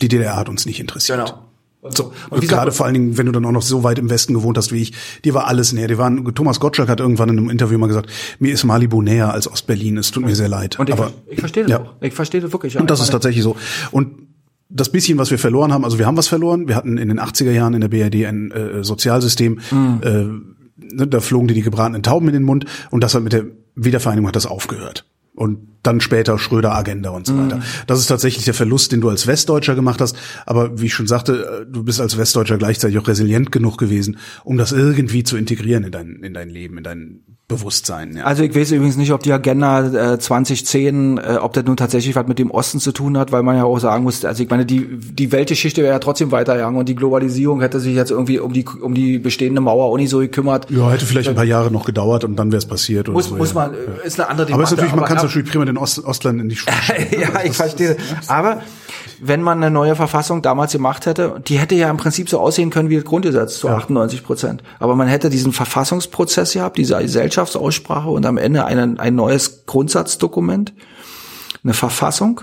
Die DDR hat uns nicht interessiert. genau. So, Und gerade vor allen Dingen, wenn du dann auch noch so weit im Westen gewohnt hast wie ich, dir war alles näher. Die waren, Thomas Gottschalk hat irgendwann in einem Interview mal gesagt, mir ist Malibu näher als Ostberlin. Es tut mir sehr leid. Und ich, Aber, ich verstehe das ja. auch. Ich verstehe das wirklich. Und das ist tatsächlich so. Und das bisschen, was wir verloren haben, also wir haben was verloren. Wir hatten in den 80er Jahren in der BRD ein äh, Sozialsystem, Mhm. äh, ne, da flogen dir die gebratenen Tauben in den Mund und das hat mit der Wiedervereinigung hat das aufgehört. Und dann später Schröder Agenda und so Mhm. weiter. Das ist tatsächlich der Verlust, den du als Westdeutscher gemacht hast. Aber wie ich schon sagte, äh, du bist als Westdeutscher gleichzeitig auch resilient genug gewesen, um das irgendwie zu integrieren in dein, in dein Leben, in dein Bewusstsein. Ja. Also ich weiß übrigens nicht, ob die Agenda äh, 2010, äh, ob das nun tatsächlich was mit dem Osten zu tun hat, weil man ja auch sagen muss, also ich meine, die, die Weltgeschichte wäre ja trotzdem weitergegangen und die Globalisierung hätte sich jetzt irgendwie um die, um die bestehende Mauer auch nicht so gekümmert. ja, hätte vielleicht ein paar Jahre noch gedauert und dann wäre es passiert. Oder Muss, so, muss ja. man, äh, ist eine andere Debatte. Aber ist natürlich, man kann es natürlich prima den Ost Ostland in die Schuhe <laughs> schieben. ja, ich verstehe. Aber wenn man eine neue Verfassung damals gemacht hätte, die hätte ja im Prinzip so aussehen können wie das Grundgesetz zu 98 Prozent. Aber man hätte diesen Verfassungsprozess gehabt, diese Gesellschaftsaussprache und am Ende ein, ein neues Grundsatzdokument, eine Verfassung.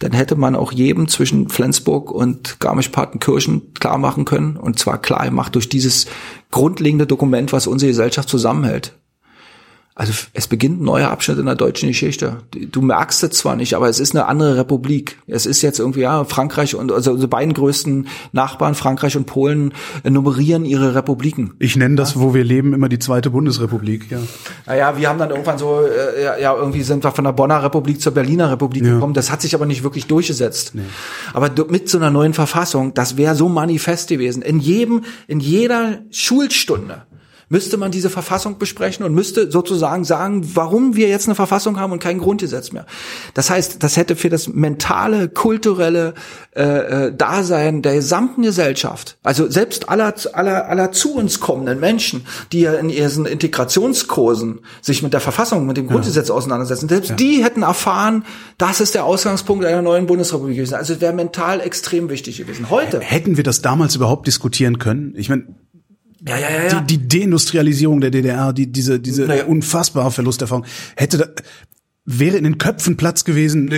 Dann hätte man auch jedem zwischen Flensburg und Garmisch-Partenkirchen klar machen können. Und zwar klar gemacht durch dieses grundlegende Dokument, was unsere Gesellschaft zusammenhält. Also es beginnt ein neuer Abschnitt in der deutschen Geschichte. Du merkst es zwar nicht, aber es ist eine andere Republik. Es ist jetzt irgendwie, ja, Frankreich und also unsere beiden größten Nachbarn, Frankreich und Polen, äh, nummerieren ihre Republiken. Ich nenne das, wo wir leben, immer die zweite Bundesrepublik, ja. Naja, wir haben dann irgendwann so, äh, ja, ja, irgendwie sind wir von der Bonner Republik zur Berliner Republik Ja. gekommen. Das hat sich aber nicht wirklich durchgesetzt. Aber du- mit so einer neuen Verfassung, das wäre so manifest gewesen. In jedem, in jeder Schulstunde müsste man diese Verfassung besprechen und müsste sozusagen sagen, warum wir jetzt eine Verfassung haben und kein Grundgesetz mehr. Das heißt, das hätte für das mentale, kulturelle äh, äh, Dasein der gesamten Gesellschaft, also selbst aller, aller, aller zu uns kommenden Menschen, die ja in ihren Integrationskursen sich mit der Verfassung, mit dem Grundgesetz auseinandersetzen, selbst die hätten erfahren, das ist der Ausgangspunkt einer neuen Bundesrepublik gewesen. Also es wäre mental extrem wichtig gewesen. Heute, Hätten wir das damals überhaupt diskutieren können? Ich meine, ja, ja, ja, ja. die, die Deindustrialisierung der DDR, die, diese, diese Naja. unfassbare Verlusterfahrung, hätte da, wäre in den Köpfen Platz gewesen,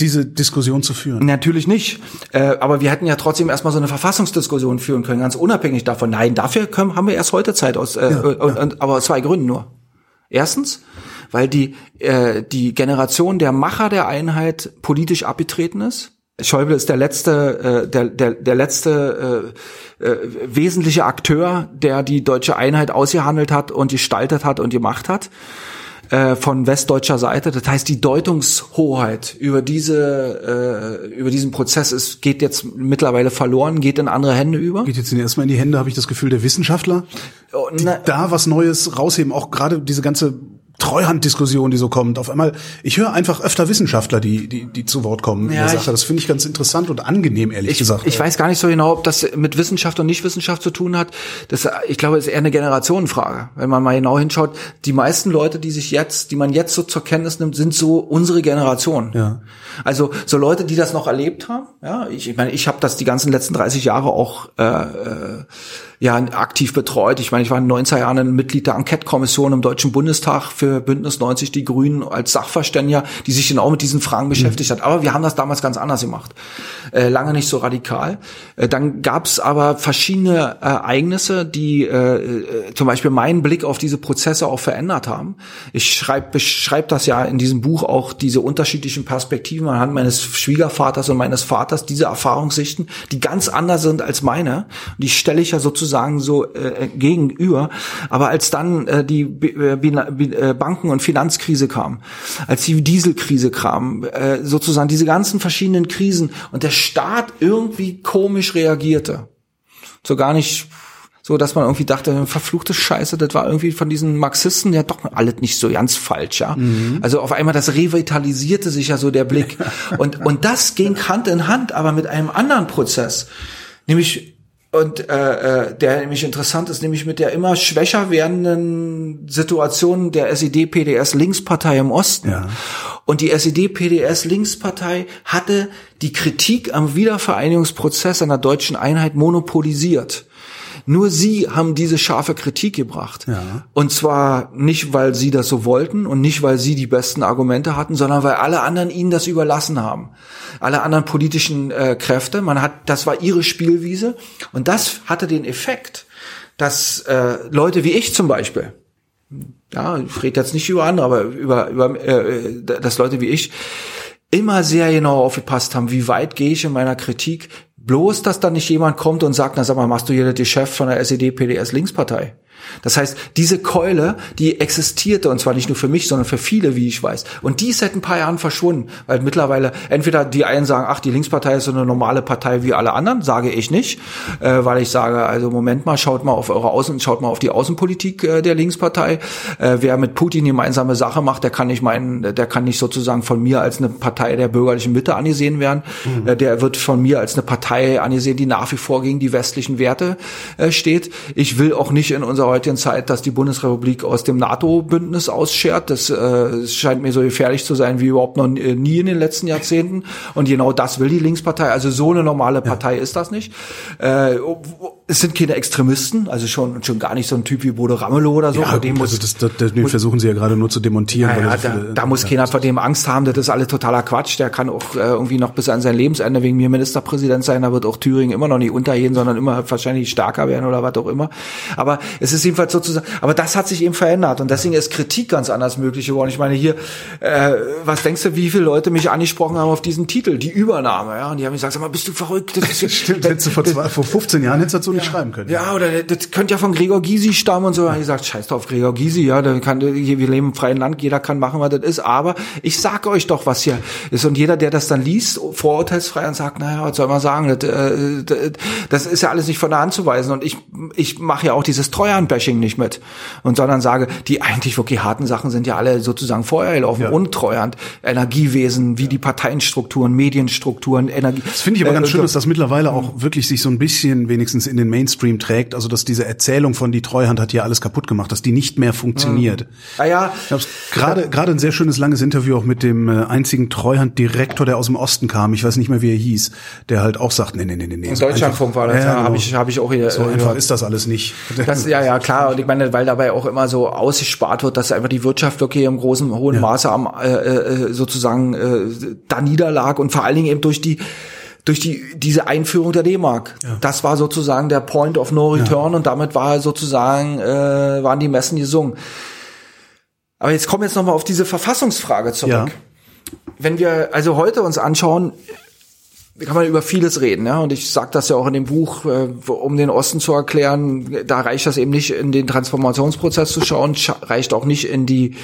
diese Diskussion zu führen. Natürlich nicht. Äh, aber wir hätten ja trotzdem erstmal so eine Verfassungsdiskussion führen können, ganz unabhängig davon. Nein, dafür können, haben wir erst heute Zeit aus, äh, und, und, aber aus zwei Gründen nur. Erstens, weil die, äh, die Generation der Macher der Einheit politisch abgetreten ist. Schäuble ist der letzte, äh, der, der, der letzte äh, äh, wesentliche Akteur, der die deutsche Einheit ausgehandelt hat und gestaltet hat und gemacht hat äh, von westdeutscher Seite. Das heißt, die Deutungshoheit über diese äh, über diesen Prozess ist geht jetzt mittlerweile verloren, geht in andere Hände über. Geht jetzt erstmal in die Hände, habe ich das Gefühl, der Wissenschaftler, Oh, die na- da was Neues rausheben, auch gerade diese ganze Treuhanddiskussion, die so kommt. Auf einmal, ich höre einfach öfter Wissenschaftler, die, die, die zu Wort kommen in Ja, der ich- Sache. Das finde ich ganz interessant und angenehm, ehrlich Ich, gesagt. ich weiß gar nicht so genau, ob das mit Wissenschaft und Nichtwissenschaft zu tun hat. Das, ich glaube, es ist eher eine Generationenfrage. Wenn man mal genau hinschaut, die meisten Leute, die sich jetzt, die man jetzt so zur Kenntnis nimmt, sind so unsere Generation. Ja. Also so Leute, die das noch erlebt haben. Ja, ich, ich meine, ich habe das die ganzen letzten 30 Jahre auch äh, äh, ja aktiv betreut. Ich meine, ich war in den 90er Jahren ein Mitglied der Enquete-Kommission im Deutschen Bundestag für Bündnis 90 Die Grünen als Sachverständiger, die sich genau mit diesen Fragen beschäftigt hat. Aber wir haben das damals ganz anders gemacht. Äh, lange nicht so radikal. Äh, dann gab es aber verschiedene Ereignisse, die äh, äh, zum Beispiel meinen Blick auf diese Prozesse auch verändert haben. Ich schreibe beschreib das ja in diesem Buch auch diese unterschiedlichen Perspektiven anhand meines Schwiegervaters und meines Vaters, diese Erfahrungssichten, die ganz anders sind als meine. Die stelle ich ja sozusagen so äh, gegenüber. Aber als dann äh, die B äh, B äh, Banken- und Finanzkrise kam, als die Dieselkrise kam, äh, sozusagen diese ganzen verschiedenen Krisen und der Staat irgendwie komisch reagierte. So gar nicht so, dass man irgendwie dachte, verfluchte Scheiße, das war irgendwie von diesen Marxisten ja doch alles nicht so ganz falsch, ja. Also auf einmal das revitalisierte sich ja so der Blick. <laughs> Und, und das ging Hand in Hand, aber mit einem anderen Prozess. Nämlich und äh, äh, der nämlich interessant ist, nämlich mit der immer schwächer werdenden Situation der SED-PDS-Linkspartei im Osten. Ja. Und die SED-PDS-Linkspartei hatte die Kritik am Wiedervereinigungsprozess einer deutschen Einheit monopolisiert. Nur sie haben diese scharfe Kritik gebracht. Ja. Und zwar nicht, weil sie das so wollten und nicht, weil sie die besten Argumente hatten, sondern weil alle anderen ihnen das überlassen haben. Alle anderen politischen äh, Kräfte. Man hat, das war ihre Spielwiese. Und das hatte den Effekt, dass äh, Leute wie ich zum Beispiel, ja, ich rede jetzt nicht über andere, aber über, über äh, dass Leute wie ich immer sehr genau aufgepasst haben, wie weit gehe ich in meiner Kritik. Bloß, dass da nicht jemand kommt und sagt, na sag mal, machst du hier das Geschäft von der SED-PDS-Linkspartei? Das heißt, diese Keule, die existierte, und zwar nicht nur für mich, sondern für viele, wie ich weiß. Und die ist seit ein paar Jahren verschwunden, weil mittlerweile entweder die einen sagen, ach, die Linkspartei ist so eine normale Partei wie alle anderen, sage ich nicht, äh, weil ich sage, also Moment mal, schaut mal auf eure Außen, schaut mal auf die Außenpolitik äh, der Linkspartei. Äh, wer mit Putin gemeinsame Sache macht, der kann nicht meinen, der kann nicht sozusagen von mir als eine Partei der bürgerlichen Mitte angesehen werden. Äh, der wird von mir als eine Partei angesehen, die nach wie vor gegen die westlichen Werte äh, steht. Ich will auch nicht in unserer heutigen Zeit, dass die Bundesrepublik aus dem NATO-Bündnis ausschert. Das äh, scheint mir so gefährlich zu sein wie überhaupt noch äh, nie in den letzten Jahrzehnten. Und genau das will die Linkspartei. Also so eine normale Partei ist das nicht. Äh, es sind keine Extremisten, also schon schon gar nicht so ein Typ wie Bodo Ramelow oder so. ja, Vor dem gut, muss also das, das, das, den versuchen sie ja gerade nur zu demontieren. ja, er so da, viele- da muss keiner vor dem Angst haben, das ist alles totaler Quatsch. Der kann auch äh, irgendwie noch bis an sein Lebensende wegen mir Ministerpräsident sein. Da wird auch Thüringen immer noch nicht untergehen, sondern immer wahrscheinlich stärker werden oder was auch immer. Aber es ist jedenfalls sozusagen, aber das hat sich eben verändert und deswegen ist Kritik ganz anders möglich geworden. Ich meine hier, äh, was denkst du, wie viele Leute mich angesprochen haben auf diesen Titel, die Übernahme, ja? Und die haben gesagt, sag mal, bist du verrückt? Das ist, <laughs> Stimmt, hättest du vor, zwei, vor 15 Jahren hättest du das so nicht schreiben können. ja, oder das könnte ja von Gregor Gysi stammen und so. Da habe ich gesagt, scheiß drauf, Gregor Gysi, ja, dann kann, hier, wir leben im freien Land, jeder kann machen, was das ist. Aber ich sag euch doch, was hier ist. Und jeder, der das dann liest, vorurteilsfrei und sagt, naja, was soll man sagen, das, äh, das, das ist ja alles nicht von der Hand zu weisen. Und ich, ich mache ja auch dieses Treuhand-Bashing nicht mit. Und sondern sage, die eigentlich wirklich harten Sachen sind ja alle sozusagen vorher gelaufen. Ja. Und Treuhand, Energiewesen, wie die Parteienstrukturen, Medienstrukturen, Energie. Das finde ich aber ganz äh, schön, dass das mittlerweile auch wirklich sich so ein bisschen wenigstens in den Mainstream trägt. Also dass diese Erzählung von die Treuhand hat hier alles kaputt gemacht, dass die nicht mehr funktioniert. Ah ja, Ich habe gerade gerade ein sehr schönes langes Interview auch mit dem äh, einzigen Treuhanddirektor, der aus dem Osten kam. Ich weiß nicht mehr, wie er hieß, der halt auch sagt, nee, nee, nee, nee, Deutschlandfunk war das, ja, genau. habe ich, hab ich auch hier. so äh, einfach ist das alles nicht. Das, ja, ja, klar. Und ich meine, weil dabei auch immer so ausgespart wird, dass einfach die Wirtschaft wirklich im großen, hohen Maße am äh, äh, sozusagen äh, da niederlag und vor allen Dingen eben durch die durch die diese Einführung der D-Mark. Das war sozusagen der Point of No Return und damit war sozusagen äh, waren die Messen gesungen. Aber jetzt kommen wir jetzt noch mal auf diese Verfassungsfrage zurück. Ja. Wenn wir also heute uns anschauen, kann man über vieles reden, ja. Und ich sage das ja auch in dem Buch, äh, um den Osten zu erklären, da reicht das eben nicht in den Transformationsprozess zu schauen, scha- reicht auch nicht in die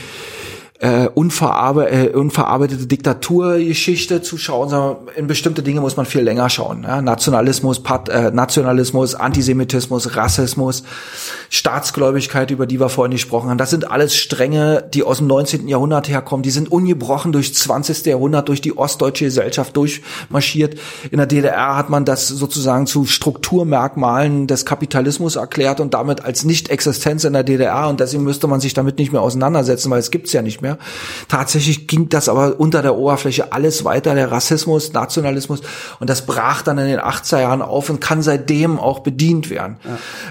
äh, unverarbe äh, unverarbeitete Diktaturgeschichte zu schauen, sondern in bestimmte Dinge muss man viel länger schauen. Ja? Nationalismus, Pat äh, Nationalismus, Antisemitismus, Rassismus, Staatsgläubigkeit, über die wir vorhin gesprochen haben. Das sind alles Stränge, die aus dem 19. Jahrhundert herkommen. Die sind ungebrochen durch 20. Jahrhundert, durch die ostdeutsche Gesellschaft durchmarschiert. In der DDR hat man das sozusagen zu Strukturmerkmalen des Kapitalismus erklärt und damit als Nicht-Existenz in der DDR und deswegen müsste man sich damit nicht mehr auseinandersetzen, weil es gibt's ja nicht mehr. Tatsächlich ging das aber unter der Oberfläche alles weiter, der Rassismus, Nationalismus und das brach dann in den 80er Jahren auf und kann seitdem auch bedient werden.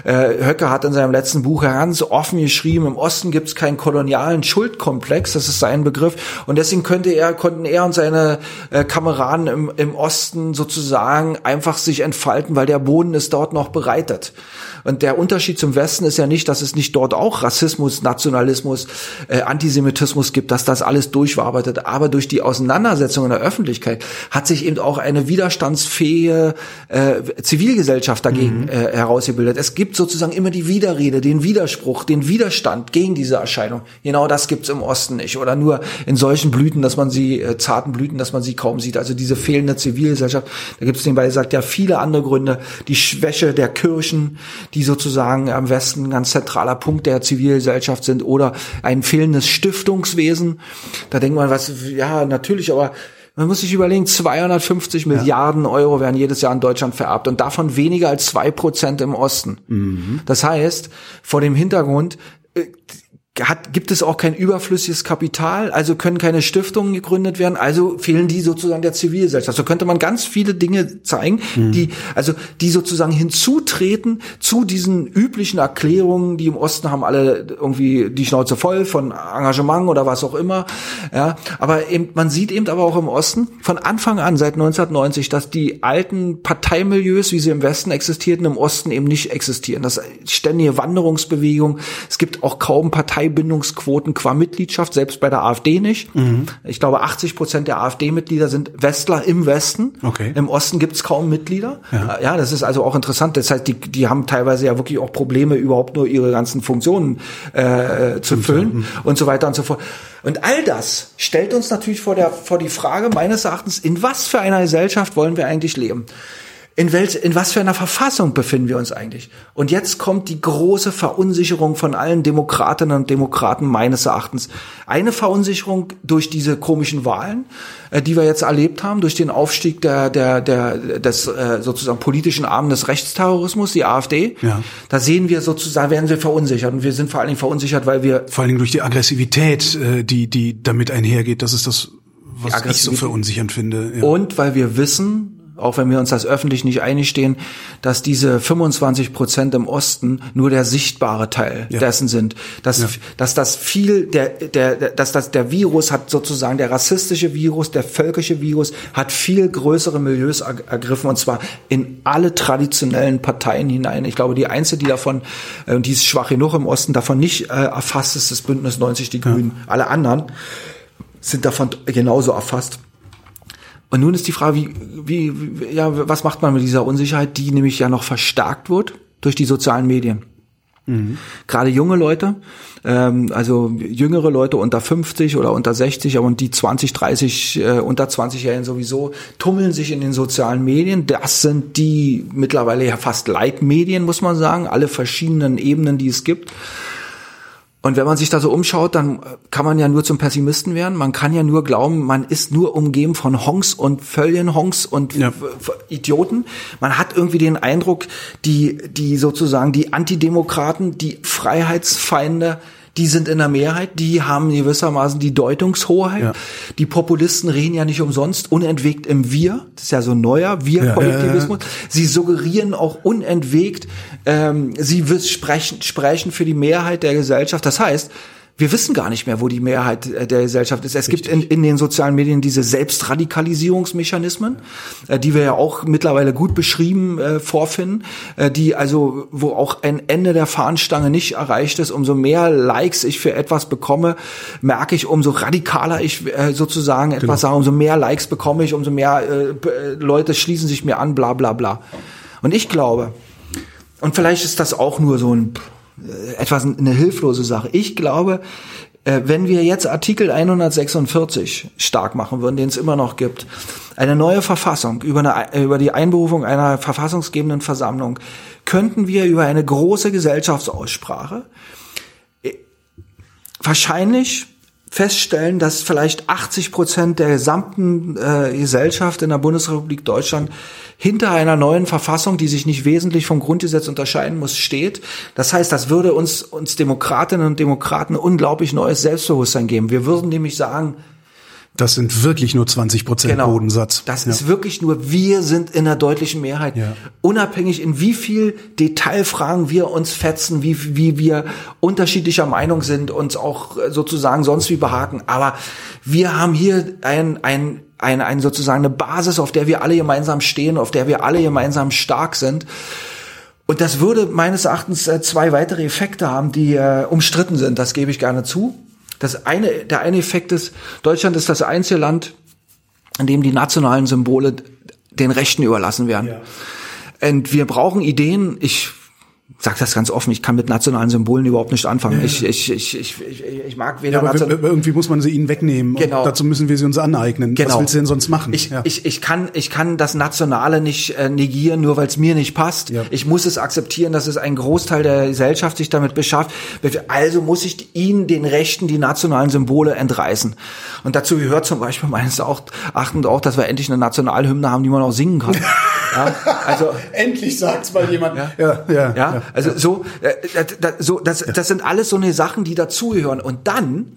Äh, Höcke hat in seinem letzten Buch ganz offen geschrieben, im Osten gibt's keinen kolonialen Schuldkomplex, das ist sein Begriff und deswegen könnte er, konnten er und seine äh, Kameraden im, im Osten sozusagen einfach sich entfalten, weil der Boden ist dort noch bereitet. Und der Unterschied zum Westen ist ja nicht, dass es nicht dort auch Rassismus, Nationalismus, äh, Antisemitismus gibt, dass das alles durch war, arbeitet. Aber durch die Auseinandersetzung in der Öffentlichkeit hat sich eben auch eine widerstandsfähige äh, Zivilgesellschaft dagegen äh, herausgebildet. Es gibt sozusagen immer die Widerrede, den Widerspruch, den Widerstand gegen diese Erscheinung. Genau das gibt's im Osten nicht. Oder nur in solchen Blüten, dass man sie, äh, zarten Blüten, dass man sie kaum sieht. Also diese fehlende Zivilgesellschaft. Da gibt's nebenbei gesagt ja viele andere Gründe. Die Schwäche der Kirchen, die sozusagen am Westen ein ganz zentraler Punkt der Zivilgesellschaft sind. Oder ein fehlendes Stiftungswesen. Da denkt man, was, ja, natürlich, aber man muss sich überlegen, 250 Milliarden Euro werden jedes Jahr in Deutschland vererbt und davon weniger als zwei Prozent im Osten. Das heißt, vor dem Hintergrund äh, hat, gibt es auch kein überflüssiges Kapital, also können keine Stiftungen gegründet werden, also fehlen die sozusagen der Zivilgesellschaft. So könnte man ganz viele Dinge zeigen, die, also, die sozusagen hinzutreten zu diesen üblichen Erklärungen, die im Osten haben alle irgendwie die Schnauze voll von Engagement oder was auch immer, ja. Aber eben, man sieht eben aber auch im Osten von Anfang an, seit 1990, dass die alten Parteimilieus, wie sie im Westen existierten, im Osten eben nicht existieren. Das ständige Wanderungsbewegung. Es gibt auch kaum Parteibindungsquoten qua Mitgliedschaft, selbst bei der AfD nicht. Ich glaube, 80 Prozent der AfD-Mitglieder sind Westler im Westen. Okay. Im Osten gibt es kaum Mitglieder. Ja. das ist also auch interessant. Das heißt, die, die haben teilweise ja wirklich auch Probleme, überhaupt nur ihre ganzen Funktionen äh, zu füllen und so weiter und so fort. Und all das stellt uns natürlich vor, der, vor die Frage, meines Erachtens, in was für einer Gesellschaft wollen wir eigentlich leben? In, welch, in was für einer Verfassung befinden wir uns eigentlich? Und jetzt kommt die große Verunsicherung von allen Demokratinnen und Demokraten meines Erachtens. Eine Verunsicherung durch diese komischen Wahlen, äh, die wir jetzt erlebt haben, durch den Aufstieg der, der, der, des äh, sozusagen politischen Armen des Rechtsterrorismus, die AfD. Ja. Da sehen wir sozusagen, werden wir verunsichert. Und wir sind vor allen Dingen verunsichert, weil wir Vor allen Dingen durch die Aggressivität, äh, die, die damit einhergeht. Das ist das, was ich so verunsichernd finde. Ja. Und weil wir wissen, auch wenn wir uns das öffentlich nicht eingestehen, dass diese 25 Prozent im Osten nur der sichtbare Teil ja. dessen sind. Dass, ja. dass das viel, der, der, dass das, der Virus hat sozusagen, der rassistische Virus, der völkische Virus hat viel größere Milieus ergriffen und zwar in alle traditionellen Parteien hinein. Ich glaube, die einzige, die davon, äh, die ist schwach genug im Osten, davon nicht äh, erfasst ist, das Bündnis 90 Die Grünen. Ja. Alle anderen sind davon genauso erfasst. Und nun ist die Frage, wie, wie, wie, ja, was macht man mit dieser Unsicherheit, die nämlich ja noch verstärkt wird durch die sozialen Medien? Mhm. Gerade junge Leute, ähm, also jüngere Leute unter 50 oder unter 60, aber die 20, 30, äh, unter 20-Jährigen sowieso, tummeln sich in den sozialen Medien. Das sind die mittlerweile ja fast Leitmedien, muss man sagen, alle verschiedenen Ebenen, die es gibt. Und wenn man sich da so umschaut, dann kann man ja nur zum Pessimisten werden. Man kann ja nur glauben, man ist nur umgeben von Honks und Völlenhonks und ja. Idioten. Man hat irgendwie den Eindruck, die, die sozusagen die Antidemokraten, die Freiheitsfeinde, die sind in der Mehrheit, die haben gewissermaßen die Deutungshoheit. Ja. Die Populisten reden ja nicht umsonst unentwegt im Wir, das ist ja so neuer Wir-Kollektivismus. Ja, ja, sie suggerieren auch unentwegt, ähm, sie sprechen, sprechen für die Mehrheit der Gesellschaft. Das heißt, wir wissen gar nicht mehr, wo die Mehrheit äh, der Gesellschaft ist. Es Richtig. gibt in, in den sozialen Medien diese Selbstradikalisierungsmechanismen, äh, die wir ja auch mittlerweile gut beschrieben äh, vorfinden, äh, die also, wo auch ein Ende der Fahnenstange nicht erreicht ist. Umso mehr Likes ich für etwas bekomme, merke ich, umso radikaler ich äh, sozusagen genau. etwas sage, umso mehr Likes bekomme ich, umso mehr äh, Leute schließen sich mir an, bla bla bla. Und ich glaube, und vielleicht ist das auch nur so ein äh, etwas eine hilflose Sache. Ich glaube, äh, wenn wir jetzt Artikel 146 stark machen würden, den es immer noch gibt, eine neue Verfassung über, eine, über die Einberufung einer verfassungsgebenden Versammlung, könnten wir über eine große Gesellschaftsaussprache äh, wahrscheinlich feststellen, dass vielleicht 80 Prozent der gesamten äh, Gesellschaft in der Bundesrepublik Deutschland hinter einer neuen Verfassung, die sich nicht wesentlich vom Grundgesetz unterscheiden muss, steht. Das heißt, das würde uns, uns Demokratinnen und Demokraten unglaublich neues Selbstbewusstsein geben. Wir würden nämlich sagen, das sind wirklich nur 20 Prozent genau. Bodensatz. Das ja. ist wirklich nur, wir sind in der deutlichen Mehrheit. Ja. Unabhängig in wie viel Detailfragen wir uns fetzen, wie, wie wir unterschiedlicher Meinung sind, uns auch sozusagen sonst wie behaken. Aber wir haben hier ein, ein, ein, ein sozusagen eine Basis, auf der wir alle gemeinsam stehen, auf der wir alle gemeinsam stark sind. Und das würde meines Erachtens äh, zwei weitere Effekte haben, die äh, umstritten sind. Das gebe ich gerne zu. Das eine, der eine Effekt ist, Deutschland ist das einzige Land, in dem die nationalen Symbole den Rechten überlassen werden. Ja. Und wir brauchen Ideen. Ich sag das ganz offen, ich kann mit nationalen Symbolen überhaupt nicht anfangen. Ja. Ich, ich, ich, ich, ich, mag weder ja, aber irgendwie muss man sie ihnen wegnehmen. Genau. dazu müssen wir sie uns aneignen. Genau. Was willst du denn sonst machen? Ich, ja. ich, ich, kann, ich kann das Nationale nicht äh, negieren, nur weil es mir nicht passt. Ja. Ich muss es akzeptieren, dass es ein Großteil der Gesellschaft sich damit beschafft. Also muss ich ihnen den Rechten die nationalen Symbole entreißen. Und dazu gehört zum Beispiel meines Erachtens auch, dass wir endlich eine Nationalhymne haben, die man auch singen kann. <laughs> ja, also endlich sagt's mal jemand. Ja, ja, ja. Ja also so, äh, das, so das, das sind alles so eine Sachen, die dazugehören. Und dann,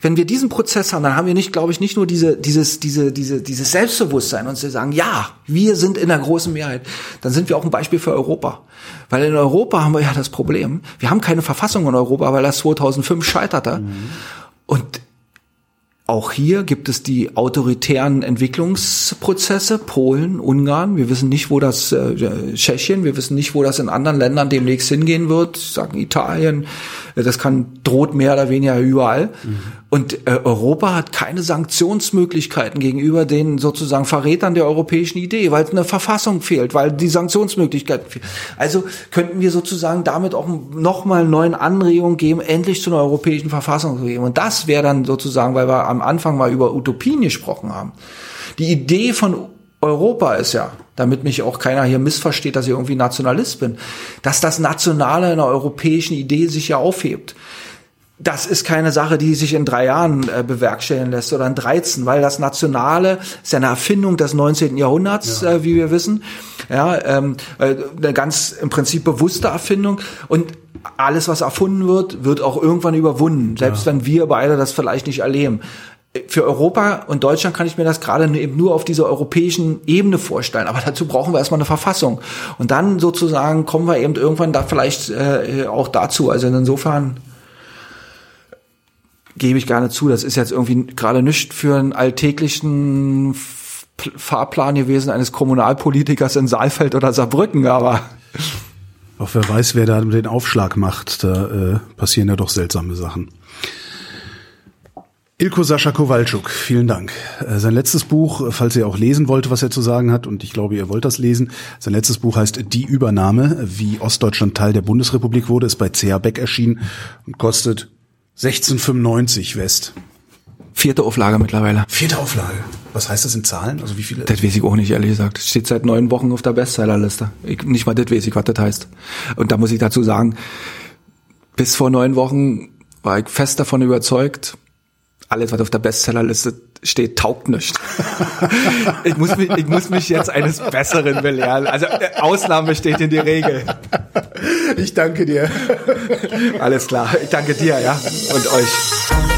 wenn wir diesen Prozess haben, dann haben wir nicht, glaube ich, nicht nur diese, dieses, diese, diese, dieses Selbstbewusstsein und sie sagen, ja, wir sind in der großen Mehrheit. Dann sind wir auch ein Beispiel für Europa. Weil in Europa haben wir ja das Problem, wir haben keine Verfassung in Europa, weil das 2005 scheiterte. Mhm. Und auch hier gibt es die autoritären Entwicklungsprozesse, Polen, Ungarn. Wir wissen nicht, wo das, äh, Tschechien, wir wissen nicht, wo das in anderen Ländern demnächst hingehen wird. Sagen Italien, das kann, droht mehr oder weniger überall. Mhm. Und äh, Europa hat keine Sanktionsmöglichkeiten gegenüber den sozusagen Verrätern der europäischen Idee, weil eine Verfassung fehlt, weil die Sanktionsmöglichkeiten fehlen. Also könnten wir sozusagen damit auch nochmal neuen Anregungen geben, endlich zu einer europäischen Verfassung zu geben. Und das wäre dann sozusagen, weil wir am Anfang mal über Utopien gesprochen haben. Die Idee von Europa ist ja, damit mich auch keiner hier missversteht, dass ich irgendwie Nationalist bin, dass das Nationale in der europäischen Idee sich ja aufhebt. Das ist keine Sache, die sich in drei Jahren äh, bewerkstelligen lässt oder in 13, weil das Nationale ist ja eine Erfindung des 19. Jahrhunderts, ja. äh, wie wir wissen. Ja, ähm, äh, eine ganz im Prinzip bewusste Erfindung. Und alles, was erfunden wird, wird auch irgendwann überwunden, selbst ja. wenn wir beide das vielleicht nicht erleben für Europa und Deutschland kann ich mir das gerade eben nur auf dieser europäischen Ebene vorstellen. Aber dazu brauchen wir erstmal eine Verfassung. Und dann sozusagen kommen wir eben irgendwann da vielleicht äh, auch dazu. Also insofern gebe ich gerne zu, das ist jetzt irgendwie gerade nicht für einen alltäglichen Fahrplan gewesen eines Kommunalpolitikers in Saalfeld oder Saarbrücken, aber auch wer weiß, wer da den Aufschlag macht, da äh, passieren ja doch seltsame Sachen. Ilko Sascha Kowalczuk, vielen Dank. Äh, sein letztes Buch, falls ihr auch lesen wollt, was er zu sagen hat, und ich glaube, ihr wollt das lesen, sein letztes Buch heißt Die Übernahme, wie Ostdeutschland Teil der Bundesrepublik wurde, ist bei C.H. Beck erschienen und kostet 1695 West. Vierte Auflage mittlerweile. Vierte Auflage. Was heißt das in Zahlen? Also wie viele? Das weiß ich auch nicht, ehrlich gesagt. Steht seit neun Wochen auf der Bestsellerliste. Ich, nicht mal das weiß ich, was das heißt. Und da muss ich dazu sagen, bis vor neun Wochen war ich fest davon überzeugt, alles, was auf der Bestsellerliste steht, taugt nicht. <laughs> ich, muss mich, ich muss mich jetzt eines Besseren belehren. Also äh, Ausnahme steht in die Regel. Ich danke dir. Alles klar. Ich danke dir, ja. Und euch.